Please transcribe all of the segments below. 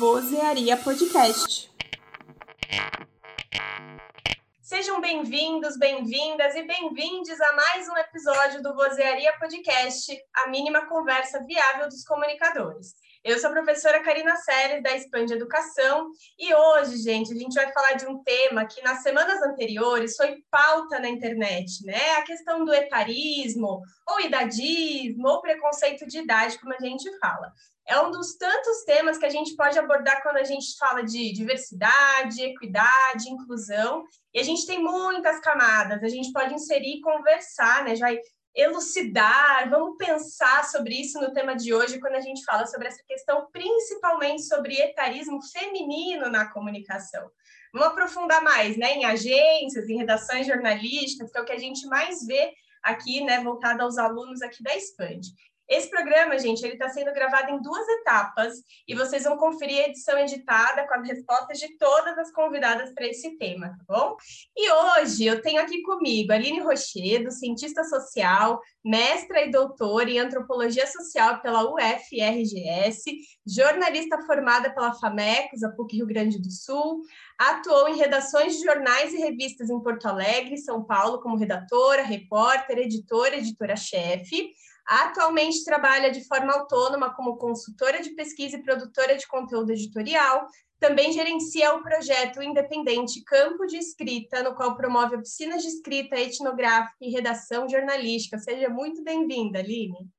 Vozearia Podcast. Sejam bem-vindos, bem-vindas e bem-vindes a mais um episódio do Vozearia Podcast, a mínima conversa viável dos comunicadores. Eu sou a professora Karina Seles, da Expande Educação, e hoje, gente, a gente vai falar de um tema que nas semanas anteriores foi pauta na internet, né? A questão do etarismo, ou idadismo, ou preconceito de idade, como a gente fala. É um dos tantos temas que a gente pode abordar quando a gente fala de diversidade, equidade, inclusão, e a gente tem muitas camadas, a gente pode inserir conversar, né? Já elucidar, vamos pensar sobre isso no tema de hoje, quando a gente fala sobre essa questão, principalmente sobre etarismo feminino na comunicação. Vamos aprofundar mais, né, em agências, em redações jornalísticas, que é o que a gente mais vê aqui, né, voltado aos alunos aqui da Expand. Esse programa, gente, ele está sendo gravado em duas etapas e vocês vão conferir a edição editada com as respostas de todas as convidadas para esse tema, tá bom? E hoje eu tenho aqui comigo Aline Rochedo, cientista social, mestra e doutora em antropologia social pela UFRGS, jornalista formada pela FAMECOS, a PUC Rio Grande do Sul, atuou em redações de jornais e revistas em Porto Alegre, São Paulo, como redatora, repórter, editora, editora-chefe Atualmente trabalha de forma autônoma como consultora de pesquisa e produtora de conteúdo editorial. Também gerencia o projeto independente Campo de Escrita, no qual promove oficinas de escrita etnográfica e redação jornalística. Seja muito bem-vinda, Aline.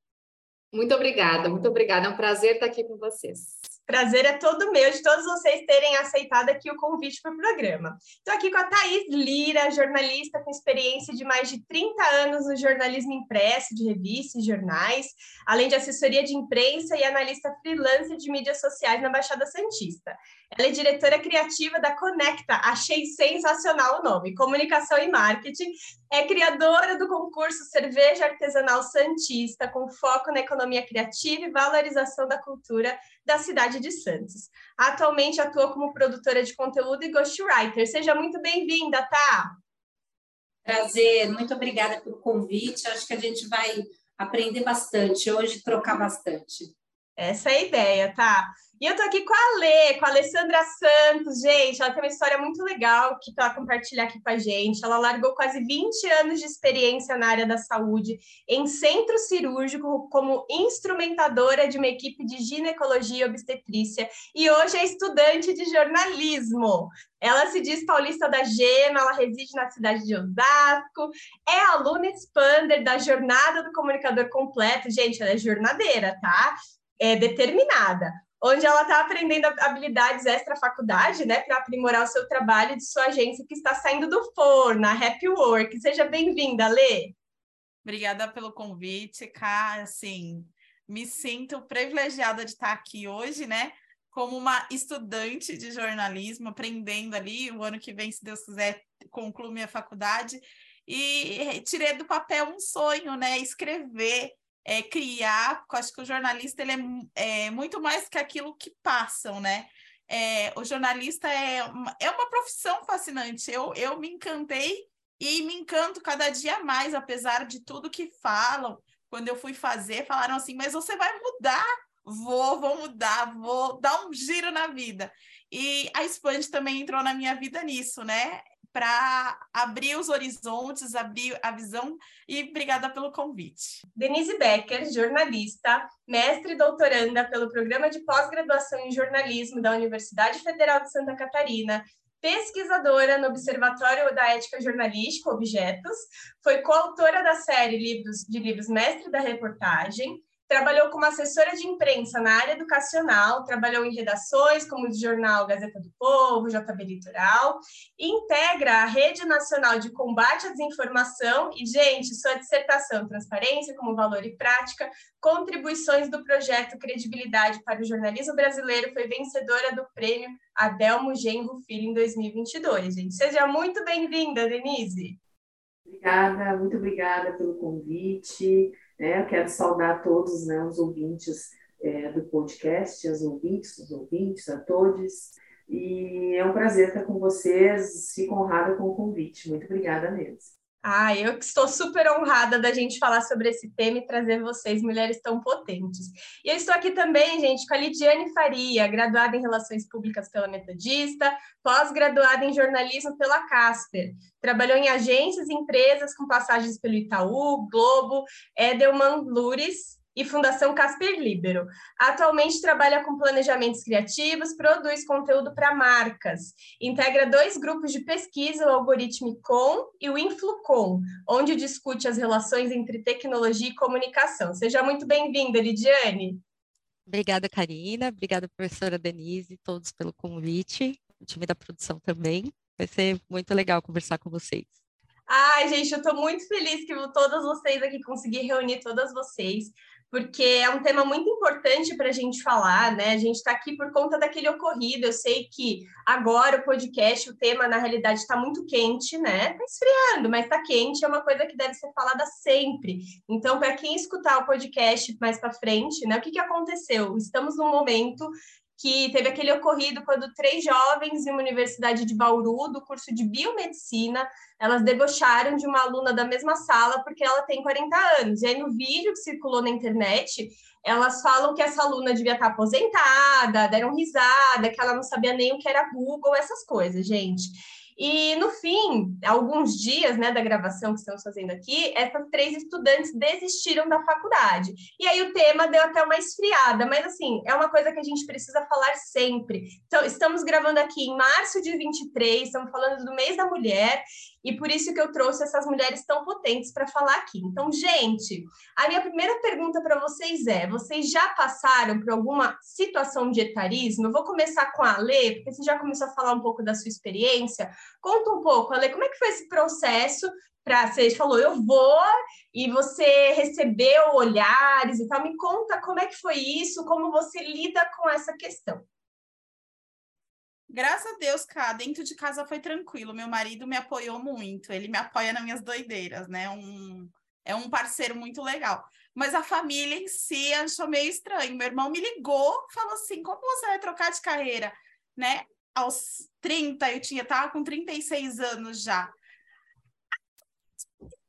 Muito obrigada, muito obrigada. É um prazer estar aqui com vocês. Prazer é todo meu de todos vocês terem aceitado aqui o convite para o programa. Estou aqui com a Thaís Lira, jornalista com experiência de mais de 30 anos no jornalismo impresso, de revistas e jornais, além de assessoria de imprensa e analista freelancer de mídias sociais na Baixada Santista. Ela é diretora criativa da Conecta, achei sensacional o nome, Comunicação e Marketing. É criadora do concurso Cerveja Artesanal Santista, com foco na economia criativa e valorização da cultura da cidade de Santos. Atualmente atua como produtora de conteúdo e ghostwriter. Seja muito bem-vinda, tá? Prazer, muito obrigada pelo convite. Acho que a gente vai aprender bastante hoje, trocar bastante. Essa é a ideia, tá? E eu tô aqui com a Lê, com a Alessandra Santos, gente. Ela tem uma história muito legal que para compartilhar aqui com a gente. Ela largou quase 20 anos de experiência na área da saúde em centro cirúrgico como instrumentadora de uma equipe de ginecologia e obstetrícia e hoje é estudante de jornalismo. Ela se diz paulista da Gema, ela reside na cidade de Osasco, é aluna expander da Jornada do Comunicador Completo. Gente, ela é jornadeira, tá? É determinada onde ela está aprendendo habilidades extra-faculdade, né, para aprimorar o seu trabalho de sua agência que está saindo do forno, a Happy Work. Seja bem-vinda, Lê. Obrigada pelo convite, Cá. Assim, me sinto privilegiada de estar aqui hoje, né? Como uma estudante de jornalismo, aprendendo ali. O ano que vem, se Deus quiser, concluo minha faculdade. E tirei do papel um sonho, né? Escrever é, criar, porque eu acho que o jornalista ele é, é muito mais que aquilo que passam, né? É, o jornalista é uma, é uma profissão fascinante. Eu, eu me encantei e me encanto cada dia mais, apesar de tudo que falam. Quando eu fui fazer, falaram assim: mas você vai mudar? Vou, vou mudar, vou dar um giro na vida. E a Expand também entrou na minha vida nisso, né? Para abrir os horizontes, abrir a visão e obrigada pelo convite. Denise Becker, jornalista, mestre e doutoranda pelo Programa de Pós-Graduação em Jornalismo da Universidade Federal de Santa Catarina, pesquisadora no Observatório da Ética Jornalística Objetos, foi coautora da série livros, de livros Mestre da Reportagem, Trabalhou como assessora de imprensa na área educacional, trabalhou em redações como o jornal Gazeta do Povo, JB Litoral, integra a Rede Nacional de Combate à Desinformação e, gente, sua dissertação Transparência como Valor e Prática, contribuições do projeto Credibilidade para o Jornalismo Brasileiro foi vencedora do prêmio Adelmo Genro Filho em 2022. Gente, seja muito bem-vinda, Denise. Obrigada, muito obrigada pelo convite. Né? Eu quero saudar todos né, os ouvintes é, do podcast, as ouvintes, os ouvintes, a todos. E é um prazer estar com vocês. Fico honrada com o convite. Muito obrigada mesmo. Ah, eu que estou super honrada da gente falar sobre esse tema e trazer vocês, mulheres tão potentes. E eu estou aqui também, gente, com a Lidiane Faria, graduada em Relações Públicas pela Metodista, pós-graduada em Jornalismo pela Casper. Trabalhou em agências e empresas com passagens pelo Itaú, Globo, Edelman, Lures, e Fundação Casper Libero. Atualmente trabalha com planejamentos criativos, produz conteúdo para marcas, integra dois grupos de pesquisa, o Algoritmicom e o Influcom, onde discute as relações entre tecnologia e comunicação. Seja muito bem-vinda, Lidiane. Obrigada, Karina. Obrigada, professora Denise, todos pelo convite, o time da produção também. Vai ser muito legal conversar com vocês. Ai, gente, eu estou muito feliz que todas vocês aqui consegui reunir todas vocês porque é um tema muito importante para a gente falar, né? A gente está aqui por conta daquele ocorrido. Eu sei que agora o podcast, o tema, na realidade, está muito quente, né? Está esfriando, mas está quente, é uma coisa que deve ser falada sempre. Então, para quem escutar o podcast mais para frente, né? O que, que aconteceu? Estamos num momento que teve aquele ocorrido quando três jovens em uma universidade de Bauru, do curso de biomedicina, elas debocharam de uma aluna da mesma sala porque ela tem 40 anos. E aí, no vídeo que circulou na internet, elas falam que essa aluna devia estar aposentada, deram risada, que ela não sabia nem o que era Google, essas coisas, gente. E no fim, alguns dias né, da gravação que estamos fazendo aqui, essas três estudantes desistiram da faculdade. E aí o tema deu até uma esfriada, mas assim, é uma coisa que a gente precisa falar sempre. Então, estamos gravando aqui em março de 23, estamos falando do mês da mulher, e por isso que eu trouxe essas mulheres tão potentes para falar aqui. Então, gente, a minha primeira pergunta para vocês é: vocês já passaram por alguma situação de etarismo? Eu vou começar com a Ale, porque você já começou a falar um pouco da sua experiência. Conta um pouco, Ale, como é que foi esse processo para você falou eu vou e você recebeu olhares e tal. Me conta como é que foi isso, como você lida com essa questão. Graças a Deus, cara, dentro de casa foi tranquilo. Meu marido me apoiou muito. Ele me apoia nas minhas doideiras, né? Um, é um parceiro muito legal. Mas a família em si achou meio estranho. Meu irmão me ligou, falou assim: como você vai trocar de carreira? Né? Aos 30, eu tinha, tava com 36 anos já.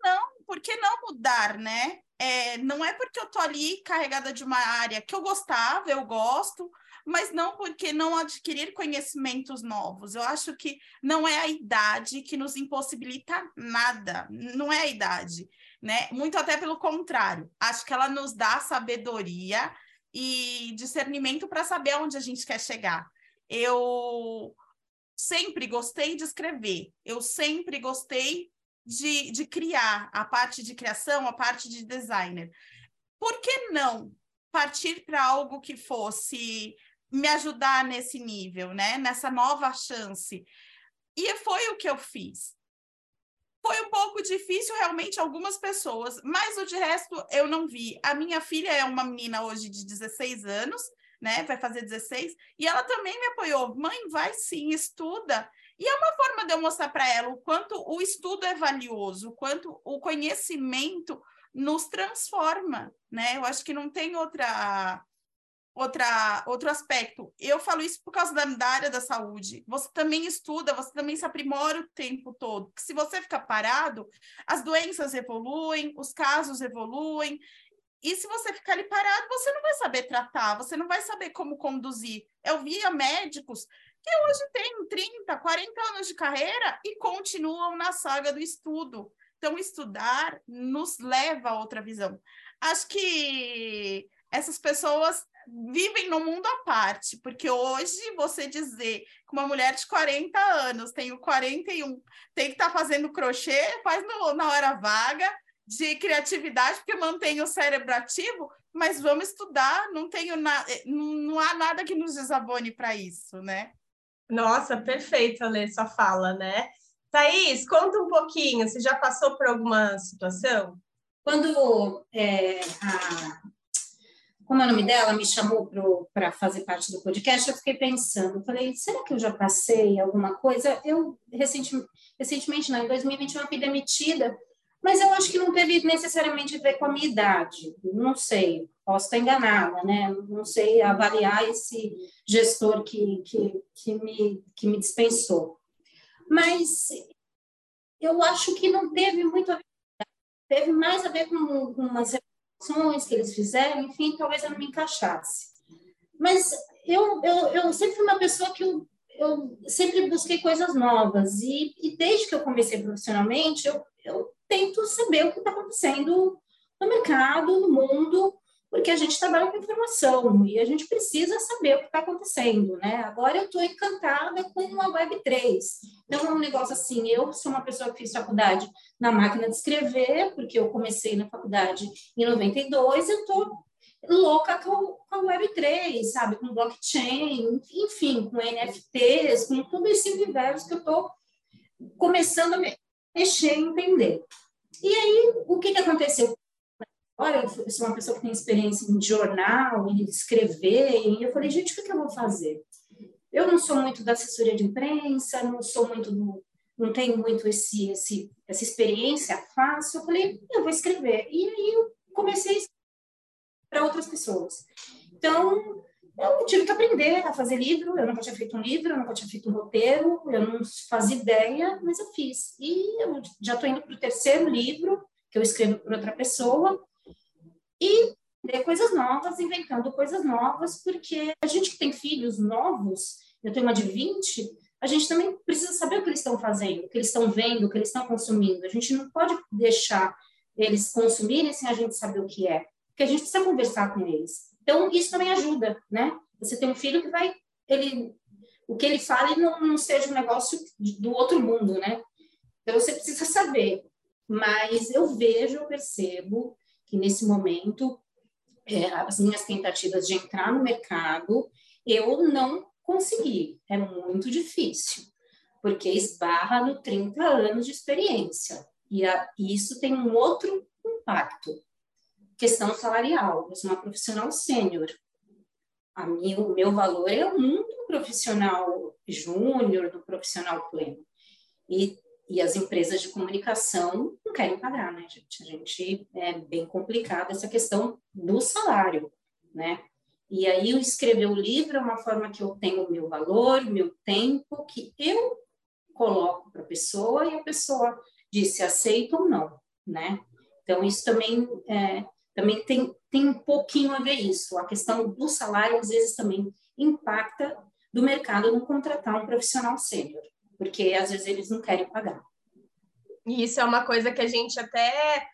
Não, por que não mudar, né? É, não é porque eu tô ali carregada de uma área que eu gostava, eu gosto, mas não porque não adquirir conhecimentos novos. Eu acho que não é a idade que nos impossibilita nada, não é a idade, né? Muito até pelo contrário. Acho que ela nos dá sabedoria e discernimento para saber aonde a gente quer chegar. Eu sempre gostei de escrever, eu sempre gostei de, de criar a parte de criação, a parte de designer. Por que não partir para algo que fosse me ajudar nesse nível, né? Nessa nova chance. E foi o que eu fiz. Foi um pouco difícil realmente algumas pessoas, mas o de resto eu não vi. A minha filha é uma menina hoje de 16 anos, né? Vai fazer 16, e ela também me apoiou. Mãe, vai sim, estuda. E é uma forma de eu mostrar para ela o quanto o estudo é valioso, o quanto o conhecimento nos transforma, né? Eu acho que não tem outra outra, outro aspecto. Eu falo isso por causa da, da, área da saúde. Você também estuda, você também se aprimora o tempo todo. Porque se você ficar parado, as doenças evoluem, os casos evoluem. E se você ficar ali parado, você não vai saber tratar, você não vai saber como conduzir. Eu via médicos que hoje têm 30, 40 anos de carreira e continuam na saga do estudo. Então, estudar nos leva a outra visão. Acho que essas pessoas vivem no mundo à parte, porque hoje você dizer que uma mulher de 40 anos, tenho 41, tem que estar tá fazendo crochê, faz no, na hora vaga de criatividade, porque mantém o cérebro ativo, mas vamos estudar, não tenho na, eh, não há nada que nos desabone para isso, né? Nossa, perfeito, Alê, sua fala, né? Thaís, conta um pouquinho, você já passou por alguma situação? Quando é, a como é o nome dela, me chamou para fazer parte do podcast, eu fiquei pensando, falei, será que eu já passei alguma coisa? Eu, recentemente, recentemente não, em 2021 eu fui demitida, mas eu acho que não teve necessariamente a ver com a minha idade, não sei, posso estar enganada, né? Não sei avaliar esse gestor que, que, que, me, que me dispensou. Mas eu acho que não teve muito a ver, teve mais a ver com, com umas reflexões que eles fizeram, enfim, talvez eu não me encaixasse. Mas eu, eu, eu sempre fui uma pessoa que eu, eu sempre busquei coisas novas, e, e desde que eu comecei profissionalmente, eu, eu tento saber o que está acontecendo no mercado, no mundo, porque a gente trabalha com informação e a gente precisa saber o que está acontecendo, né? Agora eu estou encantada com a Web3. Então, é um negócio assim, eu sou uma pessoa que fiz faculdade na máquina de escrever, porque eu comecei na faculdade em 92, eu estou louca com, a Web3, sabe? Com blockchain, enfim, com NFTs, com todo esse universo que eu estou começando a mexer e entender. E aí, o que, que aconteceu? Olha, eu sou uma pessoa que tem experiência em jornal, em escrever, e eu falei, gente, o que, eu vou fazer? Eu não sou muito da assessoria de imprensa, não sou muito do, não tenho muito esse, esse, essa experiência fácil. Eu falei, eu vou escrever. E aí eu comecei para outras pessoas. Então, eu tive que aprender a fazer livro. Eu nunca tinha feito um livro, eu nunca tinha feito um roteiro, eu não fazia ideia, mas eu fiz. E eu já estou indo para o terceiro livro, que eu escrevo para outra pessoa, e ler coisas novas, inventando coisas novas, porque a gente que tem filhos novos, eu tenho uma de 20, a gente também precisa saber o que eles estão fazendo, o que eles estão vendo, o que eles estão consumindo. A gente não pode deixar eles consumirem sem a gente saber o que é porque a gente precisa conversar com eles. Então, isso também ajuda, né? Você tem um filho que vai, ele, o que ele fala não, não seja um negócio do outro mundo, né? Então, você precisa saber. Mas eu vejo, eu percebo que nesse momento, é, as minhas tentativas de entrar no mercado, eu não consegui. É muito difícil, porque esbarra no 30 anos de experiência. E a, isso tem um outro impacto questão salarial. Eu sou uma profissional sênior. A o meu valor é um do profissional júnior, do profissional pleno. E, e as empresas de comunicação não querem pagar, né, gente? A gente é bem complicado essa questão do salário, né? E aí, eu escrever o livro é uma forma que eu tenho o meu valor, meu tempo, que eu coloco para a pessoa e a pessoa diz se aceita ou não, né? Então, isso também é, também tem, tem um pouquinho a ver isso. A questão do salário, às vezes, também impacta do mercado não contratar um profissional sênior, porque às vezes eles não querem pagar. E isso é uma coisa que a gente até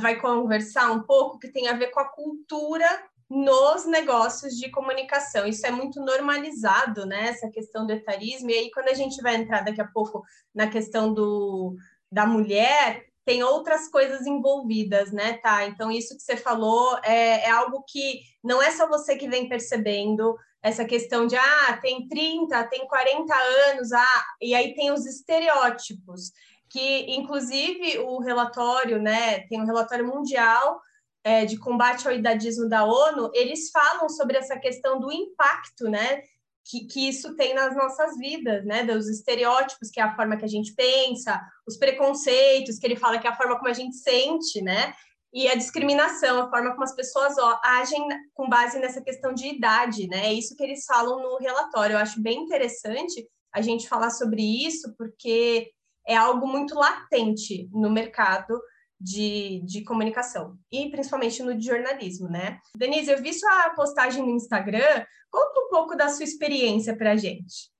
vai conversar um pouco, que tem a ver com a cultura nos negócios de comunicação. Isso é muito normalizado, né? Essa questão do etarismo. E aí, quando a gente vai entrar daqui a pouco na questão do, da mulher, tem outras coisas envolvidas, né, tá? Então, isso que você falou é, é, algo que não é só você que vem percebendo essa questão de, ah, tem 30, tem 40 anos, ah, e aí tem os estereótipos, que, inclusive, o relatório, né, tem um relatório mundial é, de combate ao idadismo da ONU, eles falam sobre essa questão do impacto, né, que, que isso tem nas nossas vidas, né? Dos estereótipos, que é a forma que a gente pensa, os preconceitos, que ele fala que é a forma como a gente sente, né? E a discriminação, a forma como as pessoas agem com base nessa questão de idade, né? É isso que eles falam no relatório. Eu acho bem interessante a gente falar sobre isso, porque é algo muito latente no mercado de, de comunicação, e principalmente no de jornalismo, né? Denise, eu vi sua postagem no Instagram, conta um pouco da sua experiência para a gente.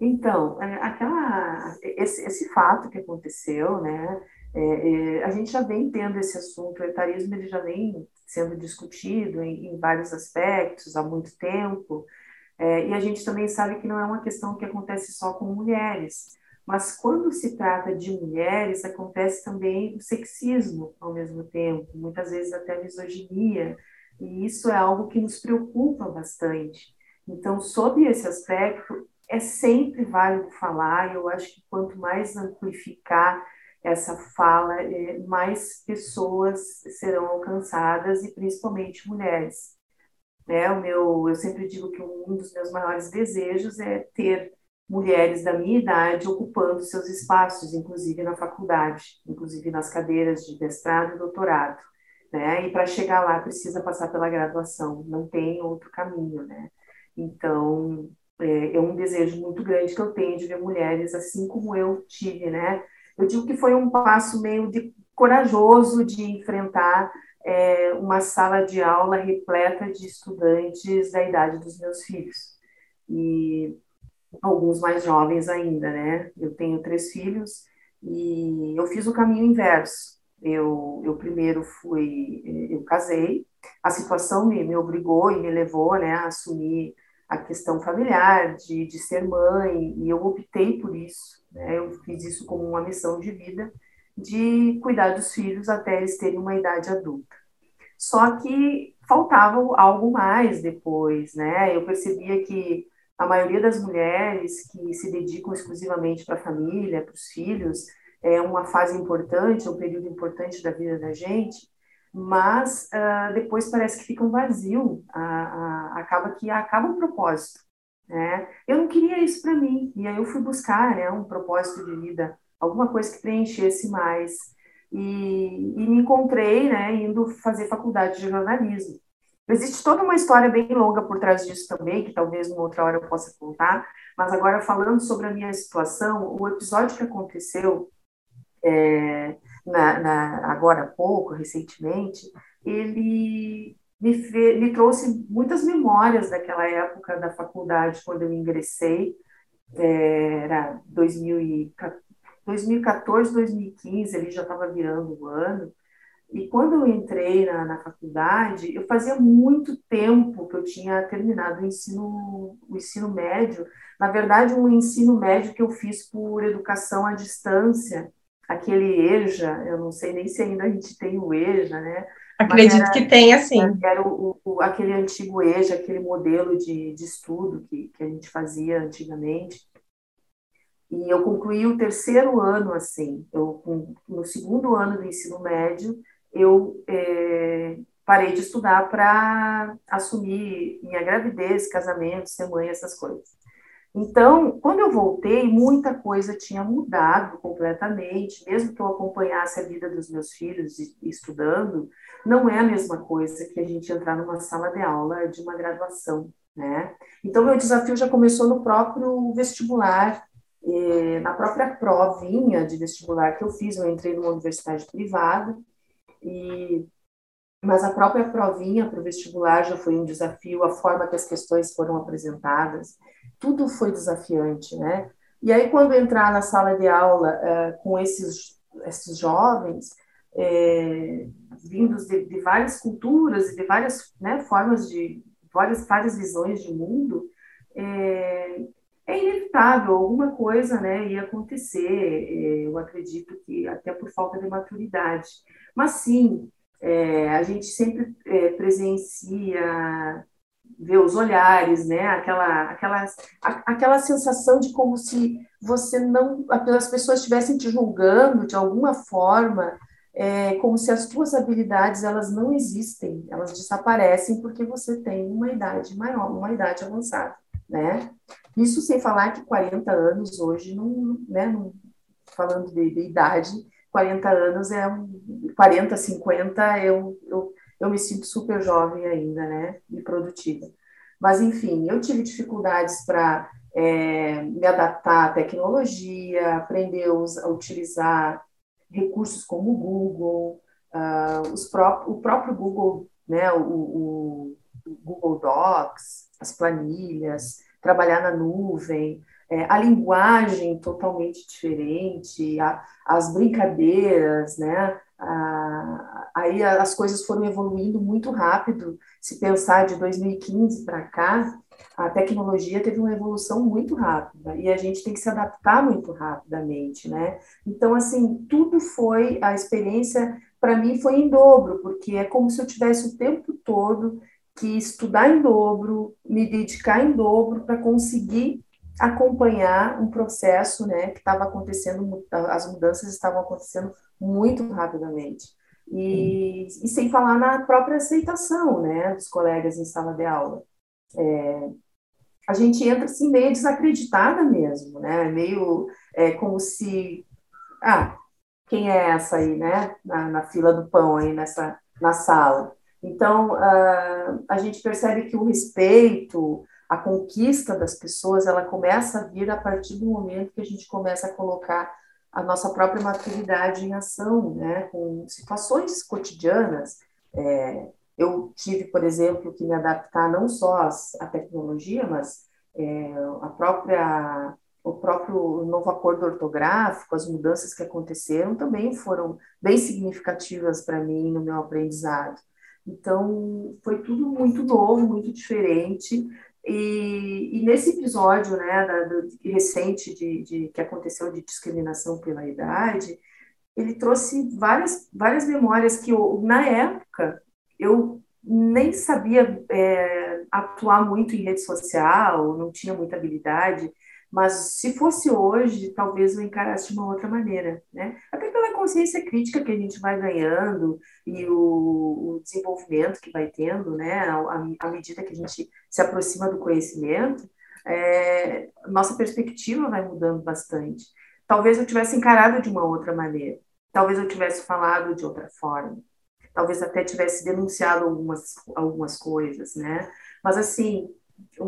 Então, é, aquela, esse, esse fato que aconteceu, né? É, é, a gente já vem tendo esse assunto, o etarismo ele já vem sendo discutido em, em vários aspectos há muito tempo, é, e a gente também sabe que não é uma questão que acontece só com mulheres. Mas quando se trata de mulheres, acontece também o sexismo ao mesmo tempo, muitas vezes até a misoginia, e isso é algo que nos preocupa bastante. Então, sob esse aspecto, é sempre válido falar, e eu acho que quanto mais amplificar essa fala, é, mais pessoas serão alcançadas, e principalmente mulheres. É, o meu, eu sempre digo que um dos meus maiores desejos é ter mulheres da minha idade ocupando seus espaços, inclusive na faculdade, inclusive nas cadeiras de mestrado e doutorado. Né? E para chegar lá precisa passar pela graduação, não tem outro caminho, né? Então, é, é, um desejo muito grande que eu tenho de ver mulheres assim como eu tive, né? Eu digo que foi um passo meio de corajoso de enfrentar é, uma sala de aula repleta de estudantes da idade dos meus filhos. E alguns mais jovens ainda, né? Eu tenho três filhos e eu fiz o caminho inverso. Eu, eu primeiro fui, eu casei, a situação me, me obrigou e me levou né, a assumir a questão familiar, de, de ser mãe, e eu optei por isso. Né? Eu fiz isso como uma missão de vida, de cuidar dos filhos até eles terem uma idade adulta. Só que faltava algo mais depois, né? Eu percebia que a maioria das mulheres que se dedicam exclusivamente para a família, para os filhos, é uma fase importante, é um período importante da vida da gente, mas uh, depois parece que fica um vazio, acaba que acaba o propósito. Né? Eu não queria isso para mim, e aí eu fui buscar né, um propósito de vida, alguma coisa que preenchesse mais, e, e me encontrei né, indo fazer faculdade de jornalismo. Existe toda uma história bem longa por trás disso também, que talvez numa outra hora eu possa contar, mas agora falando sobre a minha situação, o episódio que aconteceu é, na, na, agora há pouco, recentemente, ele me, me trouxe muitas memórias daquela época da faculdade, quando eu ingressei, é, era 2014, 2015, ele já estava virando o ano, e quando eu entrei na, na, faculdade, eu fazia muito tempo que eu tinha terminado o ensino, o ensino médio, na verdade, um ensino médio que eu fiz por educação à distância, aquele EJA, eu não sei nem se ainda a gente tem o EJA, né? Acredito era, que tem, assim. Era o, o, aquele antigo EJA, aquele modelo de, de estudo que, que a gente fazia antigamente. E eu concluí o terceiro ano, assim. Eu, no segundo ano do ensino médio, eu é, parei de estudar para assumir minha gravidez, casamento, ser mãe, essas coisas. Então, quando eu voltei, muita coisa tinha mudado completamente, mesmo que eu acompanhasse a vida dos meus filhos estudando, não é a mesma coisa que a gente entrar numa sala de aula de uma graduação, né? Então, meu desafio já começou no próprio vestibular, eh, na própria provinha de vestibular que eu fiz, eu entrei numa universidade privada, e mas a própria provinha para o vestibular já foi um desafio, a forma que as questões foram apresentadas, tudo foi desafiante, né? E aí, quando entrar na sala de aula é, com esses, esses jovens, é, vindos de, de, várias culturas e de várias né, formas de, várias, várias visões de mundo, é, é inevitável, alguma coisa né, ia acontecer, é, eu acredito que até por falta de maturidade. Mas sim, a gente sempre presencia ver os olhares, né? Aquela, aquela, aquela sensação de como se você não, as pessoas estivessem te julgando de alguma forma, é, como se as tuas habilidades elas não existem, elas desaparecem porque você tem uma idade maior, uma idade avançada, né? Isso sem falar que 40 anos hoje, não, né? Não, falando de, de idade, 40 anos é um 40, 50, eu, eu eu me sinto super jovem ainda, né? E produtiva. Mas, enfim, eu tive dificuldades para é, me adaptar à tecnologia, aprender a utilizar recursos como o Google, uh, os pró o próprio Google, né? O, o, o, Google Docs, as planilhas, trabalhar na nuvem, é, a linguagem totalmente diferente, a, as brincadeiras, né? Ah, aí as coisas foram evoluindo muito rápido. Se pensar de 2015 para cá, a tecnologia teve uma evolução muito rápida e a gente tem que se adaptar muito rapidamente, né? Então, assim, tudo foi, a experiência para mim foi em dobro, porque é como se eu tivesse o tempo todo que estudar em dobro, me dedicar em dobro para conseguir acompanhar um processo, né, que estava acontecendo, as mudanças estavam acontecendo muito rapidamente. E, e, sem falar na própria aceitação né, dos colegas em sala de aula. É, a gente entra assim meio desacreditada mesmo, né? Meio é, como se, ah, quem é essa aí, né? Na, na fila do pão aí nessa na sala. Então uh, a gente percebe que o respeito, a conquista das pessoas, ela começa a vir a partir do momento que a gente começa a colocar a nossa própria maturidade em ação, né, com situações cotidianas. É, eu tive, por exemplo, que me adaptar não só à tecnologia, mas é, a própria o próprio novo acordo ortográfico, as mudanças que aconteceram também foram bem significativas para mim no meu aprendizado. Então, foi tudo muito novo, muito diferente. E, e nesse episódio né, da, do, recente de, de, que aconteceu de discriminação pela idade, ele trouxe várias, várias memórias que, eu, na época, eu nem sabia é, atuar muito em rede social, não tinha muita habilidade, mas se fosse hoje, talvez eu encarasse de uma outra maneira, né? Até consciência crítica que a gente vai ganhando e o, o desenvolvimento que vai tendo, né? À, medida que a gente se aproxima do conhecimento, é, nossa perspectiva vai mudando bastante. Talvez eu tivesse encarado de uma outra maneira, talvez eu tivesse falado de outra forma, talvez até tivesse denunciado algumas, algumas coisas, né? Mas assim,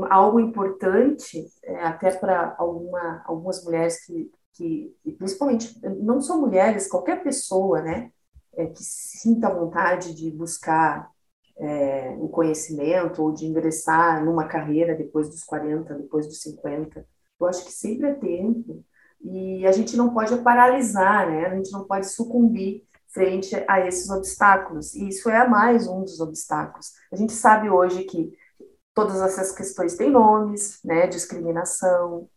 algo importante, é, até para alguma, algumas mulheres que, que, principalmente, não só mulheres, qualquer pessoa, né, é, que sinta vontade de buscar é, o conhecimento ou de ingressar numa carreira depois dos 40, depois dos 50, eu acho que sempre é tempo e a gente não pode paralisar, né, a gente não pode sucumbir frente a esses obstáculos, e isso é mais um dos obstáculos. A gente sabe hoje que Todas essas questões têm nomes, né? Discriminação,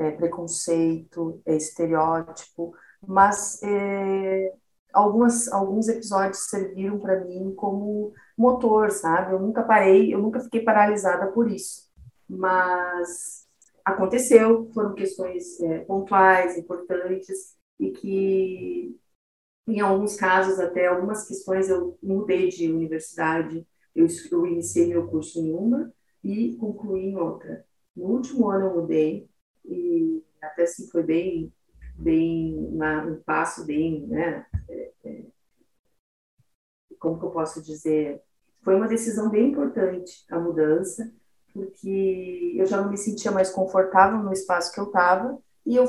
é, preconceito, é, estereótipo, mas é, algumas, alguns episódios serviram para mim como motor, sabe? Eu nunca parei, eu nunca fiquei paralisada por isso, mas aconteceu, foram questões é, pontuais, importantes e que em alguns casos até algumas questões eu mudei de universidade, eu, eu iniciei meu curso em uma e concluí em outra. No último ano eu mudei e até assim foi bem, bem uma, um passo bem, né? É, é, como que eu posso dizer? Foi uma decisão bem importante a mudança, porque eu já não me sentia mais confortável no espaço que eu estava e eu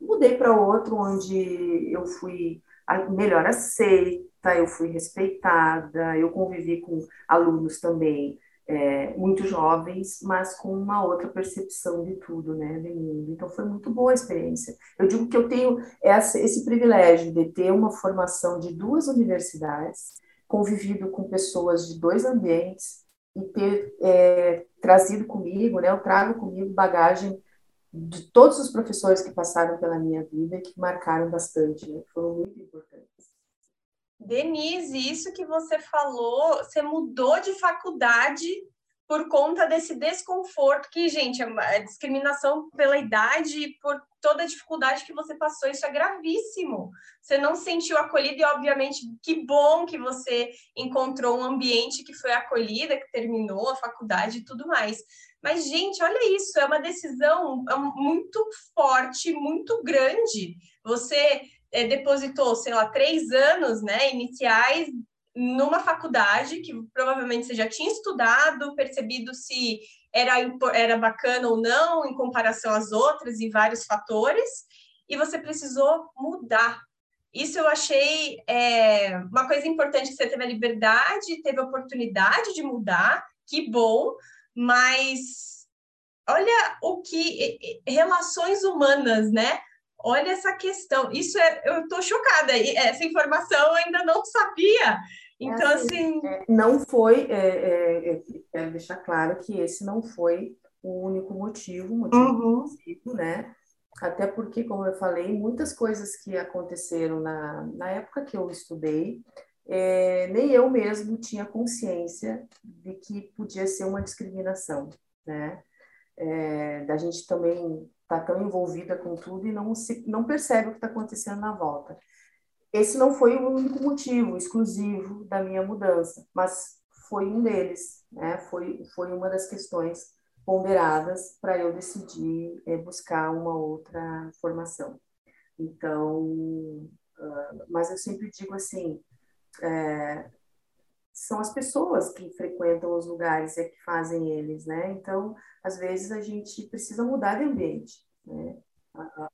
mudei para outro onde eu fui melhor aceita, eu fui respeitada, eu convivi com alunos também é, muito jovens, mas com uma outra percepção de tudo, né, do mundo. Então foi muito boa a experiência. Eu digo que eu tenho essa, esse privilégio de ter uma formação de duas universidades, convivido com pessoas de dois ambientes e ter é, trazido comigo, né, eu trago comigo bagagem de todos os professores que passaram pela minha vida e que marcaram bastante, né, foram muito importantes. Denise, isso que você falou, você mudou de faculdade por conta desse desconforto que, gente, a discriminação pela idade, por toda a dificuldade que você passou, isso é gravíssimo. Você não se sentiu acolhida e, obviamente, que bom que você encontrou um ambiente que foi acolhida, que terminou a faculdade e tudo mais. Mas, gente, olha isso, é uma decisão é muito forte, muito grande. Você é, depositou, sei lá, três anos né, iniciais numa faculdade que provavelmente você já tinha estudado, percebido se era, era bacana ou não em comparação às outras e vários fatores, e você precisou mudar. Isso eu achei é, uma coisa importante que você teve a liberdade, teve a oportunidade de mudar, que bom, mas olha o que relações humanas, né? Olha essa questão. Isso é, eu estou chocada. Essa informação eu ainda não sabia. Então, é assim. assim é, não foi. É, é, é, quero deixar claro que esse não foi o único motivo, motivo uhum. né? Até porque, como eu falei, muitas coisas que aconteceram na, na época que eu estudei, é, nem eu mesmo tinha consciência de que podia ser uma discriminação, né? É, da gente também está tão envolvida com tudo e não, se, não percebe o que está acontecendo na volta. Esse não foi o único motivo exclusivo da minha mudança, mas foi um deles, né? Foi, foi uma das questões ponderadas para eu decidir é, buscar uma outra formação. Então, uh, mas eu sempre digo assim, é, são as pessoas que frequentam os lugares e é que fazem eles, né? Então, às vezes a gente precisa mudar de ambiente, né?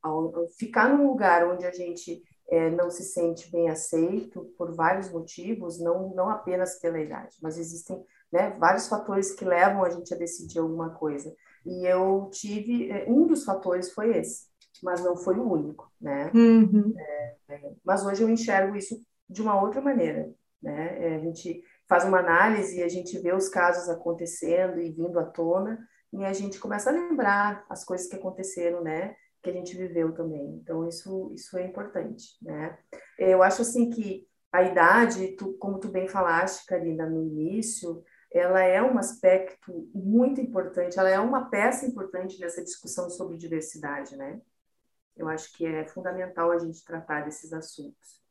ao ficar num lugar onde a gente é, não se sente bem aceito por vários motivos, não, não apenas pela idade, mas existem né, vários fatores que levam a gente a decidir alguma coisa. E eu tive, é, um dos fatores foi esse, mas não foi o único, né? Uhum. É, é, mas hoje eu enxergo isso de uma outra maneira, né? É, a gente faz uma análise e a gente vê os casos acontecendo e vindo à tona, e a gente começa a lembrar as coisas que aconteceram, né? que a gente viveu também. Então, isso, isso é importante, né? Eu acho, assim, que a idade, tu, como tu bem falaste, Karina, no início, ela é um aspecto muito importante, ela é uma peça importante nessa discussão sobre diversidade, né? Eu acho que é fundamental a gente tratar desses assuntos.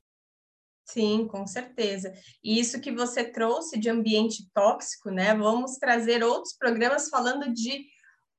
Sim, com certeza. E isso que você trouxe de ambiente tóxico, né? Vamos trazer outros programas falando de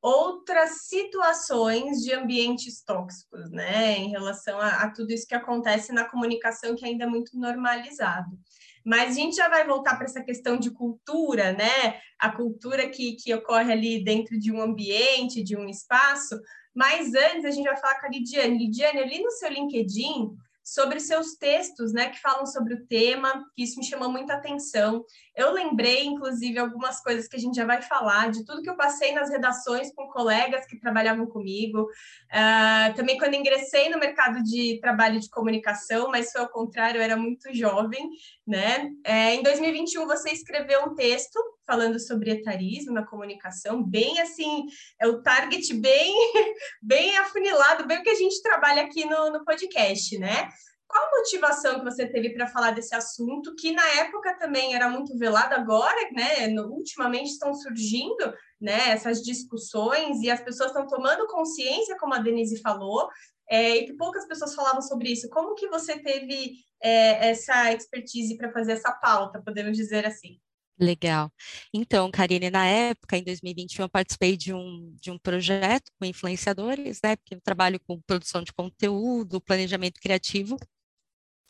outras situações de ambientes tóxicos, né, em relação a, a, tudo isso que acontece na comunicação que ainda é muito normalizado. Mas a gente já vai voltar para essa questão de cultura, né, a cultura que, que ocorre ali dentro de um ambiente, de um espaço. Mas antes a gente vai falar com a Lidiane. Lidiane, ali no seu LinkedIn, sobre seus textos, né, que falam sobre o tema, que isso me chamou muita atenção. Eu lembrei, inclusive, algumas coisas que a gente já vai falar, de tudo que eu passei nas redações com colegas que trabalhavam comigo. Uh, também quando ingressei no mercado de trabalho de comunicação, mas foi ao contrário, eu era muito jovem, né? É, em 2021, você escreveu um texto falando sobre etarismo na comunicação, bem assim, é o target bem, bem afunilado, bem o que a gente trabalha aqui no, no podcast, né? Qual a motivação que você teve para falar desse assunto, que na época também era muito velado, agora, né, no, ultimamente estão surgindo, né, essas discussões e as pessoas estão tomando consciência, como a Denise falou, é, e que poucas pessoas falavam sobre isso. Como que você teve é, essa expertise para fazer essa pauta, podemos dizer assim? Legal. Então, Karine, na época, em 2021, eu participei de um, de um projeto com influenciadores, né? Porque eu trabalho com produção de conteúdo, planejamento criativo.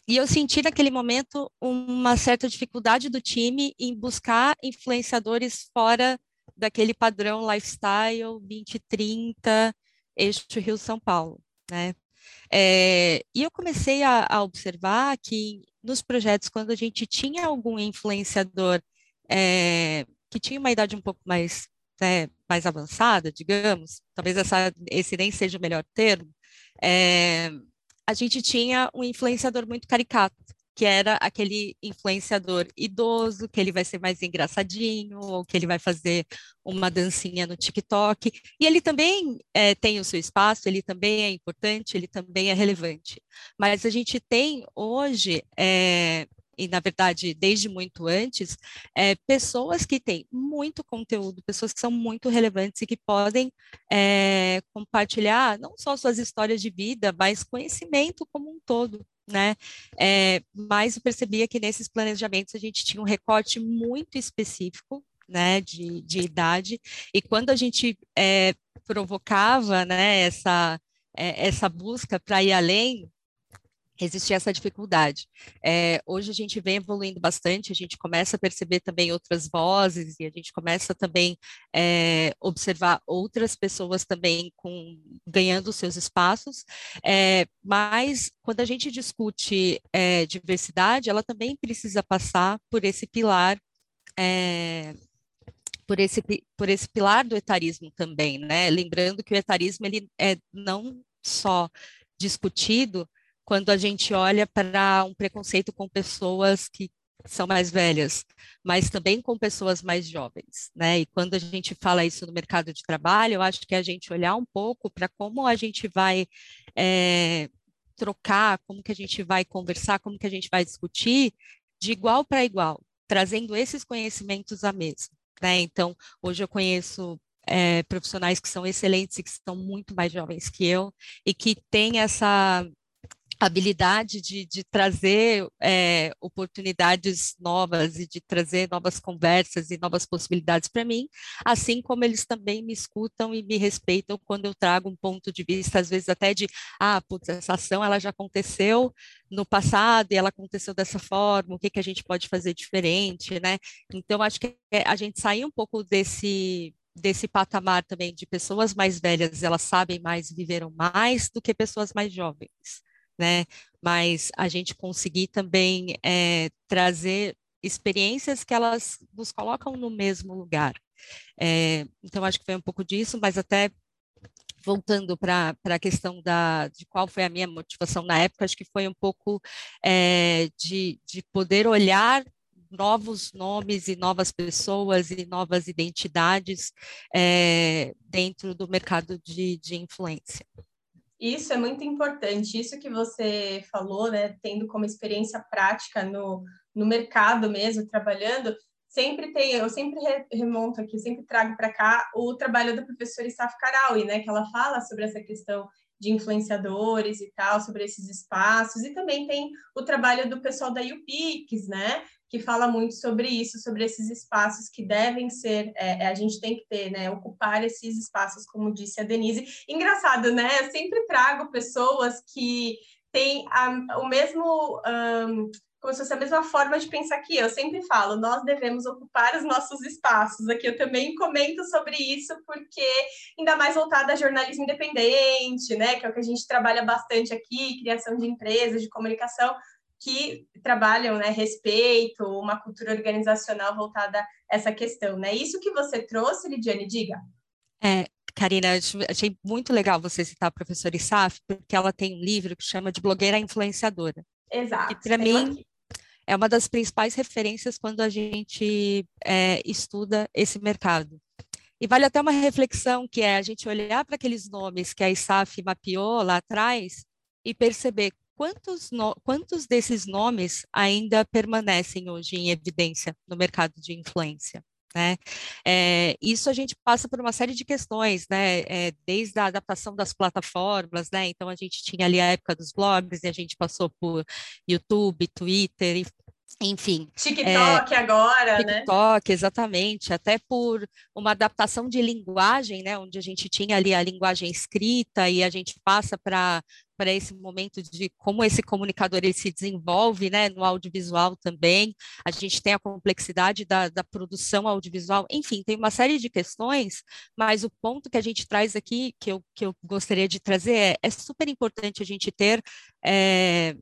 E eu senti naquele momento uma certa dificuldade do time em buscar influenciadores fora daquele padrão lifestyle 2030, eixo Rio-São Paulo, né? É, e eu comecei a, a observar que nos projetos, quando a gente tinha algum influenciador é, que tinha uma idade um pouco mais, né, mais avançada, digamos, talvez essa, esse nem seja o melhor termo, é, a gente tinha um influenciador muito caricato, que era aquele influenciador idoso, que ele vai ser mais engraçadinho, ou que ele vai fazer uma dancinha no TikTok. E ele também é, tem o seu espaço, ele também é importante, ele também é relevante. Mas a gente tem hoje é, e na verdade desde muito antes, é, pessoas que têm muito conteúdo, pessoas que são muito relevantes e que podem é, compartilhar não só suas histórias de vida, mas conhecimento como um todo. Né? É, mas eu percebia que nesses planejamentos a gente tinha um recorte muito específico né, de, de idade, e quando a gente é, provocava né, essa, é, essa busca para ir além, existia essa dificuldade. É, hoje a gente vem evoluindo bastante, a gente começa a perceber também outras vozes e a gente começa também é, observar outras pessoas também com, ganhando seus espaços, é, mas quando a gente discute é, diversidade, ela também precisa passar por esse pilar é, por esse, por esse pilar do etarismo também, né? Lembrando que o etarismo ele é não só discutido quando a gente olha para um preconceito com pessoas que são mais velhas, mas também com pessoas mais jovens, né? E quando a gente fala isso no mercado de trabalho, eu acho que é a gente olhar um pouco para como a gente vai é, trocar, como que a gente vai conversar, como que a gente vai discutir de igual para igual, trazendo esses conhecimentos à mesa, né? Então, hoje eu conheço é, profissionais que são excelentes e que são muito mais jovens que eu e que têm essa habilidade de, de trazer é, oportunidades novas e de trazer novas conversas e novas possibilidades para mim, assim como eles também me escutam e me respeitam quando eu trago um ponto de vista, às vezes até de, ah, putz, essa ação ela já aconteceu no passado e ela aconteceu dessa forma, o que, que a gente pode fazer diferente, né? Então, acho que a gente sair um pouco desse desse patamar também de pessoas mais velhas, elas sabem mais, viveram mais do que pessoas mais jovens, né? Mas a gente conseguir também é, trazer experiências que elas nos colocam no mesmo lugar. É, então, acho que foi um pouco disso, mas até voltando para a questão da, de qual foi a minha motivação na época, acho que foi um pouco é, de, de poder olhar novos nomes e novas pessoas e novas identidades é, dentro do mercado de, de influência. Isso é muito importante. Isso que você falou, né, tendo como experiência prática no, no mercado mesmo, trabalhando, sempre tem, eu sempre remonto aqui, sempre trago para cá o trabalho da professora Isaf Karaui, né, que ela fala sobre essa questão de influenciadores e tal, sobre esses espaços, e também tem o trabalho do pessoal da UPix, né, que fala muito sobre isso, sobre esses espaços que devem ser, é, é, a gente tem que ter, né, ocupar esses espaços, como disse a Denise. Engraçado, né? Eu sempre trago pessoas que têm a, o mesmo. Um, como se fosse a mesma forma de pensar que eu sempre falo, nós devemos ocupar os nossos espaços. Aqui eu também comento sobre isso, porque ainda mais voltada a jornalismo independente, né? Que é o que a gente trabalha bastante aqui, criação de empresas, de comunicação que trabalham né, respeito, uma cultura organizacional voltada a essa questão. Né? Isso que você trouxe, Lidiane, diga. É, Karina, achei muito legal você citar a professora Isaf, porque ela tem um livro que chama de Blogueira Influenciadora. Exato. E para mim aqui. é uma das principais referências quando a gente é, estuda esse mercado. E vale até uma reflexão, que é a gente olhar para aqueles nomes que a ISAF mapeou lá atrás e perceber quantos, no, quantos desses nomes ainda permanecem hoje em evidência no mercado de influência? Né? É, isso a gente passa por uma série de questões, né? É, desde a adaptação das plataformas, né? Então a gente tinha ali a época dos blogs e a gente passou por YouTube, Twitter, enfim. TikTok é, agora, TikTok, né? TikTok, exatamente, até por uma adaptação de linguagem, né, onde a gente tinha ali a linguagem escrita e a gente passa para para esse momento de como esse comunicador ele se desenvolve né, no audiovisual também. A gente tem a complexidade da, da produção audiovisual, enfim, tem uma série de questões, mas o ponto que a gente traz aqui, que eu, que eu gostaria de trazer, é, é super importante a gente ter é,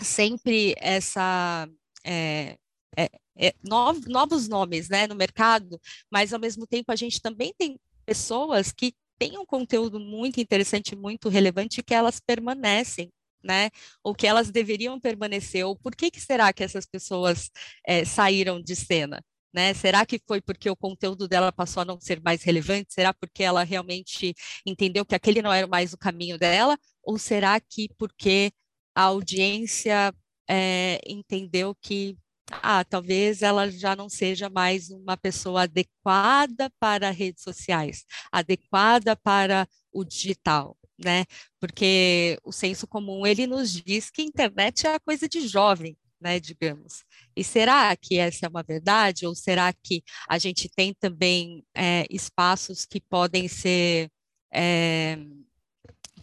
sempre essa. É, é, é novos nomes né, no mercado, mas ao mesmo tempo a gente também tem pessoas que têm um conteúdo muito interessante, muito relevante, que elas permanecem né? Ou que elas deveriam permanecer, ou por que, que será que essas pessoas é, saíram de cena? Né? Será que foi porque o conteúdo dela passou a não ser mais relevante? Será porque ela realmente entendeu que aquele não era mais o caminho dela? Ou será que porque a audiência é, entendeu que ah, talvez ela já não seja mais uma pessoa adequada para redes sociais, adequada para o digital, né? Porque o senso comum ele nos diz que a internet é coisa de jovem, né, digamos. E será que essa é uma verdade? Ou será que a gente tem também é, espaços que podem ser é,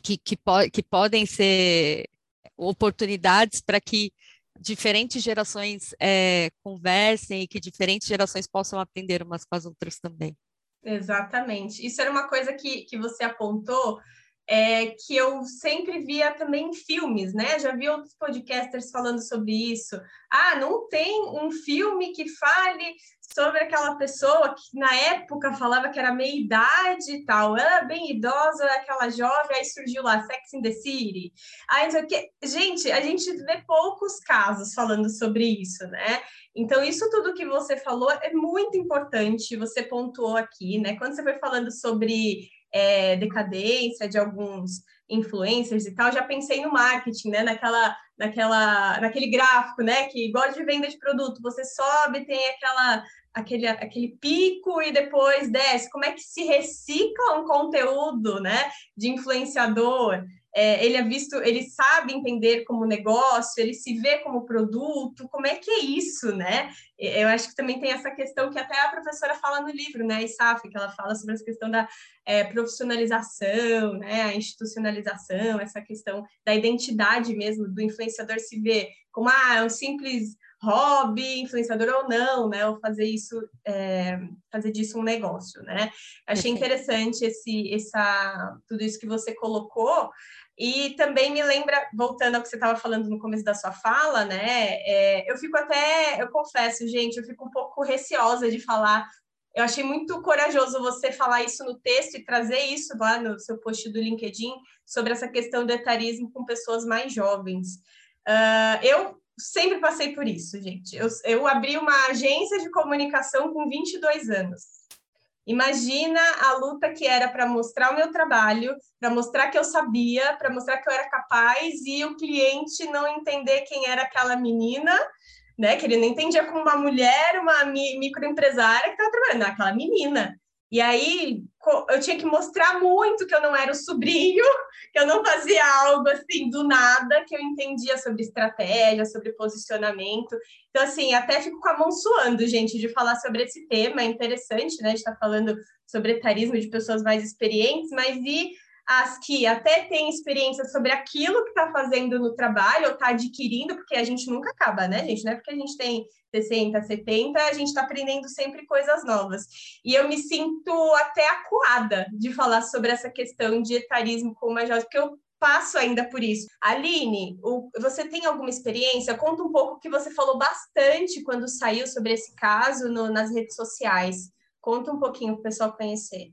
que, que, po que podem ser oportunidades para que diferentes gerações é, conversem e que diferentes gerações possam aprender umas com as outras também. Exatamente. Isso era uma coisa que, que você apontou, é, que eu sempre via também em filmes, né? Já vi outros podcasters falando sobre isso. Ah, não tem um filme que fale sobre aquela pessoa que na época falava que era meia idade e tal. É bem idosa, aquela jovem, aí surgiu lá Sex in the City. Aí, que... Gente, a gente vê poucos casos falando sobre isso, né? Então, isso tudo que você falou é muito importante, você pontuou aqui, né? Quando você foi falando sobre é, decadência de alguns influencers e tal, já pensei no marketing, né? Naquela, naquela, naquele gráfico, né? Que igual de venda de produto, você sobe, tem aquela, aquele, aquele pico e depois desce. Como é que se recicla um conteúdo, né? De influenciador? É, ele é visto, ele sabe entender como negócio, ele se vê como produto, como é que é isso, né? Eu acho que também tem essa questão que até a professora fala no livro, né, Isaf, que ela fala sobre essa questão da é, profissionalização, né, a institucionalização, essa questão da identidade mesmo do influenciador se ver como ah, é um simples hobby, influenciador ou não, né? Ou fazer isso, é, fazer disso um negócio, né? Achei interessante esse, essa, tudo isso que você colocou. E também me lembra, voltando ao que você estava falando no começo da sua fala, né? É, eu fico até, eu confesso, gente, eu fico um pouco receosa de falar. Eu achei muito corajoso você falar isso no texto e trazer isso lá no seu post do LinkedIn sobre essa questão do etarismo com pessoas mais jovens. Uh, eu sempre passei por isso, gente. Eu, eu abri uma agência de comunicação com 22 anos. Imagina a luta que era para mostrar o meu trabalho, para mostrar que eu sabia, para mostrar que eu era capaz e o cliente não entender quem era aquela menina, né? Que ele não entendia como uma mulher, uma microempresária que estava trabalhando, aquela menina. E aí eu tinha que mostrar muito que eu não era o sobrinho, que eu não fazia algo assim do nada, que eu entendia sobre estratégia, sobre posicionamento. Então, assim, até fico com a mão suando, gente, de falar sobre esse tema. É interessante, né? A gente está falando sobre etarismo de pessoas mais experientes, mas e as que até têm experiência sobre aquilo que está fazendo no trabalho ou está adquirindo, porque a gente nunca acaba, né, gente? Não é porque a gente tem 60, 70, a gente está aprendendo sempre coisas novas. E eu me sinto até acuada de falar sobre essa questão de etarismo com uma jovem, porque eu passo ainda por isso. Aline, o, você tem alguma experiência? Conta um pouco que você falou bastante quando saiu sobre esse caso no, nas redes sociais. Conta um pouquinho para o pessoal conhecer.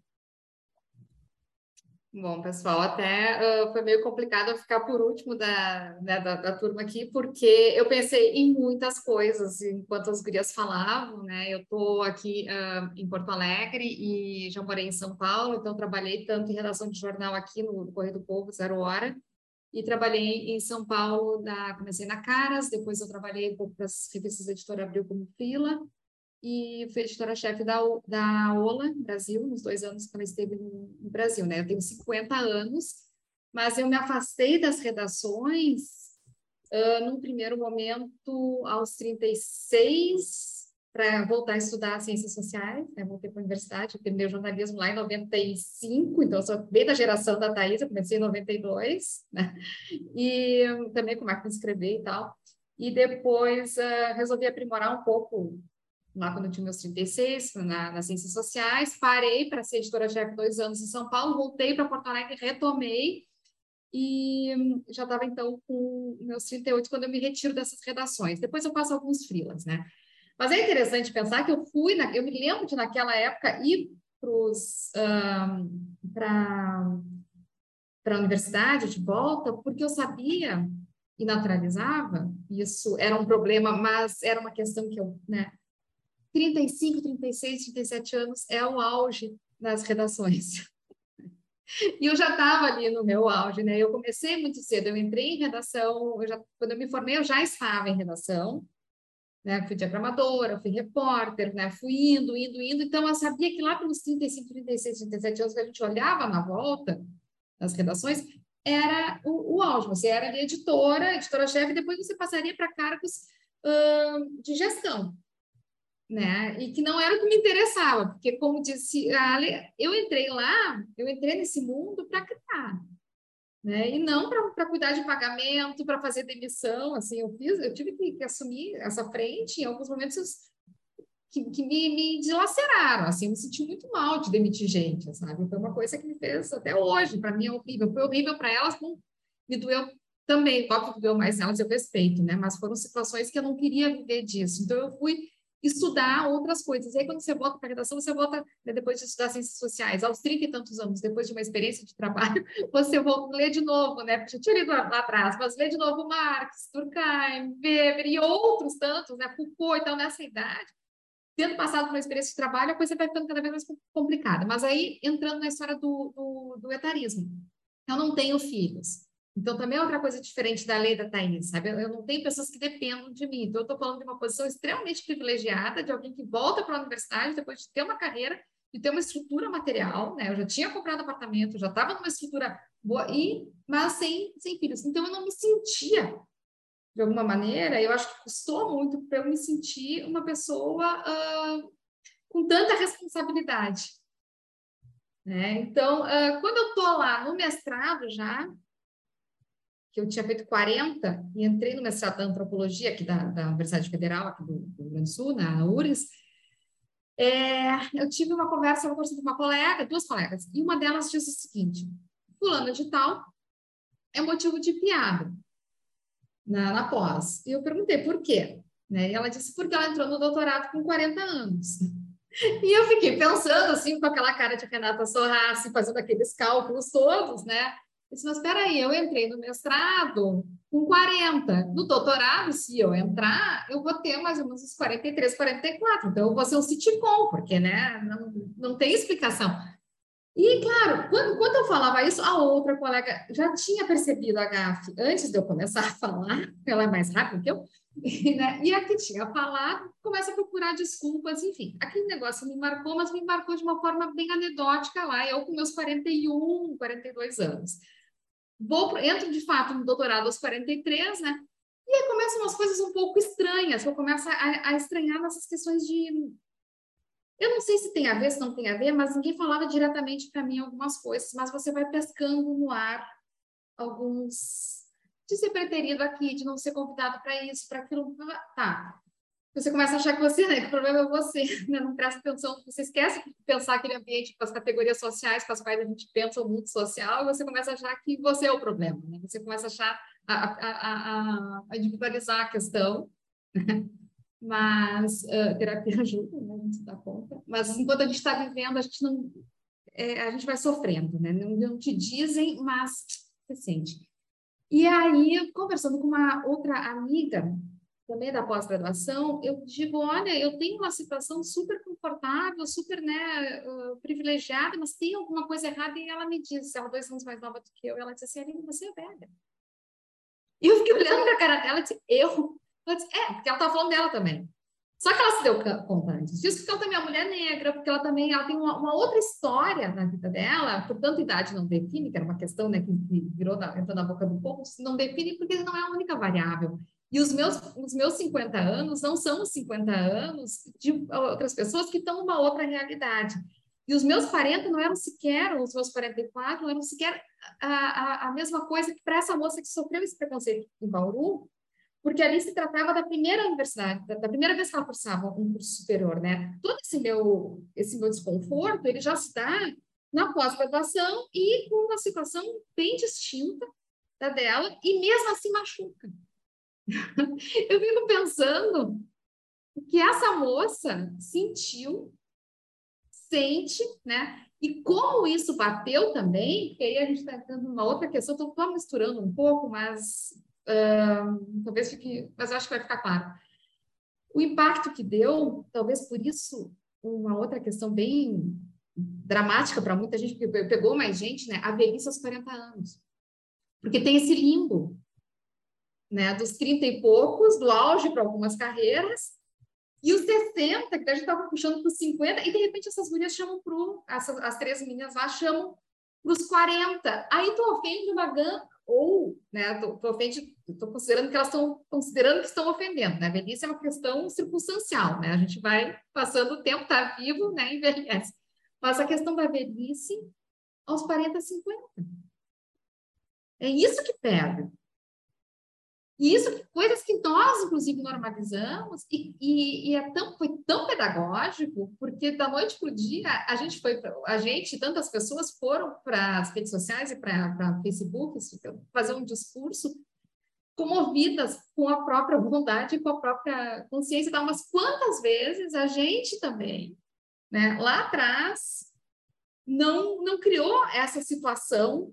Bom, pessoal, até uh, foi meio complicado ficar por último da, né, da, da, turma aqui, porque eu pensei em muitas coisas enquanto as gurias falavam, né? Eu estou aqui uh, em Porto Alegre e já morei em São Paulo, então trabalhei tanto em redação de jornal aqui no Correio do Povo, Zero Hora, e trabalhei em São Paulo, na, comecei na Caras, depois eu trabalhei um pouco para as revistas Editora Abril como fila, e fui editora-chefe da, da Ola Brasil, nos dois anos que ela esteve no, no, Brasil. Né? Eu tenho 50 anos, mas eu me afastei das redações uh, num primeiro momento aos 36 para voltar a estudar ciências sociais, né? voltei para a universidade, eu terminei jornalismo lá em 95, então eu sou bem da geração da Thais, eu comecei em 92, né? e também com máquina de escrever e tal, e depois uh, resolvi aprimorar um pouco lá quando eu tinha meus 36, na, nas ciências sociais, parei para ser editora-chefe dois anos em São Paulo, voltei para Porto Alegre, retomei, e já estava então com meus 38 quando eu me retiro dessas redações. Depois eu faço alguns frilas, né? Mas é interessante pensar que eu fui, na, eu me lembro de naquela época ir um, para para a universidade de volta, porque eu sabia e naturalizava, isso era um problema, mas era uma questão que eu, né, 35, 36, 37 anos é o auge nas redações. E eu já estava ali no meu auge, né? Eu comecei muito cedo, eu entrei em redação, eu já, quando eu me formei, eu já estava em redação, né? Fui diagramadora, fui repórter, né? Fui indo, indo, indo. Então, eu sabia que lá pelos 35, 36, 37 anos que a gente olhava na volta das redações, era o, o auge. Você era ali editora, editora-chefe, depois você passaria para cargos uh, de gestão né? E que não era o que me interessava, porque como disse a Ale, eu entrei lá, eu entrei nesse mundo para criar, né? E não para cuidar de pagamento, para fazer demissão, assim, eu fiz, eu tive que, que assumir essa frente em alguns momentos que, que me, me dilaceraram, assim, eu me senti muito mal de demitir gente, sabe? Foi uma coisa que me fez até hoje, para mim é horrível, foi horrível para elas, me doeu também, óbvio que doeu mais nelas, eu respeito, né? Mas foram situações que eu não queria viver disso, então eu fui estudar outras coisas. E aí, quando você volta para a redação, você volta, né, depois de estudar ciências sociais, aos 30 e tantos anos, depois de uma experiência de trabalho, você volta ler de novo, né? Porque eu tinha lido lá atrás, mas ler de novo Marx, Durkheim, Weber e outros tantos, né? Foucault, então, nessa idade. Tendo passado por uma experiência de trabalho, a coisa vai ficando cada vez mais complicada. Mas aí, entrando na história do, do, do etarismo. Eu não tenho filhos. Então, também é outra coisa diferente da lei da Thaís, sabe? Eu não tenho pessoas que dependam de mim. Então, eu estou falando de uma posição extremamente privilegiada, de alguém que volta para a universidade depois de ter uma carreira, de ter uma estrutura material, né? Eu já tinha comprado apartamento, já estava numa estrutura boa, e, mas sem, sem filhos. Então, eu não me sentia, de alguma maneira, eu acho que custou muito para eu me sentir uma pessoa uh, com tanta responsabilidade. Né? Então, uh, quando eu estou lá no mestrado já, que eu tinha feito 40 e entrei no mestrado da antropologia aqui da, da Universidade Federal, aqui do, do Rio Grande do Sul, na URGS, é, eu tive uma conversa, uma conversa com uma colega, duas colegas, e uma delas disse o seguinte, fulano de tal é motivo de piada na, na pós. E eu perguntei por quê? Né? E ela disse porque ela entrou no doutorado com 40 anos. E eu fiquei pensando, assim, com aquela cara de Renata Sorrassi, fazendo aqueles cálculos todos, né? Eu disse, mas espera aí, eu entrei no mestrado com 40. No doutorado, se eu entrar, eu vou ter mais ou menos uns 43, 44. Então, eu vou ser um sitcom, porque, né, não, não tem explicação. E, claro, quando, quando eu falava isso, a outra colega já tinha percebido a gafe antes de eu começar a falar, ela é mais rápida que eu, né? e a que tinha falado começa a procurar desculpas, enfim. Aquele negócio me marcou, mas me marcou de uma forma bem anedótica lá, eu com meus 41, 42 anos. Vou, entro de fato no doutorado aos 43, né? E aí começam umas coisas um pouco estranhas, eu começo a, a estranhar nessas questões de eu não sei se tem a ver, se não tem a ver, mas ninguém falava diretamente para mim algumas coisas, mas você vai pescando no ar alguns de ser preterido aqui, de não ser convidado para isso, para aquilo, tá. Você começa a achar que você, né, que o problema é você, né, não presta atenção, você esquece de pensar aquele ambiente com as categorias sociais com as quais a gente pensa o mundo social, e você começa a achar que você é o problema, né? Você começa a achar, a, a, a, a individualizar a questão, né? mas uh, terapia ajuda, né? a gente se dá conta. Mas enquanto a gente está vivendo, a gente não, é, a gente vai sofrendo, né? Não, não te dizem, mas você sente. E aí, conversando com uma outra amiga, também da pós-graduação, eu digo, olha, eu tenho uma situação super confortável, super, né, privilegiada, mas tem alguma coisa errada, e ela me disse, ela é dois anos mais nova do que eu, ela disse assim, Aline, você é velha. E eu fiquei olhando para a cara dela e disse, eu? Disse, é, porque ela estava falando dela também. Só que ela se deu conta antes disso, porque ela também é mulher negra, porque ela também ela tem uma, uma, outra história na vida dela, portanto, idade não define, que era uma questão né, que virou na, entrou na boca do povo, não define porque não é a única variável. E os meus, os meus 50 anos não são os 50 anos de outras pessoas que estão numa outra realidade. E os meus 40 não eram sequer, os meus 44 não eram sequer a, a, a mesma coisa que para essa moça que sofreu esse preconceito em Bauru, porque ali se tratava da primeira universidade, da, da, primeira vez que ela cursava um curso superior, né? Todo esse meu, esse meu desconforto, ele já se dá na pós-graduação e com uma situação bem distinta da dela, e mesmo assim machuca. Eu fico pensando que essa moça sentiu, sente, né? E como isso bateu também, porque aí a gente está entrando numa outra questão, estou misturando um pouco, mas Uh, talvez fique, mas acho que vai ficar claro. O impacto que deu, talvez por isso, uma outra questão bem dramática para muita gente, porque pegou mais gente, né? A velhice aos 40 anos. Porque tem esse limbo, né? Dos 30 e poucos, do auge para algumas carreiras, e os 60, que a gente estava puxando para os 50, e de repente essas mulheres chamam para as, três meninas lá chamam para os 40. Aí tu ofende uma gama, ou, né, tô, tô, ofende, tô considerando que elas estão considerando que estão ofendendo, né? A velhice é uma questão circunstancial, né? A gente vai passando o tempo, tá vivo, né, envelhece. Mas a questão da velhice aos 40, 50. É isso que pega. E isso, coisas que nós, inclusive, normalizamos, e, e, e, é tão, foi tão pedagógico, porque da noite para o dia, a gente foi, a gente, tantas pessoas foram para as redes sociais e para Facebook fazer um discurso comovidas com a própria vontade, com a própria consciência. Então, mas quantas vezes a gente também, né, lá atrás, não, não criou essa situação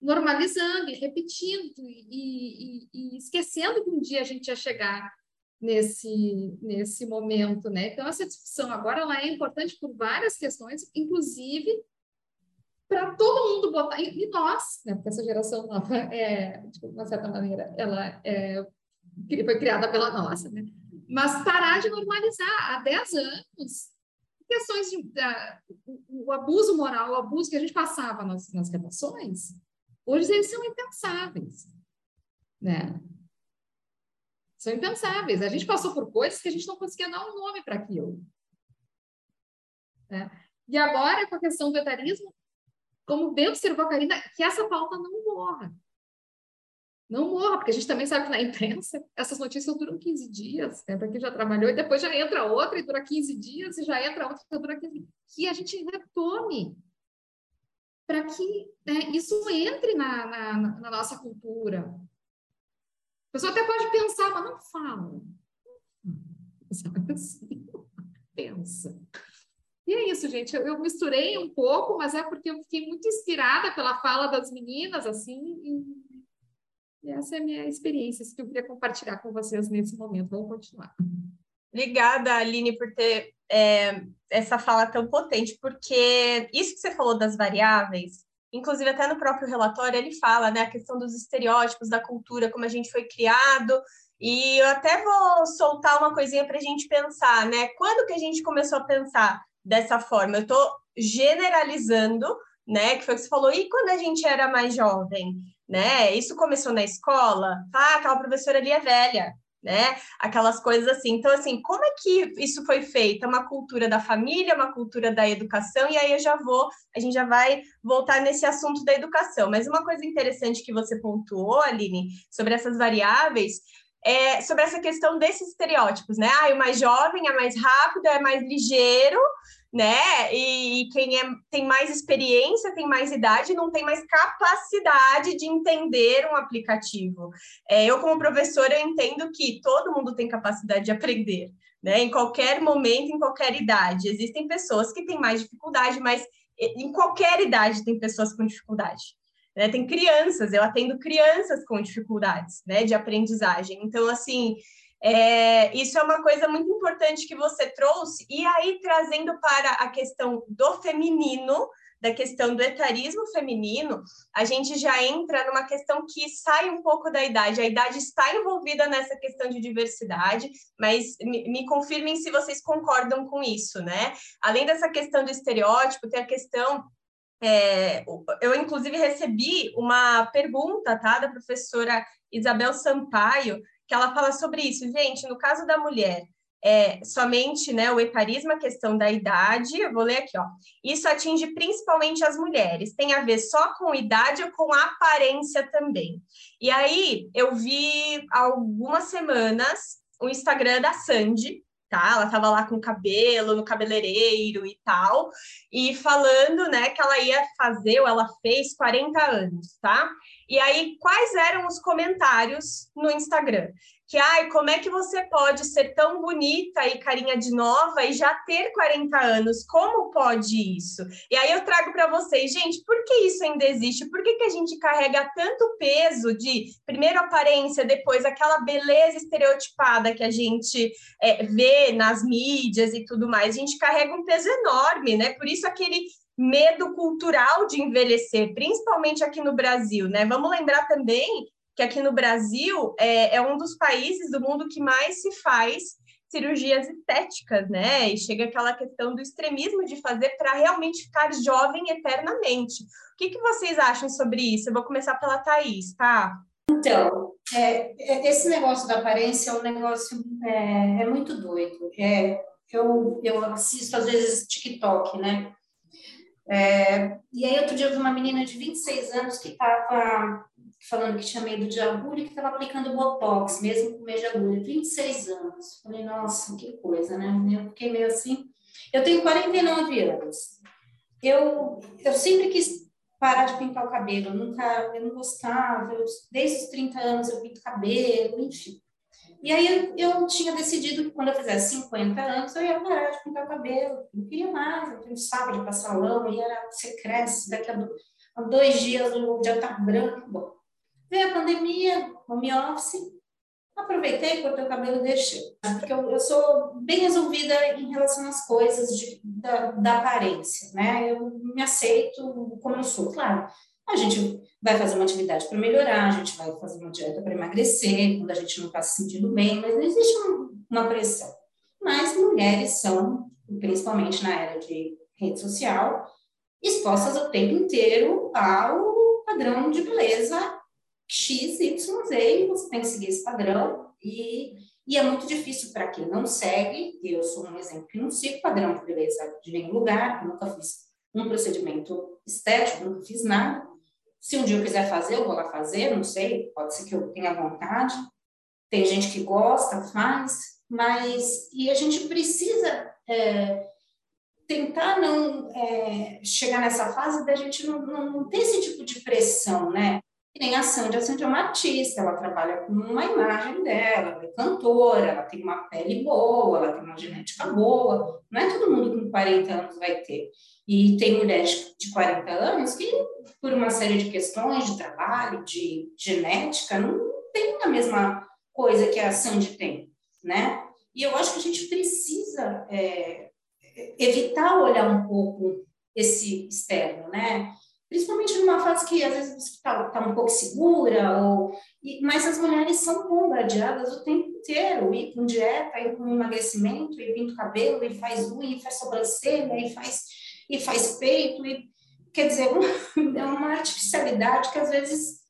normalizando e repetindo e, e, e, esquecendo que um dia a gente ia chegar nesse, nesse momento, né? Então, essa discussão agora ela é importante por várias questões, inclusive para todo mundo botar, e, nós, né? Porque essa geração nova, é, de uma certa maneira, ela é, foi criada pela nossa, né? Mas parar de normalizar há 10 anos questões de o, o abuso moral, o abuso que a gente passava nas, nas relações, Hoje eles são impensáveis, né? São impensáveis. A gente passou por coisas que a gente não conseguia dar um nome para aquilo. Né? E agora, com a questão do etarismo, como bem observou a Karina, que essa pauta não morra. não morra, porque a gente também sabe que na imprensa essas notícias duram 15 dias, né? para quem já trabalhou, e depois já entra outra e dura 15 dias, e já entra outra e dura 15 dias. Que a gente retome para que né, isso entre na, na, na, nossa cultura. A pessoa até pode pensar, mas não fala. Assim? Pensa. E é isso, gente. Eu, eu, misturei um pouco, mas é porque eu fiquei muito inspirada pela fala das meninas, assim, e, e essa é a minha experiência que eu queria compartilhar com vocês nesse momento. Vamos continuar. Obrigada, Aline, por ter é, essa fala tão potente, porque isso que você falou das variáveis, inclusive até no próprio relatório ele fala, né, a questão dos estereótipos da cultura, como a gente foi criado, e eu até vou soltar uma coisinha para a gente pensar, né? Quando que a gente começou a pensar dessa forma? Eu estou generalizando, né? Que foi o que você falou, e quando a gente era mais jovem, né? Isso começou na escola, ah, aquela professora ali é velha, né? Aquelas coisas assim. Então, assim, como é que isso foi feito? É uma cultura da família, uma cultura da educação, e aí eu já vou, a gente já vai voltar nesse assunto da educação. Mas uma coisa interessante que você pontuou, Aline, sobre essas variáveis, é sobre essa questão desses estereótipos, né? Ah, o mais jovem é mais rápido, é mais ligeiro, né? E, quem é, tem mais experiência, tem mais idade, não tem mais capacidade de entender um aplicativo. É, eu, como professora, eu entendo que todo mundo tem capacidade de aprender, né? Em qualquer momento, em qualquer idade. Existem pessoas que têm mais dificuldade, mas em qualquer idade tem pessoas com dificuldade. Né? Tem crianças, eu atendo crianças com dificuldades né, de aprendizagem. Então, assim, é, isso é uma coisa muito importante que você trouxe, e aí trazendo para a questão do feminino, da questão do etarismo feminino, a gente já entra numa questão que sai um pouco da idade. A idade está envolvida nessa questão de diversidade, mas me, me confirmem se vocês concordam com isso, né? Além dessa questão do estereótipo, tem a questão é, eu, inclusive, recebi uma pergunta tá, da professora Isabel Sampaio, que ela fala sobre isso. Gente, no caso da mulher, é, somente né, o etarismo, a questão da idade, eu vou ler aqui, ó. Isso atinge principalmente as mulheres, tem a ver só com idade ou com aparência também. E aí eu vi algumas semanas o Instagram da Sandy, tá? Ela estava lá com cabelo no cabeleireiro e tal, e falando, né, que ela ia fazer, ou ela fez 40 anos, tá? E aí, quais eram os comentários no Instagram? Que, ai, como é que você pode ser tão bonita e carinha de nova e já ter 40 anos? Como pode isso? E aí eu trago para vocês, gente, por que isso ainda existe? Por que, que a gente carrega tanto peso de primeiro aparência, depois aquela beleza estereotipada que a gente é, vê nas mídias e tudo mais? A gente carrega um peso enorme, né? Por isso aquele medo cultural de envelhecer, principalmente aqui no Brasil, né? Vamos lembrar também que aqui no Brasil é, é um dos países do mundo que mais se faz cirurgias estéticas, né? E chega aquela questão do extremismo de fazer para realmente ficar jovem eternamente. O que, que vocês acham sobre isso? Eu vou começar pela Thaís, tá? Então, é, é esse negócio da aparência é um negócio é, é muito doido. É, eu, eu assisto às vezes TikTok, né? É, e aí outro dia eu vi uma menina de 26 anos que estava falando que tinha medo de agulha e que estava aplicando botox, mesmo com medo de agulha, 26 anos. Falei, nossa, que coisa, né? Eu fiquei meio assim. Eu tenho 49 anos. Eu, eu sempre quis parar de pintar o cabelo, eu nunca, eu não gostava, eu, desde os 30 anos eu pinto cabelo, enfim. E aí eu, eu, tinha decidido que quando eu fizesse 50 anos eu ia parar de pintar o cabelo, não queria mais, eu saco de passar lama, e era, você cresce, daqui a, do, a dois dias o já tá branco, bom. Veio a pandemia, home office, aproveitei, cortei o cabelo e deixei. Porque eu, eu, sou bem resolvida em relação às coisas de, da, da, aparência, né? Eu me aceito como eu sou, claro. A gente vai fazer uma atividade para melhorar, a gente vai fazer uma dieta para emagrecer, quando a gente não está se sentindo bem, mas não existe uma pressão. Mas mulheres são, principalmente na era de rede social, expostas o tempo inteiro ao padrão de beleza X, Y, Z, e você tem que seguir esse padrão. E, e é muito difícil para quem não segue. Eu sou um exemplo que não sigo padrão de beleza de nenhum lugar, nunca fiz um procedimento estético, nunca fiz nada. Se um dia eu quiser fazer, eu vou lá fazer, não sei, pode ser que eu tenha vontade. Tem gente que gosta, faz, mas e a gente precisa é, tentar não é, chegar nessa fase da gente não, não, não, ter esse tipo de pressão, né? E nem a Sandy, a Sandy é uma artista, ela trabalha com uma imagem dela, ela é cantora, ela tem uma pele boa, ela tem uma genética boa, não é todo mundo com 40 anos vai ter. E tem mulheres de 40 anos que, por uma série de questões de trabalho, de genética, não tem a mesma coisa que a Sandy tem, né? E eu acho que a gente precisa é, evitar olhar um pouco esse externo, né? Principalmente numa fase que às vezes você está tá um pouco segura, ou, e, mas as mulheres são bombardeadas o tempo inteiro, e com dieta, e com emagrecimento, e pinta o cabelo, e faz unha, e faz sobrancelha, e faz, e faz peito, e quer dizer, é uma artificialidade que às vezes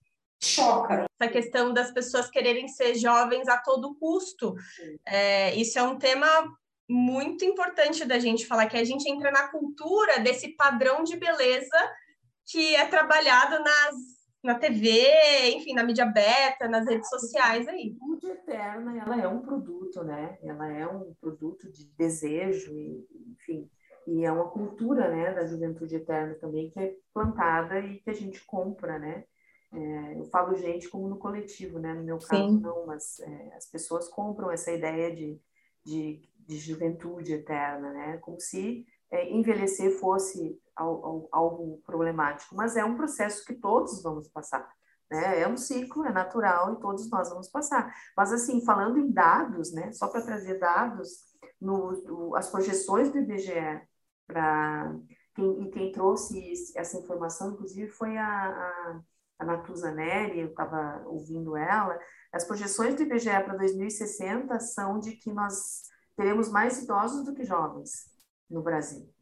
choca. Essa questão das pessoas quererem ser jovens a todo custo, é, isso é um tema muito importante da gente falar, que a gente entra na cultura desse padrão de beleza que é trabalhado nas, na TV, enfim, na mídia aberta, nas redes sociais aí. A juventude eterna, ela é um produto, né? Ela é um produto de desejo, e, enfim, e é uma cultura, né, da juventude eterna também que é plantada e que a gente compra, né? É, eu falo gente como no coletivo, né? No meu caso, Sim. não, mas é, as pessoas compram essa ideia de, de, de juventude eterna, né? Como se é, envelhecer fosse algo, problemático. Mas é um processo que todos vamos passar. Né? É um ciclo, é natural e todos nós vamos passar. Mas, assim, falando em dados, né? Só para trazer dados, no, no, as projeções do IBGE para. Quem, e quem trouxe essa informação, inclusive, foi a, a a Natuza Neri, eu estava ouvindo ela, as projeções do IBGE para 2060 são de que nós teremos mais idosos do que jovens no Brasil.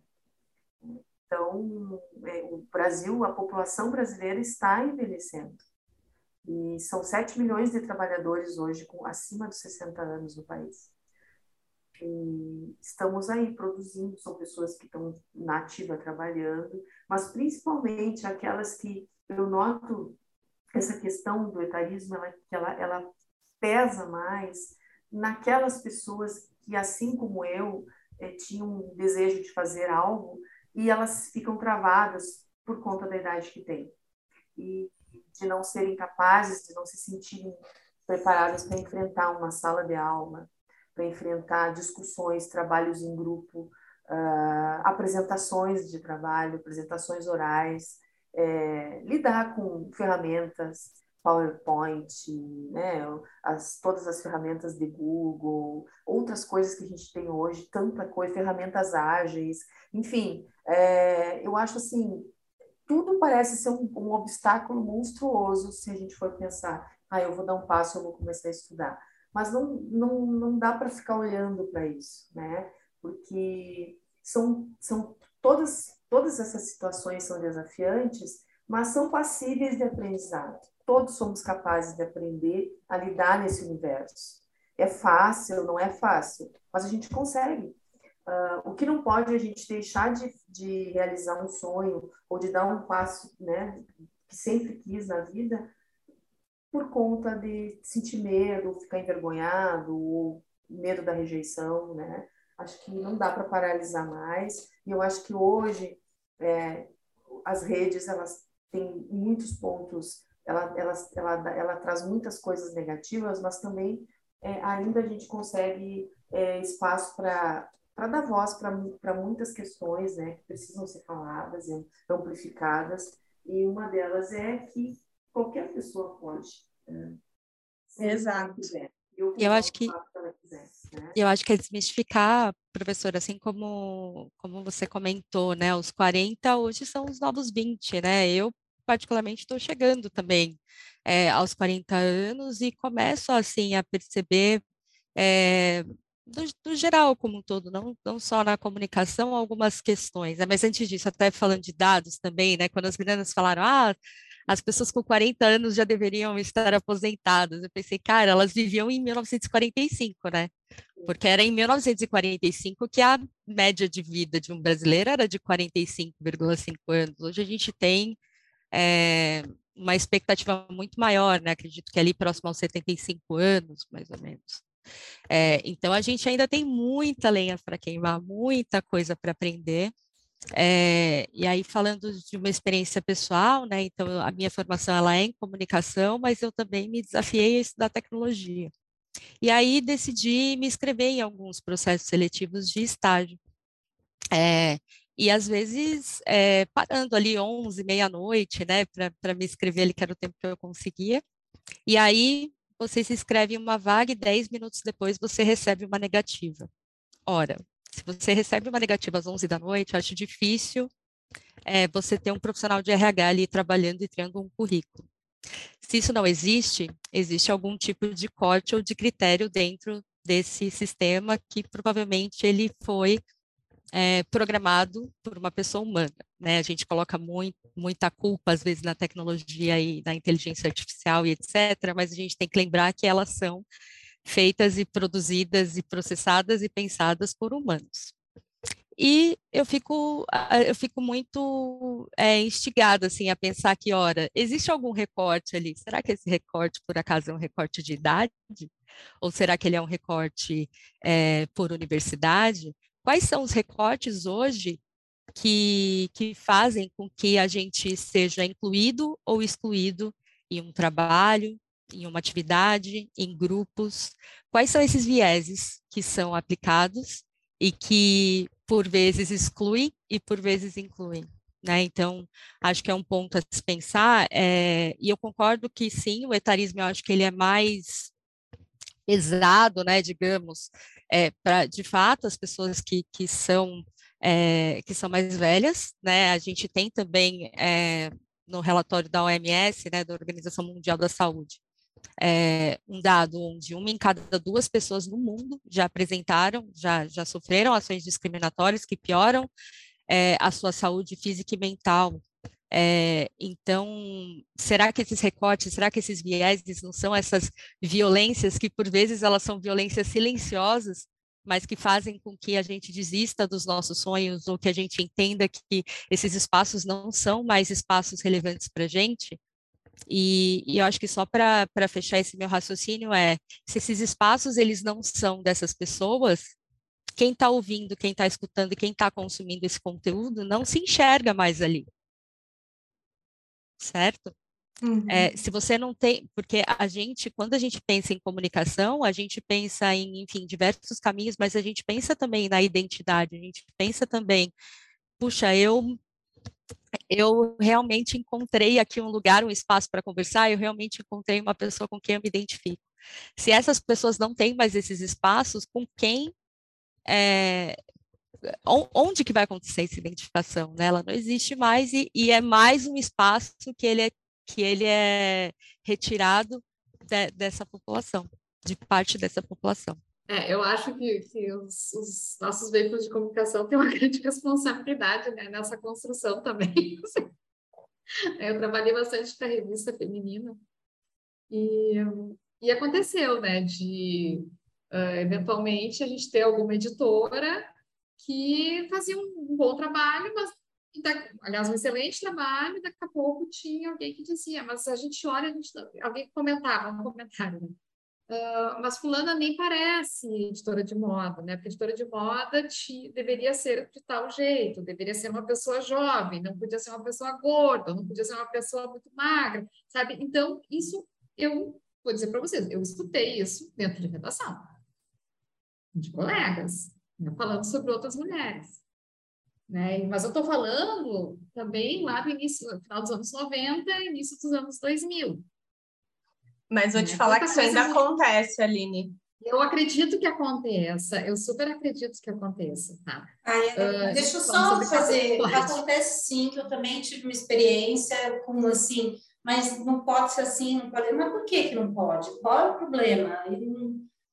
Então, é, o Brasil, a população brasileira está envelhecendo. E são 7 milhões de trabalhadores hoje com acima dos 60 anos no país. E estamos aí produzindo, são pessoas que estão na ativa trabalhando, mas principalmente aquelas que eu noto essa questão do etarismo, ela, ela, ela pesa mais naquelas pessoas que, assim como eu, é, tinham um desejo de fazer algo e elas ficam travadas por conta da idade que têm. E de não serem capazes, de não se sentirem preparadas para enfrentar uma sala de aula, para enfrentar discussões, trabalhos em grupo, uh, apresentações de trabalho, apresentações orais, é, lidar com ferramentas, PowerPoint, né, as, todas as ferramentas de Google, outras coisas que a gente tem hoje, tanta coisa, ferramentas ágeis, enfim, é, eu acho assim, tudo parece ser um, um, obstáculo monstruoso se a gente for pensar, ah, eu vou dar um passo, eu vou começar a estudar. Mas não, não, não dá para ficar olhando para isso, né? Porque são, são todas Todas essas situações são desafiantes, mas são passíveis de aprendizado. Todos somos capazes de aprender a lidar nesse universo. É fácil, não é fácil, mas a gente consegue. Uh, o que não pode é a gente deixar de, de realizar um sonho ou de dar um passo né, que sempre quis na vida por conta de sentir medo, ficar envergonhado, ou medo da rejeição, né? Acho que não dá para paralisar mais. E eu acho que hoje é, as redes elas têm muitos pontos, ela, ela, ela, ela traz muitas coisas negativas, mas também é, ainda a gente consegue é, espaço para dar voz para muitas questões né, que precisam ser faladas e amplificadas, e uma delas é que qualquer pessoa pode. Né, Exato. Eu, eu acho que né? eu acho que é desmistificar, professor, assim como como você comentou, né? Os 40 hoje são os novos 20, né? Eu particularmente estou chegando também é, aos 40 anos e começo assim a perceber é, do, do, geral como um todo, não, não só na comunicação, algumas questões. Né? Mas antes disso, até falando de dados também, né? Quando as meninas falaram, ah, as pessoas com 40 anos já deveriam estar aposentadas. Eu pensei, cara, elas viviam em 1945, né? Porque era em 1945 que a média de vida de um brasileiro era de 45,5 anos. Hoje a gente tem é, uma expectativa muito maior, né? Acredito que ali próximo aos 75 anos, mais ou menos. É, então, a gente ainda tem muita lenha para queimar, muita coisa para aprender. É, e aí, falando de uma experiência pessoal, né? Então, a minha formação ela é em comunicação, mas eu também me desafiei a estudar tecnologia. E aí, decidi me inscrever em alguns processos seletivos de estágio. É, e às vezes é, parando ali 11, meia-noite, né, para me inscrever ali, que era o tempo que eu conseguia. E aí você se inscreve em uma vaga e 10 minutos depois você recebe uma negativa. Ora, se você recebe uma negativa às 11 da noite, acho difícil é, você ter um profissional de RH ali trabalhando e criando um currículo. Se isso não existe, existe algum tipo de corte ou de critério dentro desse sistema que provavelmente ele foi é, programado por uma pessoa humana. Né? A gente coloca muito, muita culpa, às vezes, na tecnologia e na inteligência artificial e etc., mas a gente tem que lembrar que elas são feitas e produzidas e processadas e pensadas por humanos. E eu fico, eu fico muito é, instigada assim, a pensar que, ora, existe algum recorte ali? Será que esse recorte, por acaso, é um recorte de idade? Ou será que ele é um recorte é, por universidade? Quais são os recortes hoje que, que fazem com que a gente seja incluído ou excluído em um trabalho, em uma atividade, em grupos? Quais são esses vieses que são aplicados e que, por vezes, excluem e, por vezes, incluem? Né? Então, acho que é um ponto a se pensar, é, e eu concordo que sim, o etarismo, eu acho que ele é mais pesado, né, digamos, é, para, de fato, as pessoas que, que, são, é, que são mais velhas, né, a gente tem também é, no relatório da OMS, né, da Organização Mundial da Saúde, é, um dado onde uma em cada duas pessoas no mundo já apresentaram, já, já sofreram ações discriminatórias que pioram é, a sua saúde física e mental, é, então, será que esses recortes, será que esses vieses não são essas violências que, por vezes, elas são violências silenciosas, mas que fazem com que a gente desista dos nossos sonhos ou que a gente entenda que esses espaços não são mais espaços relevantes para a gente? E, e, eu acho que só para fechar esse meu raciocínio é, se esses espaços eles não são dessas pessoas, quem está ouvindo, quem está escutando quem está consumindo esse conteúdo não se enxerga mais ali certo? Uhum. É, se você não tem, porque a gente, quando a gente pensa em comunicação, a gente pensa em, enfim, diversos caminhos, mas a gente pensa também na identidade, a gente pensa também, puxa, eu eu realmente encontrei aqui um lugar, um espaço para conversar, eu realmente encontrei uma pessoa com quem eu me identifico. Se essas pessoas não têm mais esses espaços, com quem é, onde que vai acontecer essa identificação? Né? Ela não existe mais e, e, é mais um espaço que ele é, que ele é retirado de, dessa população, de parte dessa população. É, eu acho que, que os, os, nossos veículos de comunicação têm uma grande responsabilidade né, nessa construção também. eu trabalhei bastante para a revista feminina e, e aconteceu, né, de uh, eventualmente a gente ter alguma editora que fazia um, bom trabalho, mas aliás, um excelente trabalho, e daqui a pouco tinha alguém que dizia, mas a gente olha, a gente, alguém comentava um comentário, né? Uh, mas fulana nem parece editora de moda, né? Porque editora de moda te, deveria ser de tal jeito, deveria ser uma pessoa jovem, não podia ser uma pessoa gorda, não podia ser uma pessoa muito magra, sabe? Então, isso eu vou dizer para vocês, eu escutei isso dentro de redação, de colegas, falando sobre outras mulheres. Né? Mas eu estou falando também lá no início, no final dos anos 90, início dos anos 2000. Mas vou te né? falar que isso ainda acontece, Aline. Eu acredito que aconteça, eu super acredito que aconteça, tá? uh, deixa eu só fazer, acontece sim, que eu também tive uma experiência com assim, mas não pode ser assim, não pode, mas por que que não pode? Qual é o problema?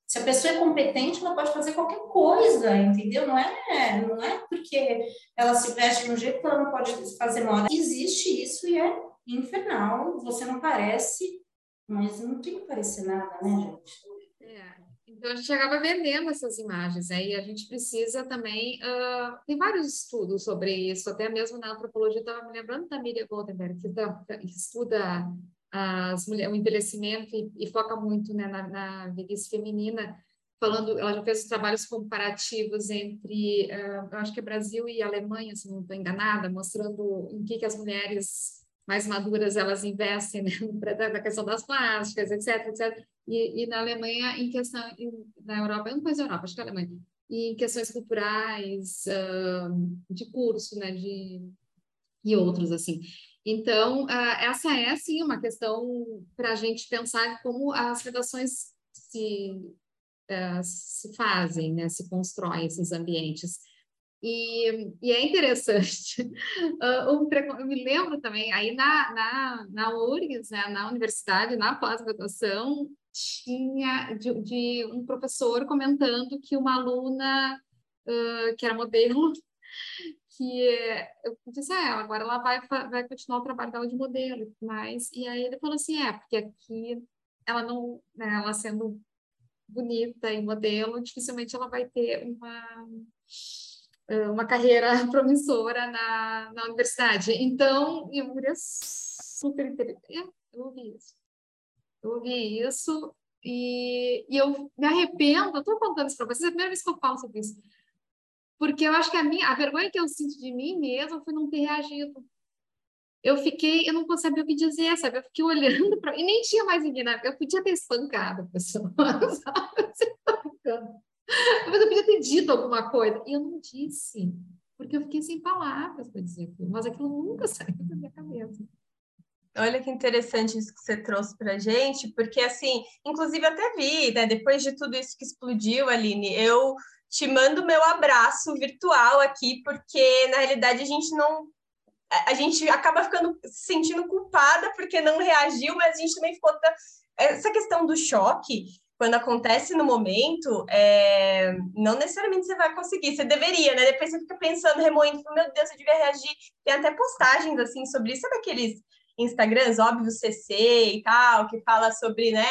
Se a pessoa é competente, ela pode fazer qualquer coisa, entendeu? Não é, não é porque ela se veste de um jeito que ela não pode fazer moda. Existe isso e é infernal. Você não parece, mas não tem que parecer nada, né, gente? É. Então, a gente acaba vendendo essas imagens, aí a gente precisa também. Uh, tem vários estudos sobre isso, até mesmo na antropologia, estava me lembrando da Miriam Goldenberg, que, que estuda as mulheres, o envelhecimento e, e foca muito né, na, na velhice feminina, falando, ela já fez trabalhos comparativos entre, uh, eu acho que é Brasil e Alemanha, se não estou enganada, mostrando em que, que as mulheres mais maduras elas investem né, na questão das plásticas, etc, etc. E, e na Alemanha, em questão, na Europa, eu não a Europa, acho que é a Alemanha, e em questões culturais, uh, de curso, né, de, e outros, assim. Então, uh, essa é, sim, uma questão para a gente pensar como as redações se, uh, se fazem, né, se constroem esses ambientes. E, e, é interessante. Um, eu me lembro também, aí na, na, na URGS, né, na universidade, na pós-graduação, tinha de, de, um professor comentando que uma aluna uh, que era modelo, que eu disse, é, agora ela vai, vai continuar o trabalho dela de modelo, mas e aí ele falou assim, é, porque aqui ela não, né, ela sendo bonita e modelo, dificilmente ela vai ter uma uma carreira promissora na, na universidade. Então, eu super interessante. É, eu ouvi isso. Eu ouvi isso e, e eu me arrependo, eu estou contando isso para vocês, é a primeira vez que eu falo sobre isso. Porque eu acho que a, minha, a vergonha que eu sinto de mim mesma foi não ter reagido. Eu fiquei, eu não sabia o que dizer, sabe? Eu fiquei olhando para. E nem tinha mais ninguém, eu podia ter espancado a pessoa? Mas eu podia ter dito alguma coisa. E eu não disse, porque eu fiquei sem palavras para dizer aquilo, mas aquilo nunca saiu da minha cabeça. Olha que interessante isso que você trouxe para gente, porque assim, inclusive até vi, né, depois de tudo isso que explodiu, Aline, eu te mando meu abraço virtual aqui, porque na realidade a gente não. A gente acaba ficando se sentindo culpada porque não reagiu, mas a gente também ficou. Essa questão do choque, quando acontece no momento, é... não necessariamente você vai conseguir, você deveria, né? Depois você fica pensando, remoendo, meu Deus, eu devia reagir. Tem até postagens assim sobre isso, sabe aqueles Instagrams, óbvio, CC e tal, que fala sobre, né,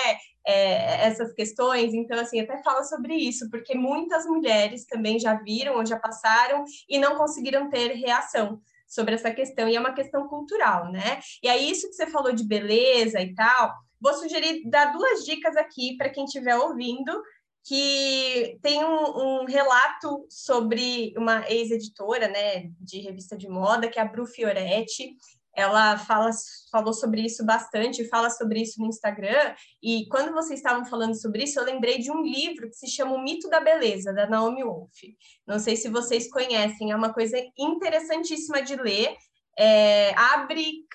é, essas questões. Então, assim, até fala sobre isso, porque muitas mulheres também já viram ou já passaram e não conseguiram ter reação sobre essa questão, e é uma questão cultural, né? E aí, isso que você falou de beleza e tal, vou sugerir dar duas dicas aqui para quem estiver ouvindo, que tem um, um relato sobre uma ex-editora, né, de revista de moda, que é a Bru Fioretti, ela fala, falou sobre isso bastante, fala sobre isso no Instagram, e quando vocês estavam falando sobre isso, eu lembrei de um livro que se chama O Mito da Beleza, da Naomi Wolf. Não sei se vocês conhecem, é uma coisa interessantíssima de ler, é, abre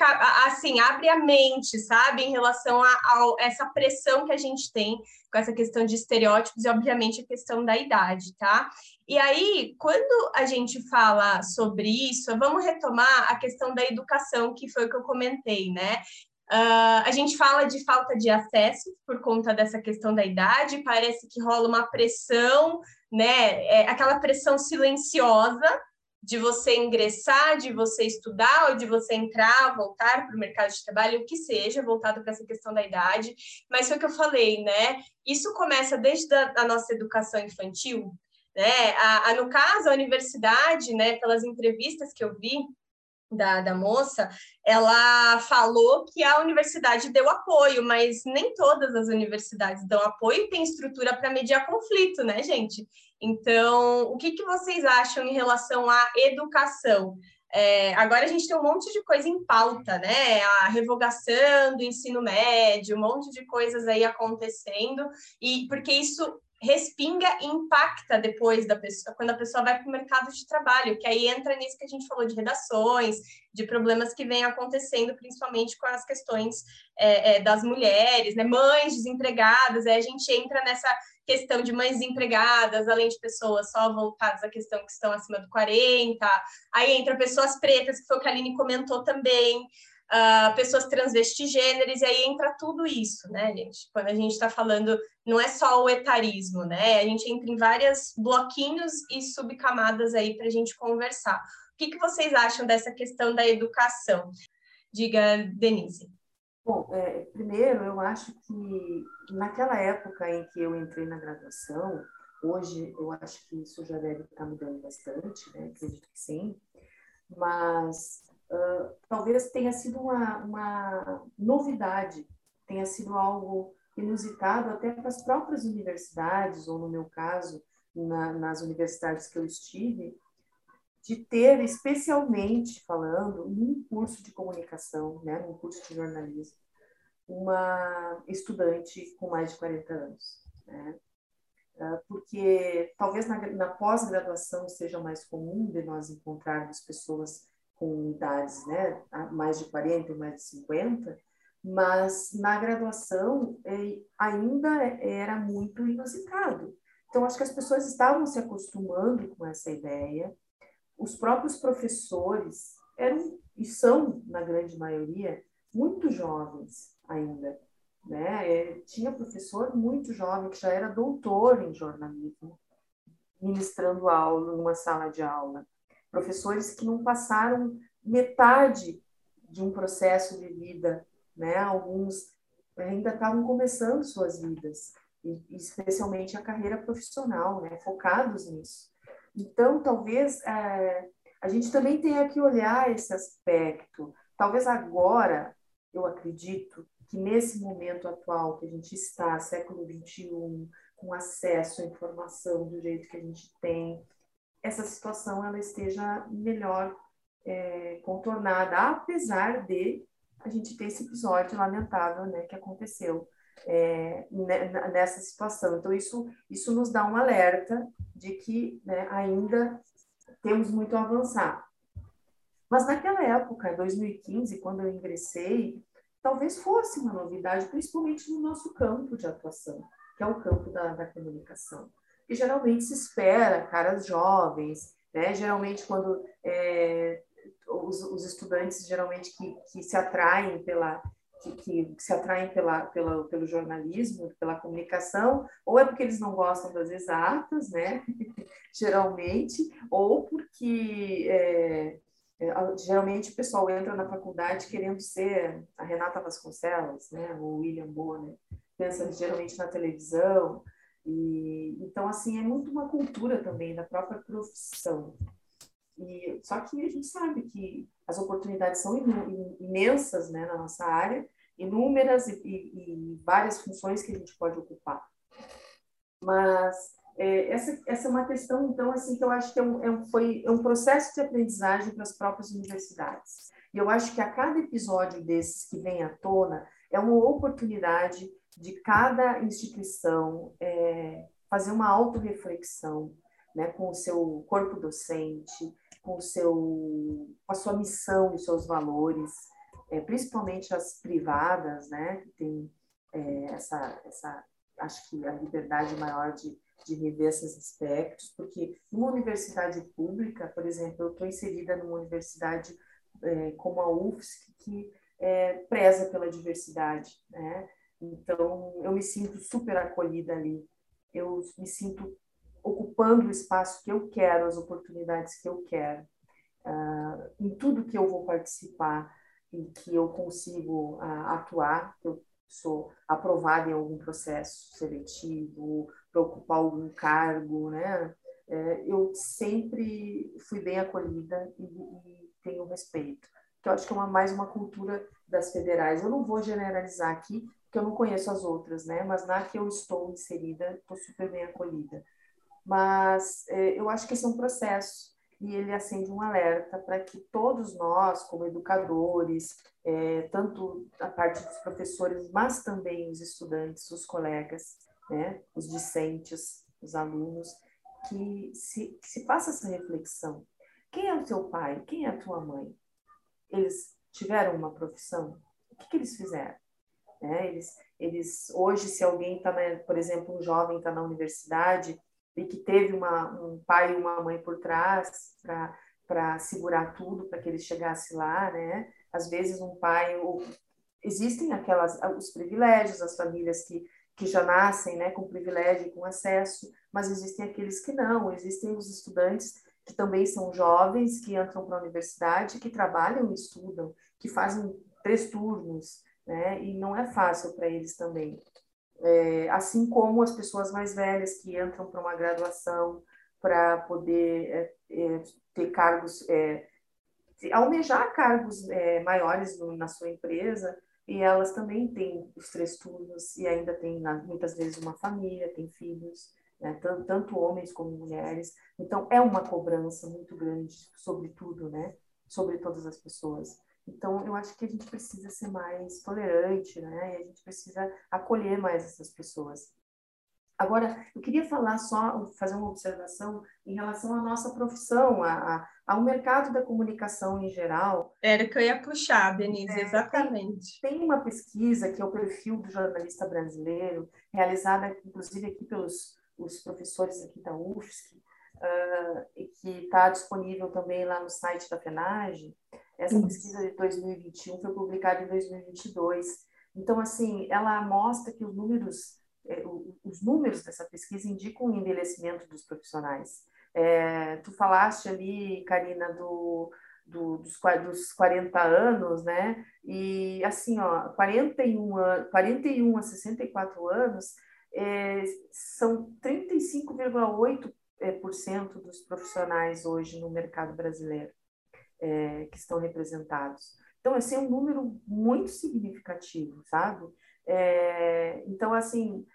assim abre a mente sabe em relação a, a, essa pressão que a gente tem com essa questão de estereótipos e obviamente a questão da idade tá e aí quando a gente fala sobre isso vamos retomar a questão da educação que foi o que eu comentei né Uh, a gente fala de falta de acesso por conta dessa questão da idade, parece que rola uma pressão, né? É aquela pressão silenciosa de você ingressar, de você estudar, ou de você entrar, voltar para o mercado de trabalho, o que seja, voltado para essa questão da idade. Mas foi o que eu falei, né? Isso começa desde a, a nossa educação infantil, né? A, a, no caso, a universidade, né, pelas entrevistas que eu vi, da, da moça, ela falou que a universidade deu apoio, mas nem todas as universidades dão apoio e tem estrutura para mediar conflito, né, gente? Então, o que, que vocês acham em relação à educação? É, agora a gente tem um monte de coisa em pauta, né? A revogação do ensino médio, um monte de coisas aí acontecendo, e porque isso respinga e impacta depois da pessoa, quando a pessoa vai para o mercado de trabalho, que aí entra nisso que a gente falou de redações, de problemas que vêm acontecendo, principalmente com as questões é, é, das mulheres, né? Mães desempregadas, aí a gente entra nessa questão de mães desempregadas, além de pessoas só voltadas à questão que estão acima do 40, aí entra pessoas pretas, que foi o que a Aline comentou também, uh, pessoas transvestigêneres, e aí entra tudo isso, né, gente? Quando a gente está falando, não é só o etarismo, né? A gente entra em vários bloquinhos e subcamadas aí para a gente conversar. O que, que vocês acham dessa questão da educação? Diga, Denise. Bom, é, primeiro, eu acho que naquela época em que eu entrei na graduação, hoje eu acho que isso já deve estar mudando bastante, né? acredito que sim, mas uh, talvez tenha sido uma, uma novidade, tenha sido algo inusitado até para as próprias universidades, ou no meu caso, na, nas universidades que eu estive, de ter, especialmente falando, num curso de comunicação, né, num curso de jornalismo, uma estudante com mais de 40 anos. Né? Ah, porque talvez na, na pós-graduação seja mais comum de nós encontrarmos pessoas com idades né, mais de 40 e mais de 50, mas na graduação eh, ainda era muito inusitado. Então, acho que as pessoas estavam se acostumando com essa ideia, os próprios professores eram e são, na grande maioria, muito jovens ainda. Né? É, tinha professor muito jovem que já era doutor em jornalismo, ministrando aula numa sala de aula. Professores que não passaram metade de um processo de vida, né? Alguns ainda estavam começando suas vidas, especialmente a carreira profissional, né? Focados nisso. Então, talvez é, a gente também tenha que olhar esse aspecto. Talvez agora, eu acredito que nesse momento atual que a gente está, século XXI, com acesso à informação do jeito que a gente tem, essa situação ela esteja melhor é, contornada, apesar de a gente ter esse episódio lamentável né, que aconteceu é, nessa situação. Então, isso, isso nos dá um alerta de que né, ainda temos muito a avançar. Mas naquela época, em 2015, quando eu ingressei, talvez fosse uma novidade, principalmente no nosso campo de atuação, que é o campo da, da comunicação. E geralmente se espera caras jovens, né? geralmente quando é, os, os, estudantes geralmente que, que se atraem pela, que, que, se atraem pela, pela, pelo jornalismo, pela comunicação, ou é porque eles não gostam das exatas, né? geralmente, ou porque é, é, geralmente o pessoal entra na faculdade querendo ser a Renata Vasconcelos, né? o William Bonner, pensa geralmente na televisão, e então assim é muito uma cultura também da própria profissão. E, só que a gente sabe que as oportunidades são imensas né, na nossa área, inúmeras e, e, e várias funções que a gente pode ocupar. Mas é, essa, essa é uma questão, então, assim, que eu acho que é um, é um, foi, é um processo de aprendizagem para as próprias universidades. E eu acho que a cada episódio desses que vem à tona é uma oportunidade de cada instituição é, fazer uma autorreflexão né, com o seu corpo docente, com, o seu, com a sua missão e seus valores, é, principalmente as privadas, né, que tem é, essa, essa, acho que a liberdade maior de, de rever esses aspectos, porque numa universidade pública, por exemplo, eu estou inserida numa universidade é, como a UFSC, que é, preza pela diversidade, né? Então, eu me sinto super acolhida ali. Eu me sinto ocupando o espaço que eu quero, as oportunidades que eu quero, uh, em tudo que eu vou participar e que eu consigo uh, atuar, que eu sou aprovada em algum processo seletivo, para ocupar algum cargo, né? É, eu sempre fui bem acolhida e, e tenho respeito. Que eu acho que é uma, mais uma cultura das federais. Eu não vou generalizar aqui, porque eu não conheço as outras, né? Mas na que eu estou inserida, estou super bem acolhida. Mas é, eu acho que esse é um processo e ele acende um alerta para que todos nós, como educadores, é, tanto a parte dos professores, mas também os estudantes, os colegas, né, os discentes, os alunos, que se, que se faça essa reflexão. Quem é o teu pai? Quem é a tua mãe? Eles tiveram uma profissão? O que, que eles fizeram? É, eles, eles hoje, se alguém está, por exemplo, um jovem está na universidade e que teve uma, um pai e uma mãe por trás para segurar tudo para que ele chegasse lá, né? Às vezes um pai ou, existem aquelas os privilégios, as famílias que que já nascem, né, com privilégio, com acesso, mas existem aqueles que não, existem os estudantes que também são jovens, que entram para a universidade, que trabalham e estudam, que fazem três turnos, né? E não é fácil para eles também. É, assim como as pessoas mais velhas que entram para uma graduação para poder é, é, ter cargos, é, almejar cargos é, maiores no, na sua empresa, e elas também têm os três turnos e ainda têm muitas vezes uma família, têm filhos, né? tanto, tanto, homens como mulheres. Então é uma cobrança muito grande sobre tudo, né? Sobre todas as pessoas. Então eu acho que a gente precisa ser mais tolerante, né? E a gente precisa acolher mais essas pessoas. Agora, eu queria falar só, fazer uma observação em relação à nossa profissão, a, a, ao mercado da comunicação em geral. Era que eu ia puxar, Denise, é, exatamente. Tem, tem, uma pesquisa que é o perfil do jornalista brasileiro, realizada inclusive aqui pelos os professores aqui da UFSC, uh, e que está disponível também lá no site da FENAGE. Essa Isso. pesquisa de 2021 foi publicada em 2022. Então, assim, ela mostra que os números é, os números dessa pesquisa indicam o envelhecimento dos profissionais. É, tu falaste ali, Karina, do, do, dos, dos 40 anos, né? E assim, ó, 41, 41 a 64 anos é, são 35,8% é, dos profissionais hoje no mercado brasileiro é, que estão representados. Então, esse é um número muito significativo, sabe? É, então, assim,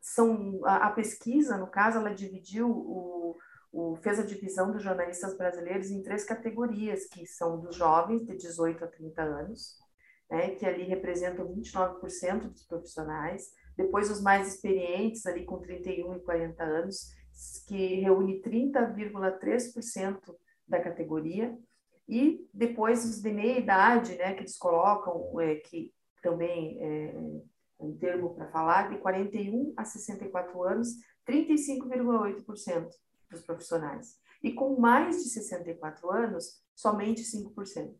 são a, a, pesquisa, no caso, ela dividiu o, o, fez a divisão dos jornalistas brasileiros em três categorias, que são dos jovens de 18 a 30 anos, né, que ali representam 29% dos profissionais, depois os mais experientes, ali com 31 e 40 anos, que reúne 30,3% da categoria, e depois os de meia idade, né, que eles colocam, é, que também é, um termo para falar, de 41 a 64 anos, 35,8% dos profissionais. E com mais de 64 anos, somente 5%.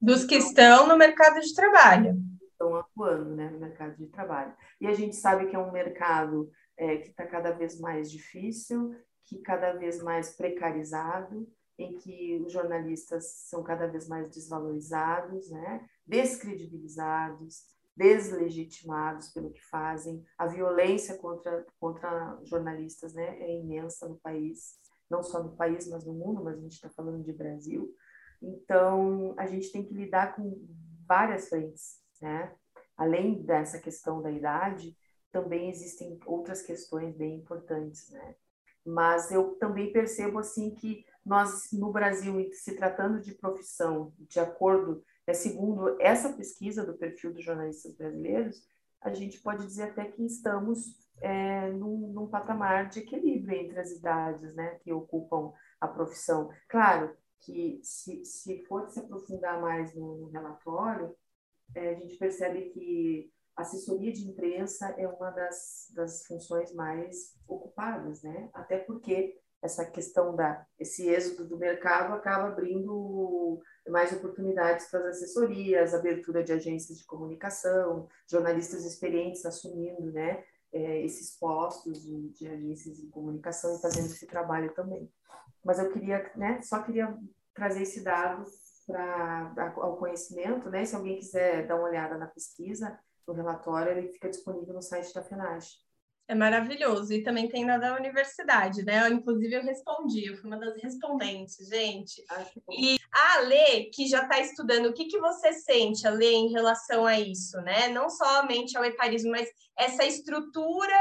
Dos que estão no mercado de trabalho. Estão atuando né, no mercado de trabalho. E a gente sabe que é um mercado é, que está cada vez mais difícil, que cada vez mais precarizado, em que os jornalistas são cada vez mais desvalorizados, né, descredibilizados, deslegitimados pelo que fazem. A violência contra, contra jornalistas né, é imensa no país, não só no país, mas no mundo, mas a gente está falando de Brasil. Então, a gente tem que lidar com várias frentes, né? Além dessa questão da idade, também existem outras questões bem importantes, né? Mas eu também percebo, assim, que nós, no Brasil, se tratando de profissão, de acordo é, segundo essa pesquisa do perfil dos jornalistas brasileiros, a gente pode dizer até que estamos é, num, num, patamar de equilíbrio entre as idades né, que ocupam a profissão. Claro que se, se for se aprofundar mais no, no relatório, é, a gente percebe que assessoria de imprensa é uma das, das funções mais ocupadas, né? Até porque essa questão da esse êxodo do mercado acaba abrindo mais oportunidades para as assessorias, abertura de agências de comunicação, jornalistas experientes assumindo, né, é, esses postos de, de, agências de comunicação e fazendo esse trabalho também. Mas eu queria, né, só queria trazer esse dado para ao conhecimento, né? Se alguém quiser dar uma olhada na pesquisa, no relatório, ele fica disponível no site da FENAGE. É maravilhoso. E também tem na da universidade, né? Eu, inclusive, eu respondi, eu fui uma das respondentes, gente. E a Lê, que já está estudando, o que, que você sente, Lê, em relação a isso, né? Não somente ao etarismo, mas essa estrutura,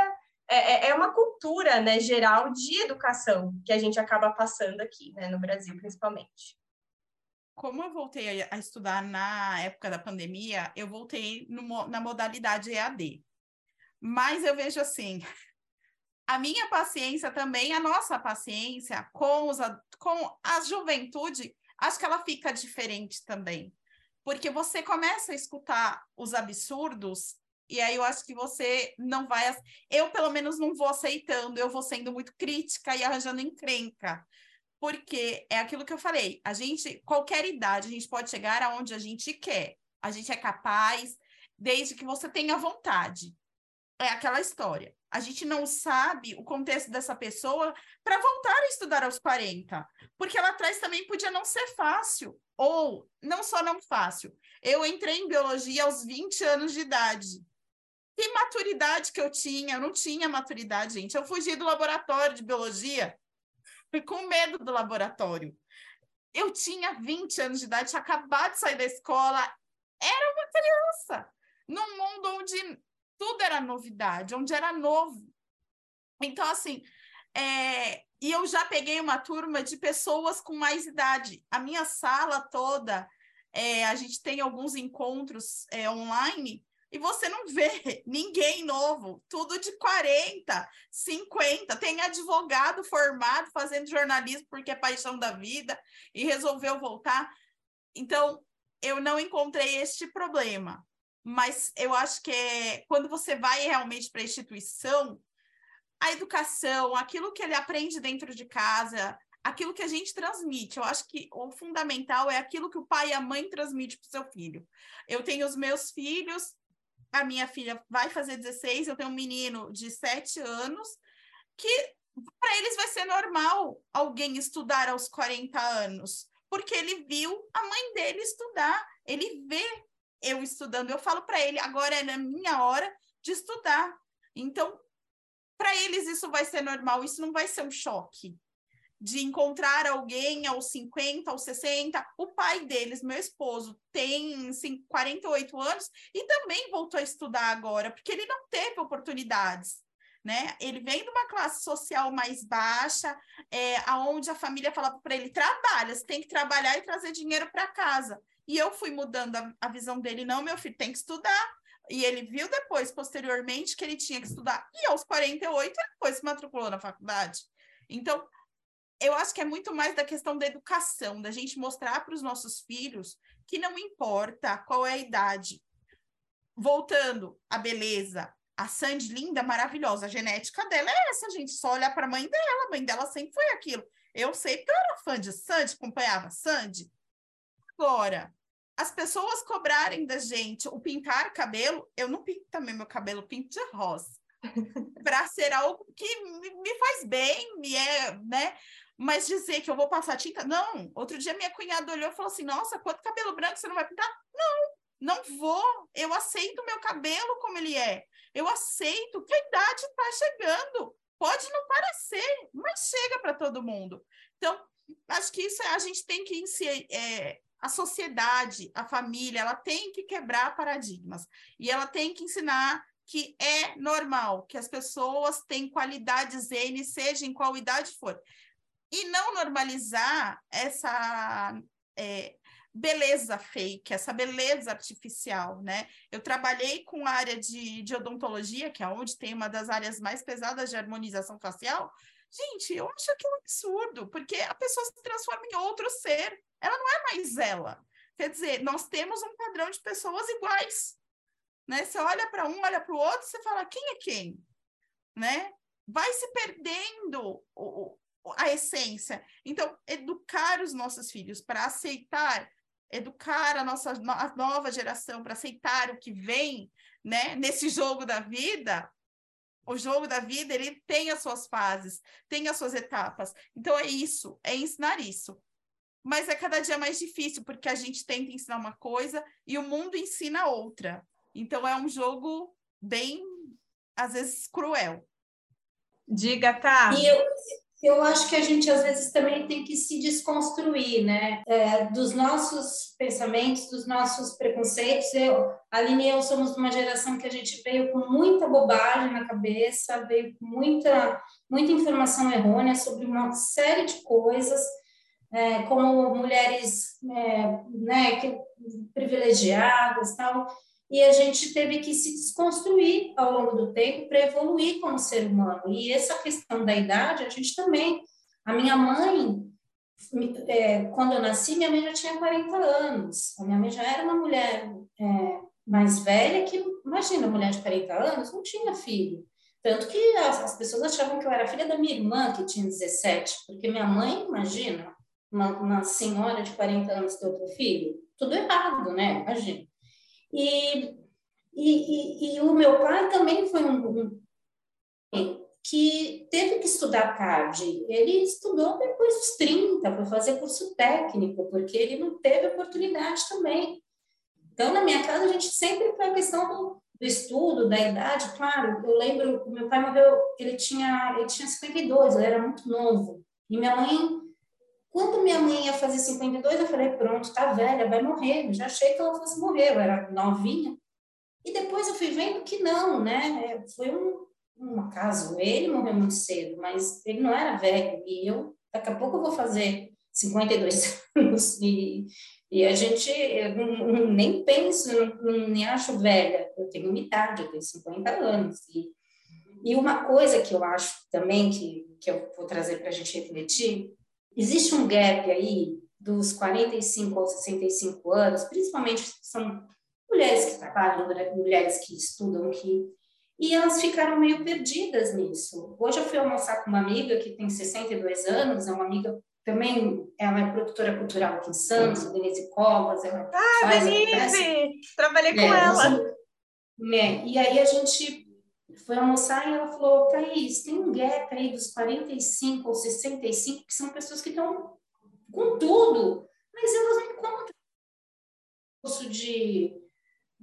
é, é, é uma cultura né, geral de educação que a gente acaba passando aqui, né, no Brasil, principalmente. Como eu voltei a estudar na época da pandemia, eu voltei no, na modalidade EAD. Mas eu vejo assim, a minha paciência também, a nossa paciência com, os, com a juventude, acho que ela fica diferente também. Porque você começa a escutar os absurdos, e aí eu acho que você não vai. Eu, pelo menos, não vou aceitando, eu vou sendo muito crítica e arranjando encrenca. Porque é aquilo que eu falei, a gente, qualquer idade, a gente pode chegar aonde a gente quer. A gente é capaz, desde que você tenha vontade é aquela história. A gente não sabe o contexto dessa pessoa para voltar a estudar aos 40, porque lá atrás também podia não ser fácil, ou não só não fácil. Eu entrei em biologia aos 20 anos de idade. Que maturidade que eu tinha? Eu não tinha maturidade, gente. Eu fugi do laboratório de biologia com medo do laboratório. Eu tinha 20 anos de idade, tinha acabado de sair da escola, era uma criança, num mundo onde tudo era novidade, onde era novo. Então, assim, é... e eu já peguei uma turma de pessoas com mais idade. A minha sala toda, é, a gente tem alguns encontros é, online e você não vê ninguém novo, tudo de 40, 50. Tem advogado formado fazendo jornalismo porque é paixão da vida e resolveu voltar. Então, eu não encontrei este problema. Mas eu acho que é, quando você vai realmente para a instituição, a educação, aquilo que ele aprende dentro de casa, aquilo que a gente transmite. Eu acho que o fundamental é aquilo que o pai e a mãe transmite para o seu filho. Eu tenho os meus filhos, a minha filha vai fazer 16, eu tenho um menino de 7 anos, que para eles vai ser normal alguém estudar aos 40 anos, porque ele viu a mãe dele estudar, ele vê eu estudando, eu falo para ele, agora é na minha hora de estudar. Então, para eles isso vai ser normal, isso não vai ser um choque de encontrar alguém aos 50, aos 60. O pai deles, meu esposo, tem assim, 48 anos e também voltou a estudar agora, porque ele não teve oportunidades. Né? Ele vem de uma classe social mais baixa, é, aonde a família falava para ele: trabalha, você tem que trabalhar e trazer dinheiro para casa. E eu fui mudando a, a visão dele: não, meu filho, tem que estudar. E ele viu depois, posteriormente, que ele tinha que estudar. E aos 48, ele depois se matriculou na faculdade. Então, eu acho que é muito mais da questão da educação, da gente mostrar para os nossos filhos que não importa qual é a idade. Voltando à beleza, a Sandy linda, maravilhosa, a genética dela é essa, gente. Só olhar para a mãe dela, a mãe dela sempre foi aquilo. Eu sei porque eu era fã de Sandy, acompanhava Sandy. Agora, as pessoas cobrarem da gente o pintar cabelo, eu não pinto também meu cabelo, pinto de rosa. Para ser algo que me faz bem, me é, né? Mas dizer que eu vou passar tinta, não. Outro dia minha cunhada olhou e falou assim: Nossa, quanto cabelo branco você não vai pintar? Não, não vou. Eu aceito meu cabelo como ele é. Eu aceito que a idade está chegando. Pode não parecer, mas chega para todo mundo. Então, acho que isso é, a gente tem que é, a sociedade, a família, ela tem que quebrar paradigmas e ela tem que ensinar que é normal, que as pessoas têm qualidades N, seja em qual idade for e não normalizar essa é, beleza fake, essa beleza artificial, né? Eu trabalhei com a área de, de odontologia, que é onde tem uma das áreas mais pesadas de harmonização facial. Gente, eu acho aquilo absurdo, porque a pessoa se transforma em outro ser. Ela não é mais ela. Quer dizer, nós temos um padrão de pessoas iguais. Né? Você olha para um, olha para o outro, você fala, quem é quem? Né? Vai se perdendo o, a essência. Então, educar os nossos filhos para aceitar, educar a nossa a nova geração para aceitar o que vem, né, nesse jogo da vida. O jogo da vida, ele tem as suas fases, tem as suas etapas. Então é isso, é ensinar isso. Mas é cada dia mais difícil, porque a gente tenta ensinar uma coisa e o mundo ensina outra. Então é um jogo bem, às vezes, cruel. Diga, tá. E eu, eu acho que a gente às vezes também tem que se desconstruir, né? É, dos nossos pensamentos, dos nossos preconceitos. Eu, a Aline e eu somos de uma geração que a gente veio com muita bobagem na cabeça, veio com muita, muita informação errônea sobre uma série de coisas, é, como mulheres é, né, que, privilegiadas tal e a gente teve que se desconstruir ao longo do tempo para evoluir como ser humano. E essa questão da idade, a gente também. A minha mãe, é, quando eu nasci, minha mãe já tinha 40 anos. A minha mãe já era uma mulher é, mais velha que, imagina, mulher de 40 anos não tinha filho. Tanto que as, as, pessoas achavam que eu era filha da minha irmã, que tinha 17, porque minha mãe, imagina, uma, uma senhora de 40 anos ter outro filho, tudo errado, né? Imagina. E, E, e, e, o meu pai também foi um, um que teve que estudar tarde. Ele estudou depois dos 30, foi fazer curso técnico, porque ele não teve oportunidade também. Então, na minha casa, a gente sempre foi a questão do, do estudo, da idade. Claro, eu lembro, meu pai morreu, ele tinha, ele tinha 52, ele era muito novo. E minha mãe, quando minha mãe ia fazer 52, eu falei, pronto, tá velha, vai morrer. Eu já achei que ela fosse morrer, eu era novinha. E depois eu fui vendo que não, né? É, foi um, um acaso. Ele morreu muito cedo, mas ele não era velho. E eu, daqui a pouco, eu vou fazer 52 anos. E, e a gente, eu nem penso, não, nem acho velha. Eu tenho uma eu tenho 50 anos. E, e uma coisa que eu acho também, que, que eu vou trazer para a gente refletir, existe um gap aí dos 45 aos 65 anos, principalmente são mulheres que trabalham, mulheres que estudam, que e elas ficaram meio perdidas nisso. Hoje eu fui almoçar com uma amiga que tem 62 anos, é uma amiga também, ela é produtora cultural aqui em Santos, Denise Covas. Ela ah, Denise! Trabalhei com é, ela. É, e aí a gente foi almoçar e ela falou, Thaís, tem um gap aí dos 45 ou 65, que são pessoas que estão com tudo, mas elas não encontram curso de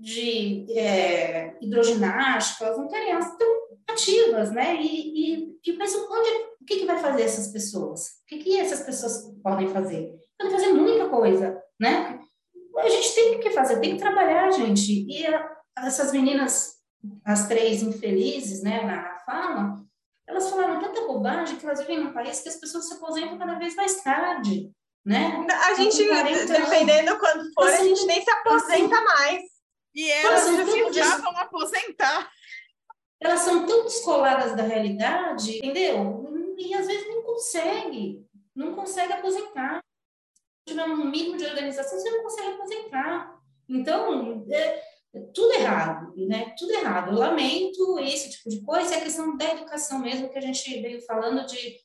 de é, hidroginástica, elas não querem, elas estão ativas, né? E, e, e mas onde, o que, que vai fazer essas pessoas? O que, que essas pessoas podem fazer? Podem fazer muita coisa, né? A gente tem que fazer, tem que trabalhar, gente. E a, essas meninas, as três infelizes, né, na fala, elas falaram tanta bobagem que elas vivem num país que as pessoas se aposentam cada vez mais tarde, né? A gente, dependendo quando for, a gente nem se aposenta mais. E elas já vão aposentar. Elas são tão descoladas da realidade, entendeu? E às vezes não consegue, não consegue aposentar. Se tiver um mínimo de organização, você não consegue aposentar. Então, é tudo errado, né? Tudo errado. Eu lamento esse tipo de coisa, é a questão da educação mesmo que a gente veio falando de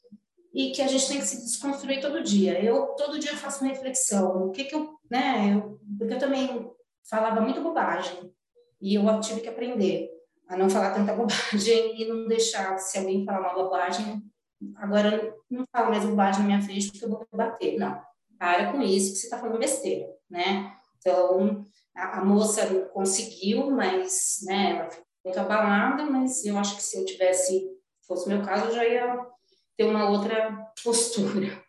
e que a gente tem que se desconstruir todo dia. Eu todo dia faço uma reflexão. O que que eu, né? Eu, porque eu também falava muito bobagem. E eu tive que aprender a não falar tanta bobagem e não deixar, se alguém falar uma bobagem, agora não falo mais bobagem na minha frente porque eu vou bater. Não, para com isso que você está falando besteira, né? Então, a, a, moça conseguiu, mas, né, ela ficou muito abalada, mas eu acho que se eu tivesse, fosse o meu caso, eu já ia ter uma outra postura.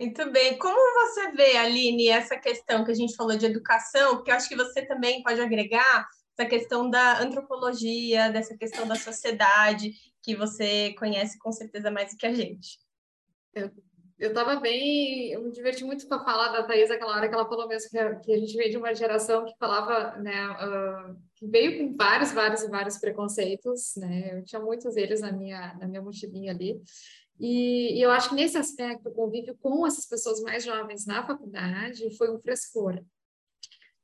Muito bem. Como você vê, Aline, essa questão que a gente falou de educação, porque eu acho que você também pode agregar essa questão da antropologia, dessa questão da sociedade, que você conhece com certeza mais do que a gente. Eu estava bem, eu me diverti muito com a fala da Thais aquela hora que ela falou mesmo que a, que a gente veio de uma geração que falava, né, uh, que veio com vários, vários e vários preconceitos, né, eu tinha muitos deles na minha, na minha mochilinha ali, e, e, eu acho que nesse aspecto, o convívio com essas pessoas mais jovens na faculdade foi um frescor.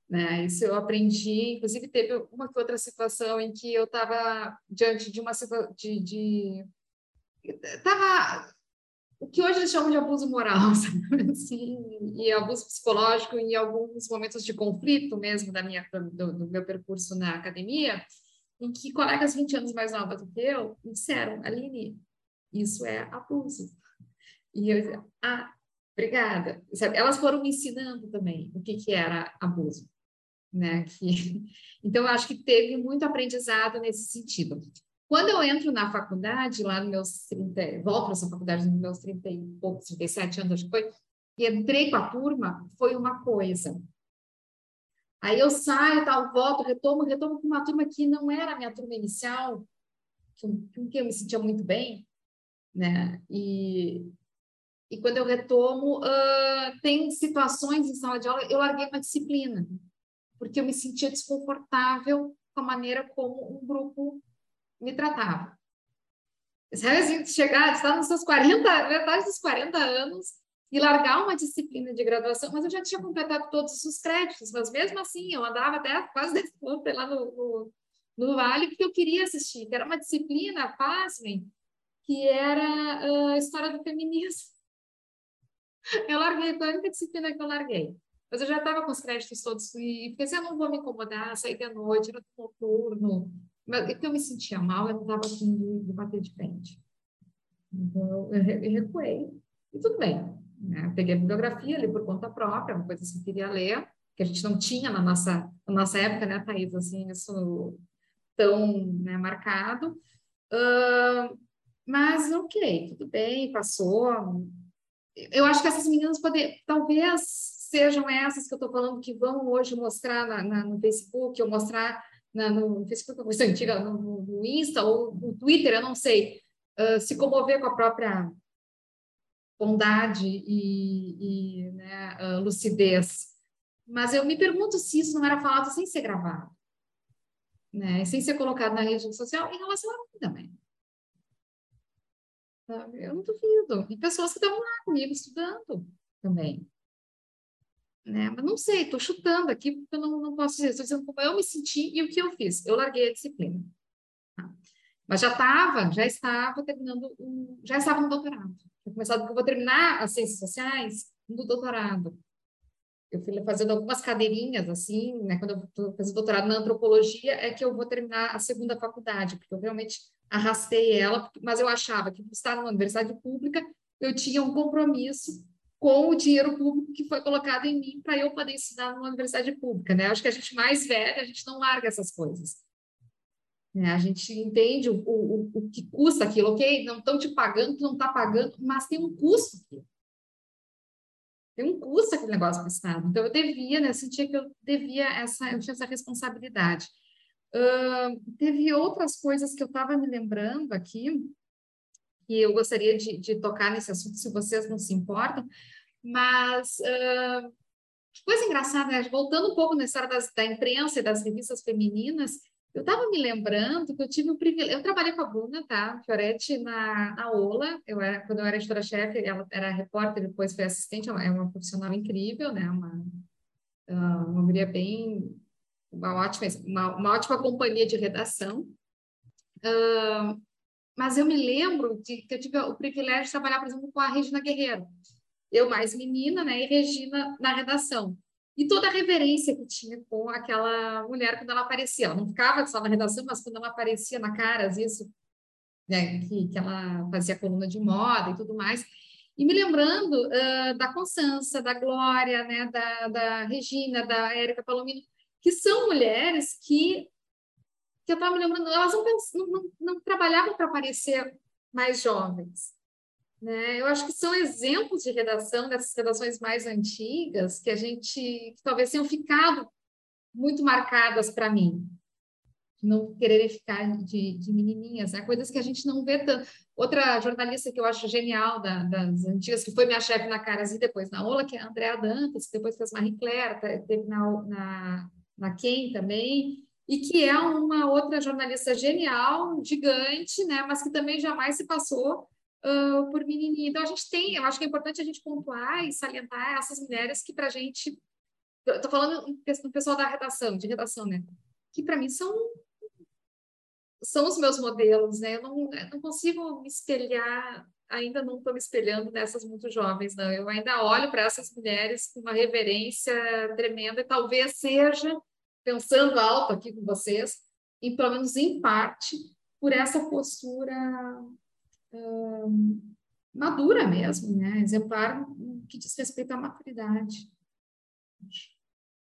Né? Isso eu aprendi, inclusive teve uma outra situação em que eu estava diante de uma de, de tava o que hoje eles chamam de abuso moral, sabe? Assim, e abuso psicológico em alguns momentos de conflito mesmo da minha do, do meu percurso na academia, em que colegas 20 anos mais novas do que eu me disseram, Aline, isso é abuso. E eu dizia, ah, obrigada. Sabe? Elas foram me ensinando também o que, que era abuso. Né? Que... Então, eu acho que teve muito aprendizado nesse sentido. Quando eu entro na faculdade, lá nos meus 30, volto para essa faculdade nos meus 30 e poucos, 37 anos, acho que foi, e entrei com a turma, foi uma coisa. Aí eu saio, tal, volto, retomo, retomo com uma turma que não era a minha turma inicial, com que eu me sentia muito bem, né? E, e quando eu retomo, uh, tem situações em sala de aula, eu larguei uma disciplina, porque eu me sentia desconfortável com a maneira como um grupo me tratava. Sabe assim, chegar, estar nos seus 40, metade dos 40 anos e largar uma disciplina de graduação, mas eu já tinha completado todos os créditos, mas mesmo assim eu andava até quase 10 lá no, no, no Vale, porque eu queria assistir, que era uma disciplina, pasmem, que era a história do feminismo. Eu larguei, foi a única disciplina que eu larguei. mas eu já estava com os créditos todos e pensei, eu não vou me incomodar, sair de noite, no noturno. Mas porque eu me sentia mal, eu não estava afim de, de, bater de frente. Então, eu, recuei. E tudo bem. Né? Peguei a bibliografia, li por conta própria, uma coisa que eu queria ler, que a gente não tinha na nossa, na nossa época, né, Thaís? Assim, isso tão né, marcado. Uh, mas, ok, tudo bem, passou. Eu acho que essas meninas poder, talvez sejam essas que eu estou falando que vão hoje mostrar na, na, no Facebook, ou mostrar na, no Facebook, uma coisa antiga, no, no, Insta ou no Twitter, eu não sei, uh, se comover com a própria bondade e, e né, uh, lucidez. Mas eu me pergunto se isso não era falado sem ser gravado, né, sem ser colocado na rede social em relação a mim também. Eu não duvido. E pessoas que estavam lá comigo estudando também. Né? Mas não sei, estou chutando aqui porque eu não, não posso dizer. Estou dizendo como eu me senti e o que eu fiz. Eu larguei a disciplina. Tá? Mas já estava, já estava terminando, um, já estava no doutorado. Eu, começado, eu vou terminar as ciências sociais no doutorado. Eu fui fazendo algumas cadeirinhas, assim, né? Quando eu estou fazendo doutorado na antropologia, é que eu vou terminar a segunda faculdade, porque eu realmente arrastei ela, mas eu achava que estar numa universidade pública, eu tinha um compromisso com o dinheiro público que foi colocado em mim para eu poder estudar numa universidade pública, né? Acho que a gente mais velha, a gente não larga essas coisas. Né? A gente entende o, o, o que custa aquilo, ok? Não estão te pagando, tu não está pagando, mas tem um custo aqui. Tem um custo aquele negócio para o Estado. Então, eu devia, né? Eu sentia que eu devia essa, eu tinha essa responsabilidade. Uh, teve outras coisas que eu estava me lembrando aqui, que eu gostaria de, de, tocar nesse assunto, se vocês não se importam, mas uh, coisa engraçada, né? voltando um pouco na história das, da imprensa e das revistas femininas, eu estava me lembrando que eu tive o privilégio. Eu trabalhei com a Bruna, tá? Fioretti, na, na Ola. Eu era, quando eu era editora-chefe, ela era repórter, depois foi assistente. Uma, é uma profissional incrível, né? Uma, ah, uma mulher bem uma ótima, uma, uma ótima companhia de redação. Uh, mas eu me lembro de que eu tive o privilégio de trabalhar, por exemplo, com a Regina Guerreiro. Eu mais menina, né? E Regina na redação. E toda a reverência que tinha com aquela mulher quando ela aparecia. Ela não ficava só na redação, mas quando ela aparecia na cara, isso, né, que, que ela fazia coluna de moda e tudo mais. E me lembrando uh, da Constança, da Glória, né, da, da Regina, da Érica Palomino, que são mulheres que, que eu estava me lembrando, elas não, não, não, não trabalhavam para parecer mais jovens. Né? Eu acho que são exemplos de redação, dessas redações mais antigas, que a gente, que talvez tenham ficado muito marcadas para mim. Não quererem ficar de, de menininhas, né? coisas que a gente não vê tanto. Outra jornalista que eu acho genial da, das antigas, que foi minha chefe na Caras e depois na Ola, que é a Andrea Dantas, que depois fez Marie Claire, tá, teve na, na na Quem também, e que é uma outra jornalista genial, gigante, né, mas que também jamais se passou por menininha. Então, a gente tem, eu acho que é importante a gente pontuar e salientar essas mulheres que, para a gente, estou falando do pessoal da redação, de redação, né, que para mim são são os meus modelos, né? Eu não, eu não consigo me espelhar, ainda não estou me espelhando nessas muito jovens, não. Eu ainda olho para essas mulheres com uma reverência tremenda e talvez seja, pensando alto aqui com vocês, e pelo menos em parte, por essa postura madura mesmo, né? Exemplar que diz respeito à maturidade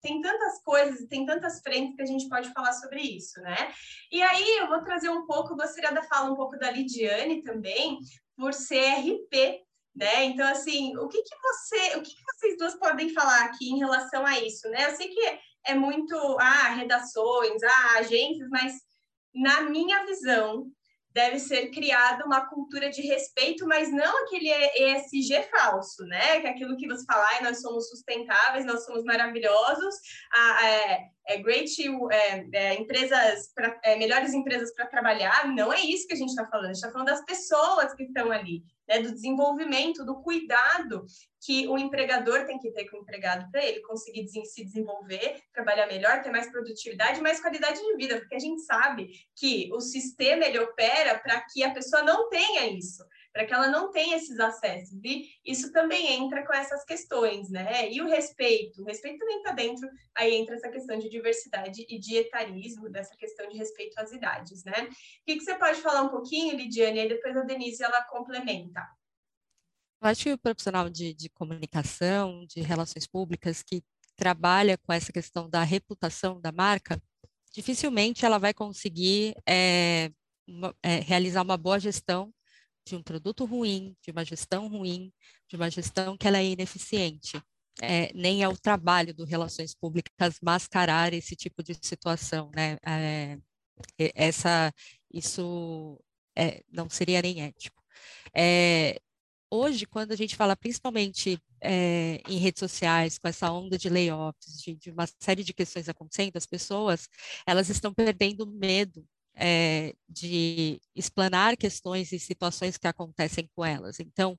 tem tantas coisas, tem tantas frentes que a gente pode falar sobre isso, né? E aí eu vou trazer um pouco, gostaria de falar um pouco da Lidiane também, por ser RP, né? Então, assim, o que, que você, o que, que vocês duas podem falar aqui em relação a isso, né? Eu sei que é muito, ah, redações, ah, agências, mas na minha visão, deve ser criada uma cultura de respeito, mas não aquele ESG falso, né? Que é aquilo que você fala, nós somos sustentáveis, nós somos maravilhosos, a, é, great, é, é, empresas, pra, melhores empresas para trabalhar, não é isso que a gente está falando, a gente está falando das pessoas que estão ali, né, do desenvolvimento, do cuidado que o empregador tem que ter com o empregado para ele conseguir se desenvolver, trabalhar melhor, ter mais produtividade, mais qualidade de vida, porque a gente sabe que o sistema ele opera para que a pessoa não tenha isso. para que ela não tenha esses acessos. E isso também entra com essas questões, né? E o respeito, o respeito também está dentro, aí entra essa questão de diversidade e de etarismo, dessa questão de respeito às idades, né? O que, que você pode falar um pouquinho, Lidiane, e depois a Denise ela complementa. Eu acho que o profissional de, de comunicação, de relações públicas, que trabalha com essa questão da reputação da marca, dificilmente ela vai conseguir é, uma, é, realizar uma boa gestão de um produto ruim, de uma gestão ruim, de uma gestão que ela é ineficiente. É, nem é o trabalho do Relações Públicas mascarar esse tipo de situação, né? É, essa, isso é, não seria nem ético. Hoje, quando a gente fala principalmente é, em redes sociais, com essa onda de layoffs, de, de, uma série de questões acontecendo, as pessoas elas estão perdendo medo é, de explanar questões e situações que acontecem com elas. Então,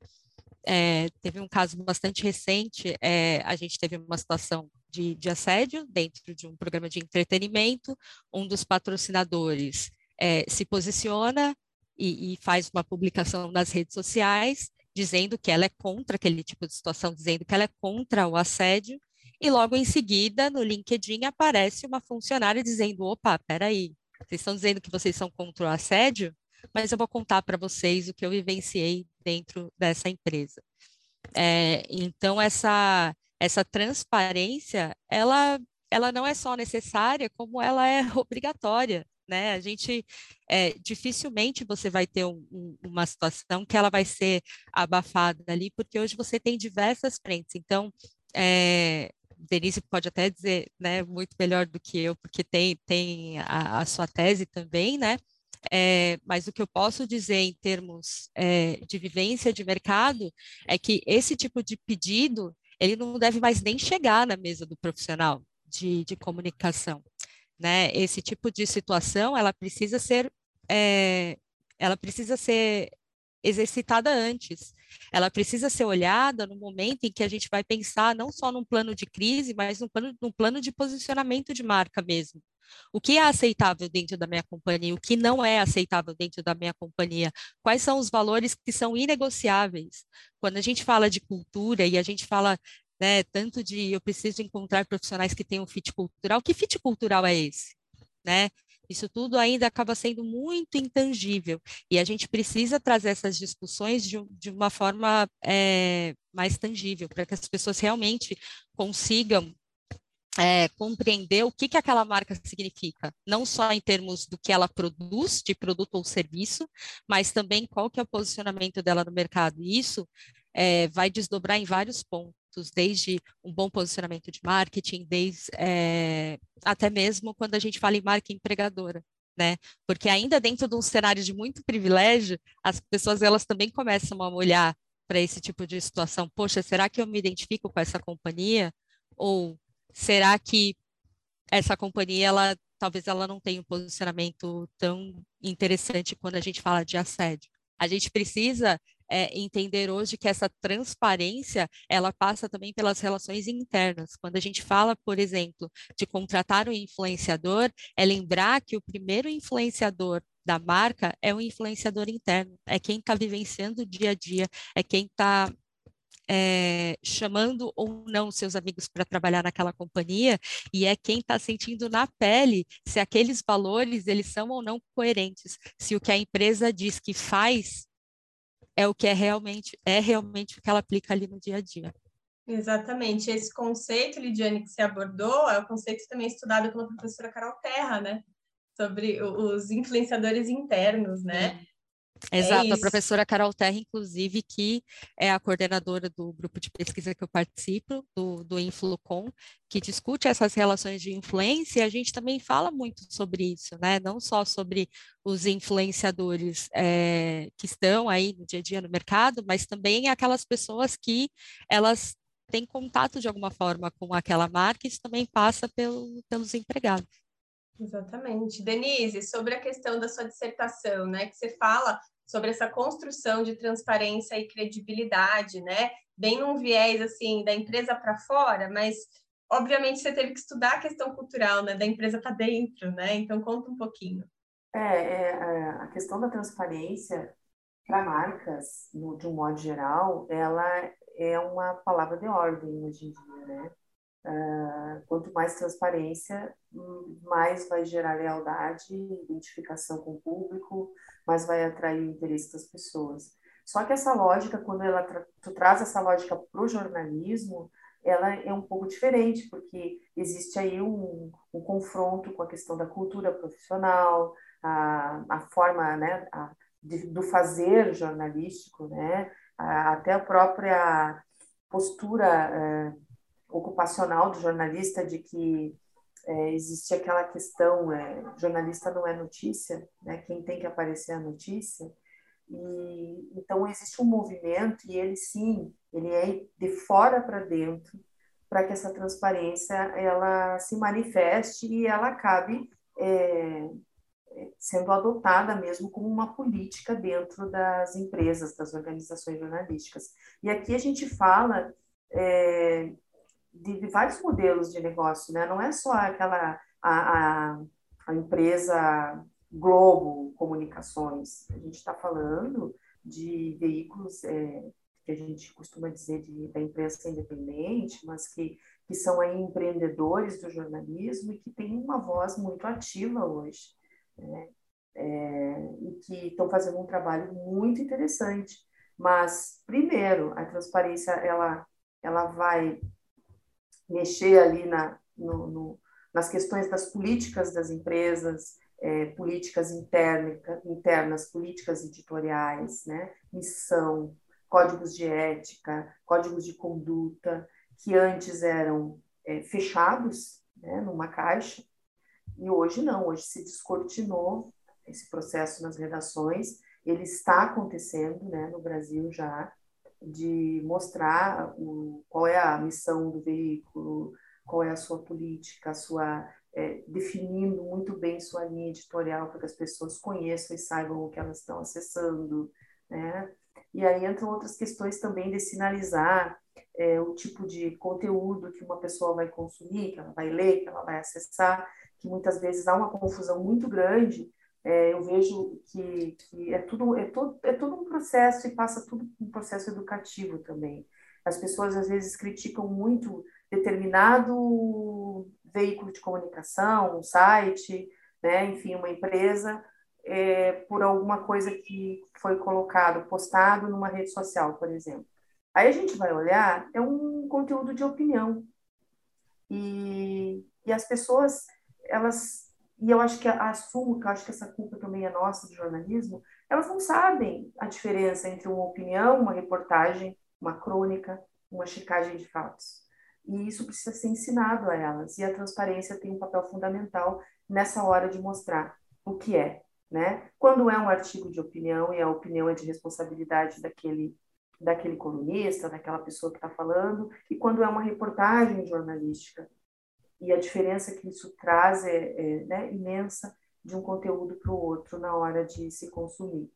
é, teve um caso bastante recente, é, a gente teve uma situação de, de, assédio dentro de um programa de entretenimento, um dos patrocinadores é, se posiciona e, e, faz uma publicação nas redes sociais dizendo que ela é contra aquele tipo de situação, dizendo que ela é contra o assédio, e logo em seguida, no LinkedIn, aparece uma funcionária dizendo, opa, peraí, vocês estão dizendo que vocês são contra o assédio, mas eu vou contar para vocês o que eu vivenciei dentro dessa empresa. É, então, essa, essa transparência, ela, ela não é só necessária, como ela é obrigatória. Né? A gente é, dificilmente você vai ter um, um, uma situação que ela vai ser abafada ali, porque hoje você tem diversas frentes. Então, é, Denise pode até dizer, né, muito melhor do que eu, porque tem, tem a, a sua tese também, né? É, mas o que eu posso dizer em termos de vivência de mercado é que esse tipo de pedido ele não deve mais nem chegar na mesa do profissional de, de comunicação, né? Esse tipo de situação ela precisa ser é, ela precisa ser exercitada antes. Ela precisa ser olhada no momento em que a gente vai pensar não só num plano de crise, mas num plano, num plano de posicionamento de marca mesmo. O que é aceitável dentro da minha companhia? O que não é aceitável dentro da minha companhia? Quais são os valores que são inegociáveis? Quando a gente fala de cultura e a gente fala né, tanto de eu preciso encontrar profissionais que tenham fit cultural, que fit cultural é esse? Né? Isso tudo ainda acaba sendo muito intangível e a gente precisa trazer essas discussões de, de uma forma é, mais tangível, para que as pessoas realmente consigam é, compreender o que, que aquela marca significa, não só em termos do que ela produz, de produto ou serviço, mas também qual que é o posicionamento dela no mercado. E isso é, vai desdobrar em vários pontos desde um bom posicionamento de marketing, desde é, até mesmo quando a gente fala em marca empregadora. Né? Porque ainda dentro de um cenário de muito privilégio, as pessoas elas também começam a olhar para esse tipo de situação. Poxa, será que eu me identifico com essa companhia? Ou será que essa companhia ela talvez ela não tenha um posicionamento tão interessante quando a gente fala de assédio? A gente precisa é, entender hoje que essa transparência ela passa também pelas relações internas. Quando a gente fala, por exemplo, de contratar um influenciador, é lembrar que o primeiro influenciador da marca é o influenciador interno, é quem está vivenciando o dia a dia, é quem está é, chamando ou não seus amigos para trabalhar naquela companhia e é quem está sentindo na pele se aqueles valores eles são ou não coerentes, se o que a empresa diz que faz é o que é realmente, é realmente o que ela aplica ali no dia a dia. Exatamente. Esse conceito, Lidiane, que você abordou, é o conceito também estudado pela professora Carol Terra, né? Sobre os influenciadores internos, né? É Exato, é a professora Carol Terra, inclusive, que é a coordenadora do grupo de pesquisa que eu participo, do, do Influcom, que discute essas relações de influência, e a gente também fala muito sobre isso, né? Não só sobre os influenciadores é, que estão aí no dia a dia no mercado, mas também aquelas pessoas que elas têm contato de alguma forma com aquela marca, isso também passa pelo, pelos empregados. Exatamente. Denise, sobre a questão da sua dissertação, né, que você fala sobre essa construção de transparência e credibilidade, né, bem num viés assim da empresa para fora, mas obviamente você teve que estudar a questão cultural, né, da empresa para dentro, né? Então conta um pouquinho. É, é, é, a questão da transparência para marcas, no, de um modo geral, ela é uma palavra de ordem hoje em dia, né? Uh, quanto mais transparência, mais vai gerar lealdade, identificação com o público, mais vai atrair o interesse das pessoas. Só que essa lógica, quando ela tra tu traz essa lógica para o jornalismo, ela é um pouco diferente, porque existe aí um, um confronto com a questão da cultura profissional, a, a forma né, a, de, do fazer jornalístico, né, a, até a própria postura é, ocupacional do jornalista de que é, existe aquela questão, é, jornalista não é notícia, né, quem tem que aparecer é a notícia, e, então existe um movimento e ele sim, ele é de fora para dentro, para que essa transparência ela se manifeste e ela acabe é, sendo adotada mesmo como uma política dentro das empresas, das organizações jornalísticas. E aqui a gente fala é, de, de, vários modelos de negócio, né? Não é só aquela a, a, a empresa Globo Comunicações. A gente está falando de veículos é, que a gente costuma dizer de, da imprensa independente, mas que, que são aí empreendedores do jornalismo e que têm uma voz muito ativa hoje, né? É, e que estão fazendo um trabalho muito interessante. Mas, primeiro, a transparência ela, ela vai mexer ali na, no, no, nas questões das políticas das empresas, é, políticas interna, internas, políticas editoriais, né? missão, códigos de ética, códigos de conduta, que antes eram é, fechados né, numa caixa, e hoje não, hoje se descortinou esse processo nas redações, ele está acontecendo né, no Brasil já, de mostrar o, qual é a missão do veículo, qual é a sua política, a sua é, definindo muito bem sua linha editorial para que as pessoas conheçam e saibam o que elas estão acessando, né? E aí entram outras questões também de sinalizar é, o tipo de conteúdo que uma pessoa vai consumir, que ela vai ler, que ela vai acessar, que muitas vezes há uma confusão muito grande. É, eu vejo que, que é tudo é todo é todo um processo e passa tudo um processo educativo também. As pessoas às vezes criticam muito determinado veículo de comunicação, um site, né, enfim, uma empresa, é, por alguma coisa que foi colocado, postado numa rede social, por exemplo. Aí a gente vai olhar, é um conteúdo de opinião. E, e as pessoas, elas, e eu acho que assumo que eu acho que essa culpa também é nossa do jornalismo, elas não sabem a diferença entre uma opinião, uma reportagem, uma crônica, uma checagem de fatos. E isso precisa ser ensinado a elas. E a transparência tem um papel fundamental nessa hora de mostrar o que é. Né? Quando é um artigo de opinião e a opinião é de responsabilidade daquele, daquele colunista, daquela pessoa que está falando, e quando é uma reportagem jornalística. E a diferença que isso traz é, é né, imensa de um conteúdo para o outro na hora de se consumir.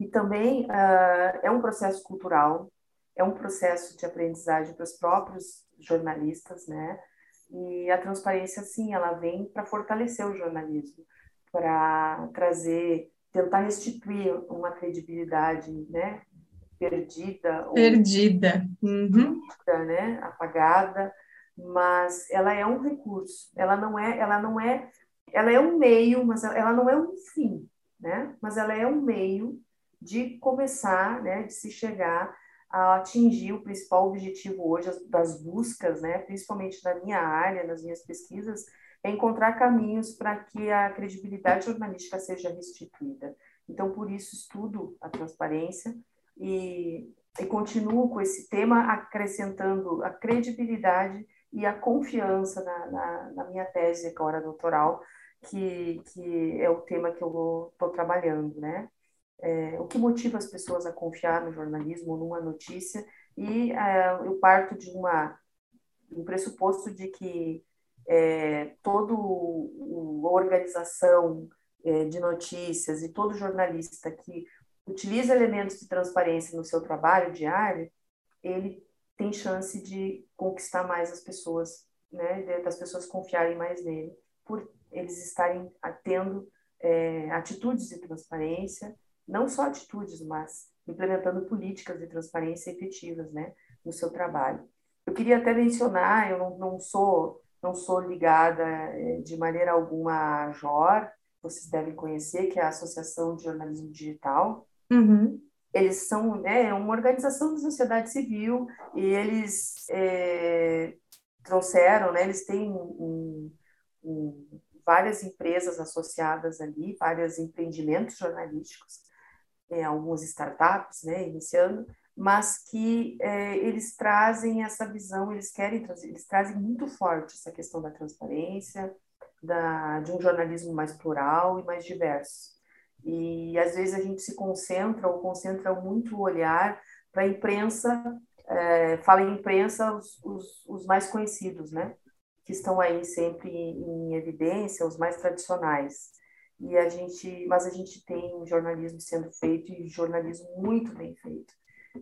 E também uh, é um processo cultural, é um processo de aprendizagem para os próprios jornalistas, né? E a transparência, sim, ela vem para fortalecer o jornalismo, para trazer, tentar restituir uma credibilidade, né? Perdida. Perdida. Uhum. Perdida, né? Apagada, mas ela é um recurso. Ela não é, ela não é, ela é um meio, mas ela não é um fim, né? Mas ela é um meio de começar, né? De se chegar a atingir o principal objetivo hoje das buscas, né, principalmente na minha área, nas minhas pesquisas, é encontrar caminhos para que a credibilidade jornalística seja restituída. Então, por isso, estudo a transparência e, e continuo com esse tema, acrescentando a credibilidade e a confiança na, na, na minha tese agora doutoral, que, que é o tema que eu estou trabalhando, né? é, o que motiva as pessoas a confiar no jornalismo, numa notícia, e é, eu parto de uma, um pressuposto de que é, toda organização é, de notícias e todo jornalista que utiliza elementos de transparência no seu trabalho diário, ele tem chance de conquistar mais as pessoas, né, das pessoas confiarem mais nele, por eles estarem tendo é, atitudes de transparência não só atitudes, mas implementando políticas de transparência efetivas, né, no seu trabalho. Eu queria até mencionar, eu não, não sou não sou ligada eh, de maneira alguma à JOR, vocês devem conhecer, que é a Associação de Jornalismo Digital. Uhum. Eles são né, uma organização da sociedade civil e eles é, trouxeram, né, eles têm um, um, várias empresas associadas ali, vários empreendimentos jornalísticos, é, algumas startups, né, iniciando, mas que é, eles trazem essa visão, eles querem eles trazem muito forte essa questão da transparência, da, de um jornalismo mais plural e mais diverso. E às vezes a gente se concentra ou concentra muito o olhar para a imprensa, é, fala em imprensa os, os, os, mais conhecidos, né? Que estão aí sempre em evidência, os mais tradicionais. E a gente, mas a gente tem jornalismo sendo feito e jornalismo muito bem feito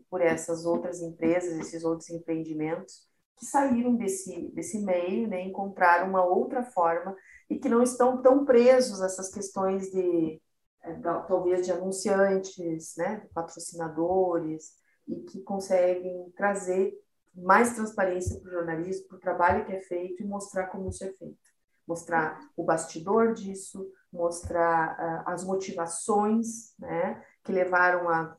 por essas outras empresas, esses outros empreendimentos que saíram desse, desse meio, né, encontraram uma outra forma e que não estão tão presos a essas questões de, talvez, de anunciantes, né, patrocinadores, e que conseguem trazer mais transparência para o jornalismo, para o trabalho que é feito e mostrar como isso é feito. Mostrar o bastidor disso, mostrar uh, as motivações né, que levaram a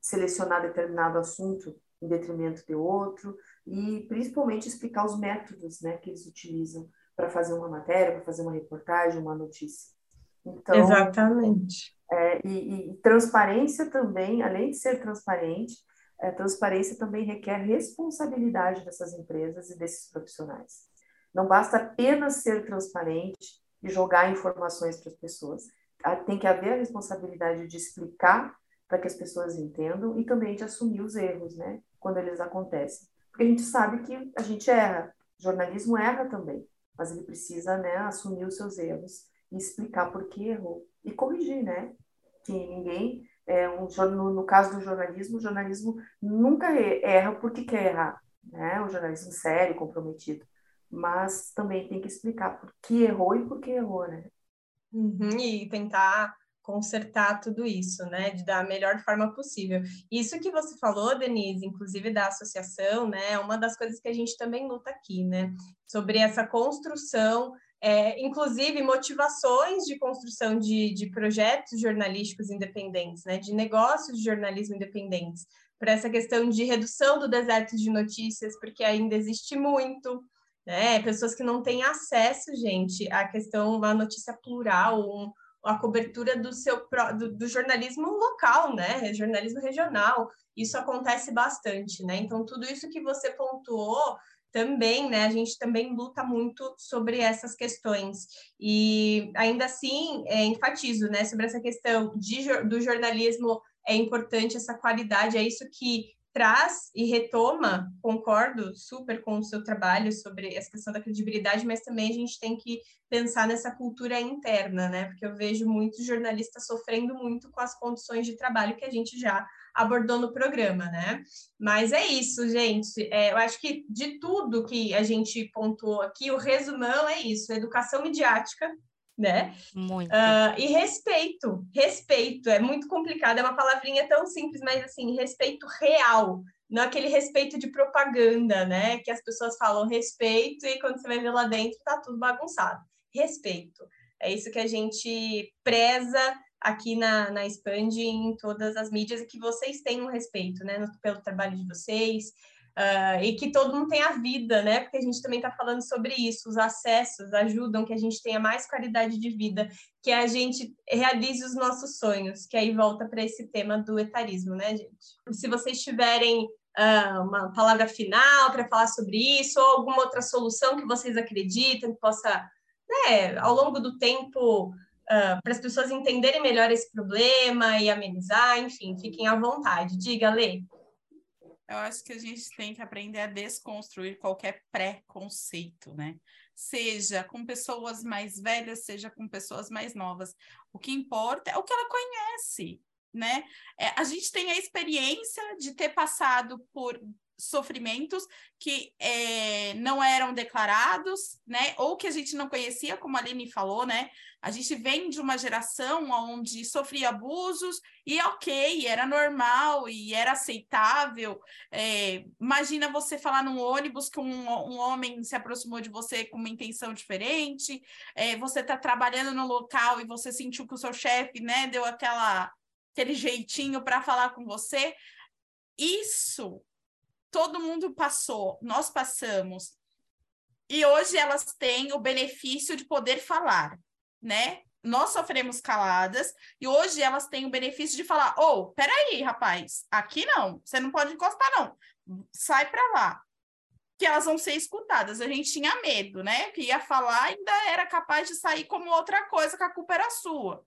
selecionar determinado assunto em detrimento de outro, e principalmente explicar os métodos né, que eles utilizam para fazer uma matéria, para fazer uma reportagem, uma notícia. Então, Exatamente. É, e, e, transparência também, além de ser transparente, é, transparência também requer responsabilidade dessas empresas e desses profissionais. Não basta apenas ser transparente e jogar informações para as pessoas. Tem que haver a responsabilidade de explicar para que as pessoas entendam e também de assumir os erros, né, quando eles acontecem. Porque a gente sabe que a gente erra, o jornalismo erra também, mas ele precisa, né, assumir os seus erros explicar por que errou e corrigir, né? Que ninguém, é, um, no, no caso do jornalismo, o jornalismo nunca erra porque quer errar, né? O jornalismo sério, comprometido, mas também tem que explicar por que errou e por que errou, né? Uhum, e tentar consertar tudo isso, né, de dar a melhor forma possível. Isso que você falou, Denise, inclusive da associação, né, é uma das coisas que a gente também luta aqui, né, sobre essa construção, é, inclusive motivações de construção de, de projetos jornalísticos independentes, né, de negócios de jornalismo independentes, para essa questão de redução do deserto de notícias, porque ainda existe muito, né, pessoas que não têm acesso, gente, à questão, uma notícia plural, um, a cobertura do seu do, do, jornalismo local, né? Jornalismo regional. Isso acontece bastante, né? Então, tudo isso que você pontuou também, né? A gente também luta muito sobre essas questões. E ainda assim, é, enfatizo, né, sobre essa questão de, do jornalismo é importante essa qualidade, é isso que traz e retoma, concordo super com o seu trabalho sobre essa questão da credibilidade, mas também a gente tem que pensar nessa cultura interna, né? Porque eu vejo muitos jornalistas sofrendo muito com as condições de trabalho que a gente já abordou no programa, né? Mas é isso, gente. É, eu acho que de tudo que a gente pontuou aqui, o resumão é isso: educação midiática, né? Muito. Uh, e respeito, respeito, é muito complicado, é uma palavrinha tão simples, mas assim, respeito real, não aquele respeito de propaganda, né? Que as pessoas falam respeito e quando você vai ver lá dentro tá tudo bagunçado. Respeito. É isso que a gente preza aqui na, na Expand em todas as mídias e que vocês tenham respeito, né? Pelo trabalho de vocês, Uh, e que todo mundo tenha vida, né? Porque a gente também está falando sobre isso, os acessos ajudam que a gente tenha mais qualidade de vida, que a gente realize os nossos sonhos, que aí volta para esse tema do etarismo, né, gente? Se vocês tiverem uh, uma palavra final para falar sobre isso, ou alguma outra solução que vocês acreditam que possa, né, ao longo do tempo, uh, para as pessoas entenderem melhor esse problema e amenizar, enfim, fiquem à vontade. Diga, Lê. Eu acho que a gente tem que aprender a desconstruir qualquer preconceito, né? Seja com pessoas mais velhas, seja com pessoas mais novas. O que importa é o que ela conhece, né? É, a gente tem a experiência de ter passado por sofrimentos que é, não eram declarados, né? Ou que a gente não conhecia, como a Aline falou, né? A gente vem de uma geração onde sofria abusos e ok, era normal e era aceitável. É, imagina você falar num ônibus que um, um, homem se aproximou de você com uma intenção diferente, é, você está trabalhando no local e você sentiu que o seu chefe, né, deu aquela aquele jeitinho para falar com você. Isso todo mundo passou, nós passamos. E hoje elas têm o benefício de poder falar, né? Nós sofremos caladas e hoje elas têm o benefício de falar: "Ô, oh, peraí, rapaz, aqui não, você não pode encostar não. Sai para lá." Que elas vão ser escutadas. A gente tinha medo, né? Que ia falar ainda era capaz de sair como outra coisa, que a culpa era sua.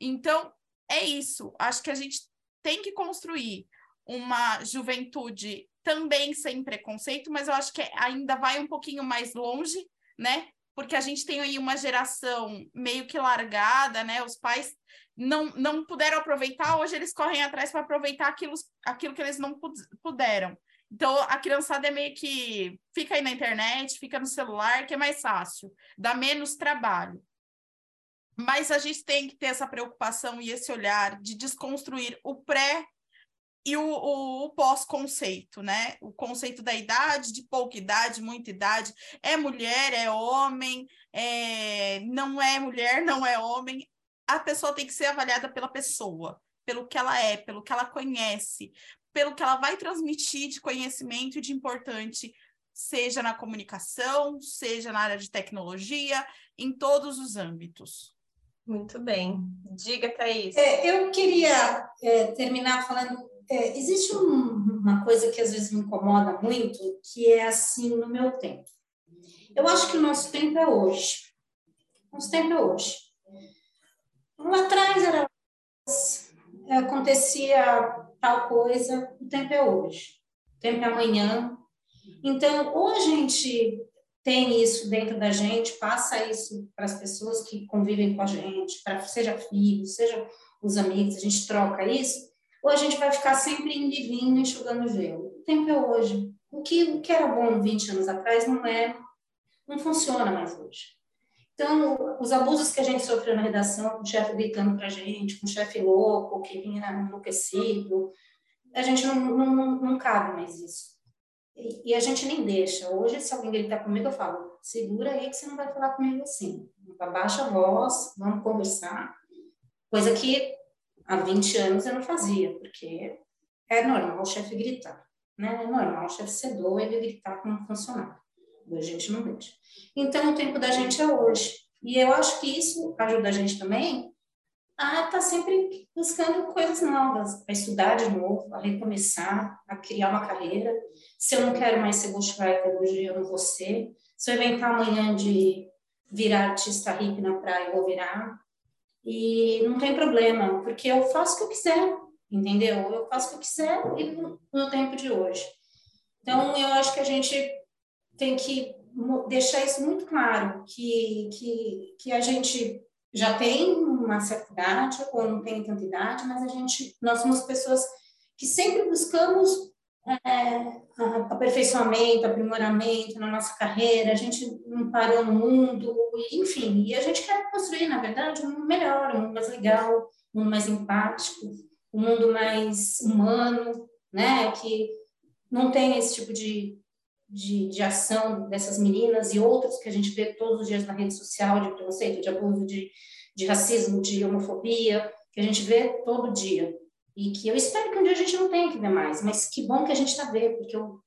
Então, é isso. Acho que a gente tem que construir uma juventude também sem preconceito, mas eu acho que ainda vai um pouquinho mais longe, né? Porque a gente tem aí uma geração meio que largada, né? Os pais não, não puderam aproveitar, hoje eles correm atrás para aproveitar aquilo, aquilo que eles não puderam. Então, a criançada é meio que fica aí na internet, fica no celular, que é mais fácil, dá menos trabalho. Mas a gente tem que ter essa preocupação e esse olhar de desconstruir o pré e o, o, o pós-conceito, né? O conceito da idade, de pouca idade, muita idade, é mulher, é homem, é... não é mulher, não é homem. A pessoa tem que ser avaliada pela pessoa, pelo que ela é, pelo que ela conhece, pelo que ela vai transmitir de conhecimento e de importante, seja na comunicação, seja na área de tecnologia, em todos os âmbitos. Muito bem. Diga, Thaís. É, eu queria é, terminar falando é, existe um, uma coisa que às vezes me incomoda muito, que é assim no meu tempo. Eu acho que o nosso tempo é hoje. Nosso tempo é hoje. Lá atrás era acontecia tal coisa, o tempo é hoje. O tempo é amanhã. Então, ou a gente tem isso dentro da gente, passa isso para as pessoas que convivem com a gente, para seja filhos, seja os amigos, a gente troca isso, ou a gente vai ficar sempre indo e vindo, enxugando gelo. O tempo é hoje. O que, o que era bom 20 anos atrás não é, não funciona mais hoje. Então, os abusos que a gente sofreu na redação, com o chefe gritando para a gente, com o chefe louco, que vinha enlouquecido, a gente não, não, não cabe mais isso. E, e, a gente nem deixa. Hoje, se alguém gritar comigo, eu falo, segura aí que você não vai falar comigo assim. Abaixa a voz, vamos conversar. Coisa que há 20 anos eu não fazia, porque é normal o chefe gritar, né? É normal o chefe ser doido e gritar com um funcionário. A gente não. Então, o tempo da gente é hoje. E eu acho que isso ajuda a gente também a estar tá sempre buscando coisas novas, a estudar de novo, a recomeçar, a criar uma carreira. Se eu não quero mais ser ghostwriter hoje, eu não vou ser. Se eu inventar amanhã de virar artista hippie na praia, eu vou virar. E não tem problema, porque eu faço o que eu quiser, entendeu? Eu faço o que eu quiser e no tempo de hoje. Então, eu acho que a gente tem que deixar isso muito claro, que, que, que a gente já tem uma certa idade ou não tem tanta idade, mas a gente, nós somos pessoas que sempre buscamos é, aperfeiçoamento, aprimoramento na nossa carreira, a gente não parou no mundo, enfim, e a gente quer construir, na verdade, um mundo melhor, um mundo mais legal, um mundo mais empático, um mundo mais humano, né, que não tem esse tipo de, de, de ação dessas meninas e outros que a gente vê todos os dias na rede social, de preconceito, de abuso, de, de racismo, de homofobia, que a gente vê todo dia. E que eu espero que um dia a gente não tenha que ver mais, mas que bom que a gente está vendo, porque eu,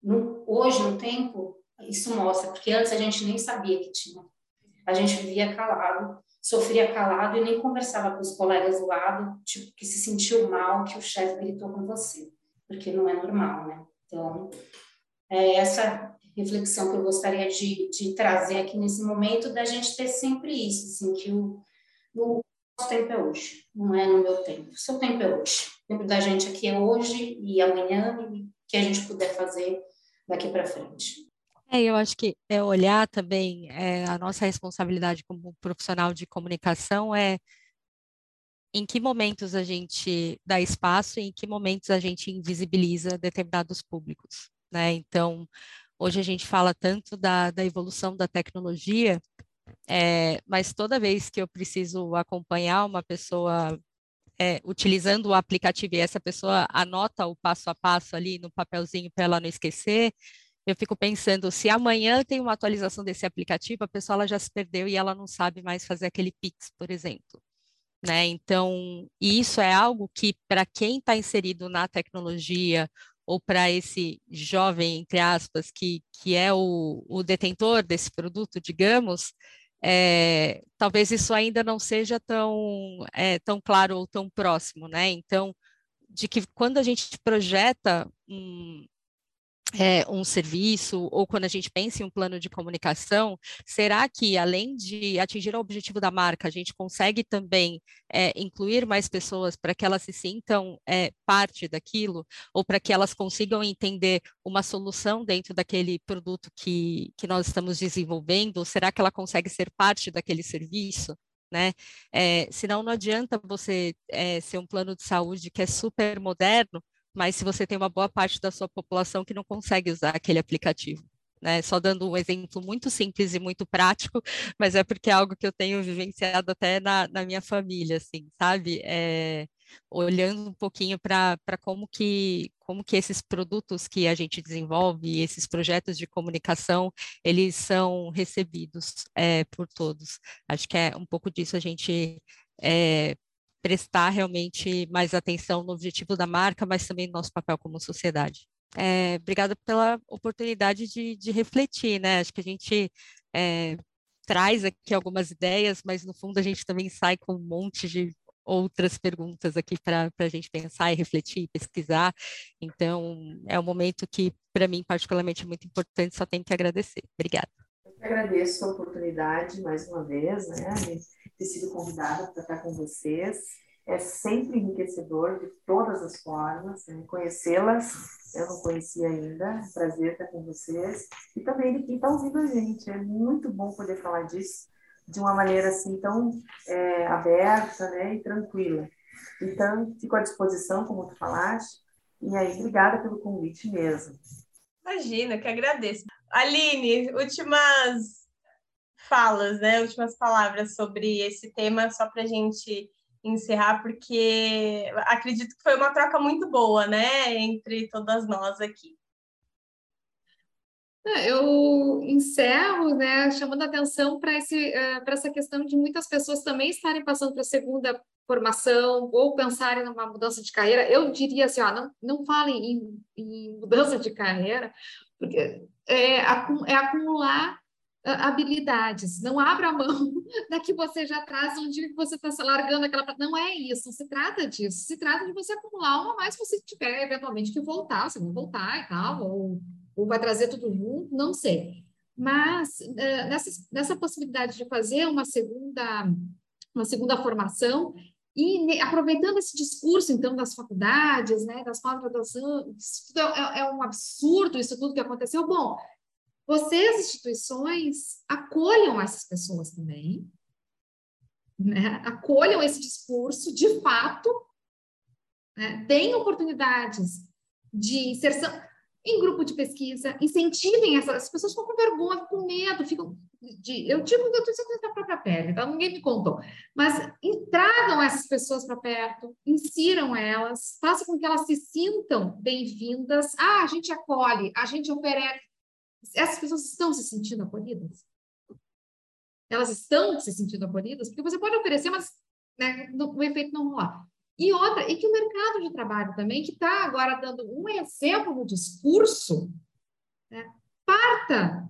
no, hoje, no tempo, isso mostra, porque antes a gente nem sabia que tinha. A gente vivia calado, sofria calado e nem conversava com os colegas do lado, tipo, que se sentiu mal que o chefe gritou com você, porque não é normal, né? Então, é essa reflexão que eu gostaria de, de trazer aqui nesse momento, da gente ter sempre isso, assim, que o, o nosso tempo é hoje, não é no meu tempo. Seu tempo é hoje. O tempo da gente aqui é hoje e amanhã, e que a gente puder fazer daqui para frente. É, eu acho que é olhar também é, a nossa responsabilidade como profissional de comunicação é em que momentos a gente dá espaço e em que momentos a gente invisibiliza determinados públicos, né? Então, hoje a gente fala tanto da, da evolução da tecnologia, é, mas toda vez que eu preciso acompanhar uma pessoa é, utilizando o aplicativo e essa pessoa anota o passo a passo ali no papelzinho para ela não esquecer, eu fico pensando, se amanhã tem uma atualização desse aplicativo, a pessoa ela já se perdeu e ela não sabe mais fazer aquele Pix, por exemplo. Né? Então, isso é algo que, para quem está inserido na tecnologia, ou para esse jovem, entre aspas, que, que é o, o detentor desse produto, digamos, é, talvez isso ainda não seja tão, é, tão claro ou tão próximo, né? Então, de que quando a gente projeta um, é, um serviço, ou quando a gente pensa em um plano de comunicação, será que, além de atingir o objetivo da marca, a gente consegue também é, incluir mais pessoas para que elas se sintam é, parte daquilo, ou para que elas consigam entender uma solução dentro daquele produto que, que nós estamos desenvolvendo? Será que ela consegue ser parte daquele serviço? Né? É, senão não adianta você é, ser um plano de saúde que é super moderno, mas se você tem uma boa parte da sua população que não consegue usar aquele aplicativo. Né? Só dando um exemplo muito simples e muito prático, mas é porque é algo que eu tenho vivenciado até na, na minha família, assim, sabe? É, olhando um pouquinho para como que, como que esses produtos que a gente desenvolve, esses projetos de comunicação, eles são recebidos é, por todos. Acho que é um pouco disso a gente é, prestar realmente mais atenção no objetivo da marca, mas também no nosso papel como sociedade. É, obrigada pela oportunidade de, de, refletir, né? Acho que a gente é, traz aqui algumas ideias, mas no fundo a gente também sai com um monte de outras perguntas aqui para a gente pensar e refletir, pesquisar. Então, é um momento que, para mim, particularmente, é muito importante, só tenho que agradecer. Obrigada. Agradeço a oportunidade, mais uma vez, né? ter sido convidada para estar com vocês. É sempre enriquecedor de todas as formas, né? conhecê-las, eu não conhecia ainda, é prazer estar com vocês. E também de quem está ouvindo a gente, é muito bom poder falar disso de uma maneira assim tão é, aberta né? e tranquila. Então, fico à disposição, como tu falaste, e aí, obrigada pelo convite mesmo. Imagina, que agradeço. Aline, últimas falas, né? Últimas palavras sobre esse tema, só para a gente encerrar, porque acredito que foi uma troca muito boa, né? Entre todas nós aqui. É, eu encerro, né, chamando atenção para uh, essa questão de muitas pessoas também estarem passando para a segunda formação ou pensarem numa mudança de carreira. Eu diria assim, ó, não, não falem em, em mudança de carreira, porque é, é acumular habilidades. Não abra mão da que você já traz onde você está largando aquela. Não é isso, não se trata disso. Se trata de você acumular uma mais se você tiver eventualmente que voltar, você vai voltar e tal, ou, ou vai trazer tudo junto, não sei. Mas nessa, nessa possibilidade de fazer uma segunda, uma segunda formação, e aproveitando esse discurso, então, das faculdades, né, das pós-graduações, é, é, um absurdo isso tudo que aconteceu. Bom, vocês, instituições, acolham essas pessoas também, né? acolham esse discurso, de fato, né? deem oportunidades de inserção em grupo de pesquisa, incentivem essas pessoas ficam com vergonha, com medo, ficam de, eu que eu estou dizendo da própria pele, então ninguém me contou, mas tragam essas pessoas para perto, insiram elas, façam com que elas se sintam bem-vindas. Ah, a gente acolhe, a gente oferece, essas pessoas estão se sentindo acolhidas? Elas estão se sentindo acolhidas? Porque você pode oferecer, mas né, o efeito não rolar. E outra, e que o mercado de trabalho também, que está agora dando um exemplo no discurso, né, parta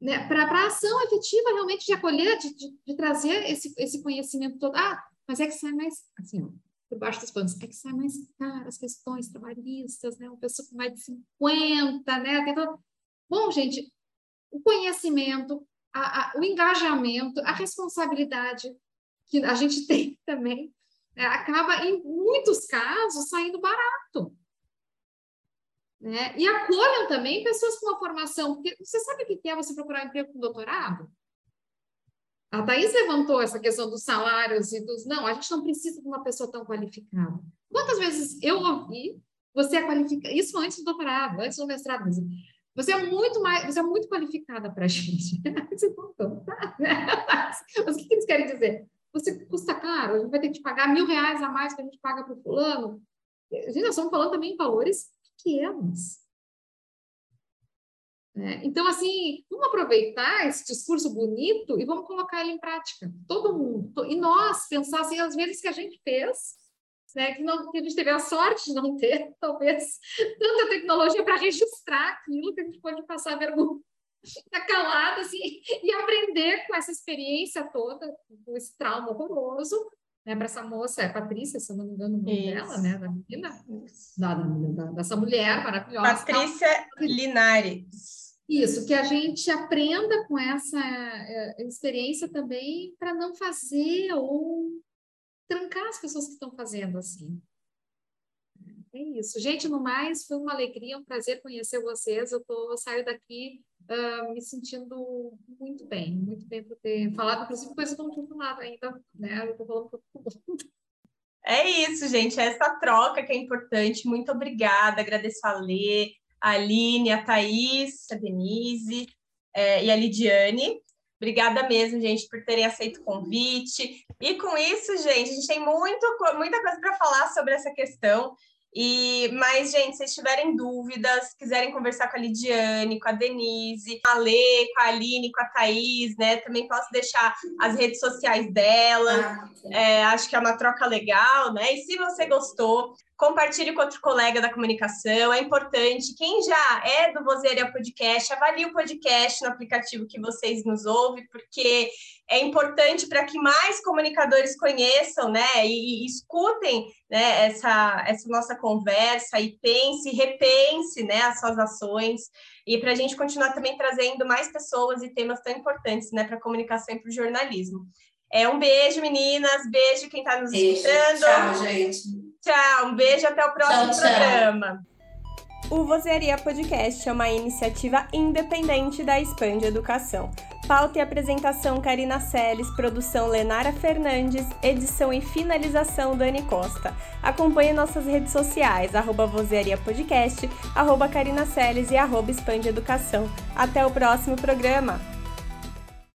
né, para a ação efetiva realmente de acolher, de, de, de, trazer esse, esse conhecimento todo. Ah, mas é que sai mais, assim, por baixo das panos, é que sai mais caro as questões trabalhistas, né, uma pessoa com mais de 50, né, todo, Bom, gente, o conhecimento, a, a, o engajamento, a responsabilidade que a gente tem também, né, acaba, em muitos casos, saindo barato. Né? E acolham também pessoas com uma formação, porque você sabe o que é você procurar um emprego com doutorado? A Thaís levantou essa questão dos salários e dos. Não, a gente não precisa de uma pessoa tão qualificada. Quantas vezes eu ouvi você é qualificada? Isso antes do doutorado, antes do mestrado. Você é muito mais, você é muito qualificada para a gente. Tá? Mas o que eles querem dizer? Você custa caro, a gente vai ter que pagar mil reais a mais que a gente paga para o fulano. A gente, nós estamos falando também em valores pequenos. É, então, assim, vamos aproveitar esse discurso bonito e vamos colocar ele em prática. Todo mundo. E nós pensar assim, às vezes que a gente fez, né, que, não, que a gente teve a sorte de não ter, talvez, tanta tecnologia para registrar aquilo que a gente pode passar vergonha ficar calado assim, e aprender com essa experiência toda, com esse trauma horroroso, né, para essa moça, é Patrícia, se eu não me engano o nome Isso. dela, né, da menina, da, da, dessa mulher maravilhosa. Patrícia tal. Linares. Isso, que a gente aprenda com essa é, experiência também para não fazer ou trancar as pessoas que estão fazendo assim. É isso. Gente, no mais, foi uma alegria, um prazer conhecer vocês. Eu tô, saio daqui uh, me sentindo muito bem, muito bem por ter falado, inclusive coisas que eu não tinha falado ainda, né? Eu tô falando com todo mundo. É isso, gente. Essa troca que é importante. Muito obrigada. Agradeço a Lê, a Aline, a Thaís, a Denise é, e a Lidiane. Obrigada mesmo, gente, por terem aceito o convite. E com isso, gente, a gente tem muito, muita coisa para falar sobre essa questão. E, mas, gente, se vocês tiverem dúvidas, quiserem conversar com a Lidiane, com a Denise, com a Lê, com a Aline, com a Thaís, né? Também posso deixar as redes sociais dela. Ah, é, acho que é uma troca legal, né? E se você gostou, compartilhe com outro colega da comunicação, é importante. Quem já é do Vozeria Podcast, avalie o podcast no aplicativo que vocês nos ouvem, porque é importante para que mais comunicadores conheçam, né, e, e, escutem, né, essa, essa nossa conversa e pense, repense, né, as suas ações e para a gente continuar também trazendo mais pessoas e temas tão importantes, né, para a comunicação e para o jornalismo. É um beijo, meninas, beijo quem está nos escutando. Tchau, gente. Tchau, um beijo até o próximo tchau, programa. O Vozeria Podcast é uma iniciativa independente da Expand Educação. Pauta e apresentação Karina Seles, produção Lenara Fernandes, edição e finalização Dani Costa. Acompanhe nossas redes sociais, arroba Vozeria Podcast, arroba Karina Seles e arroba Expand Educação. Até o próximo programa!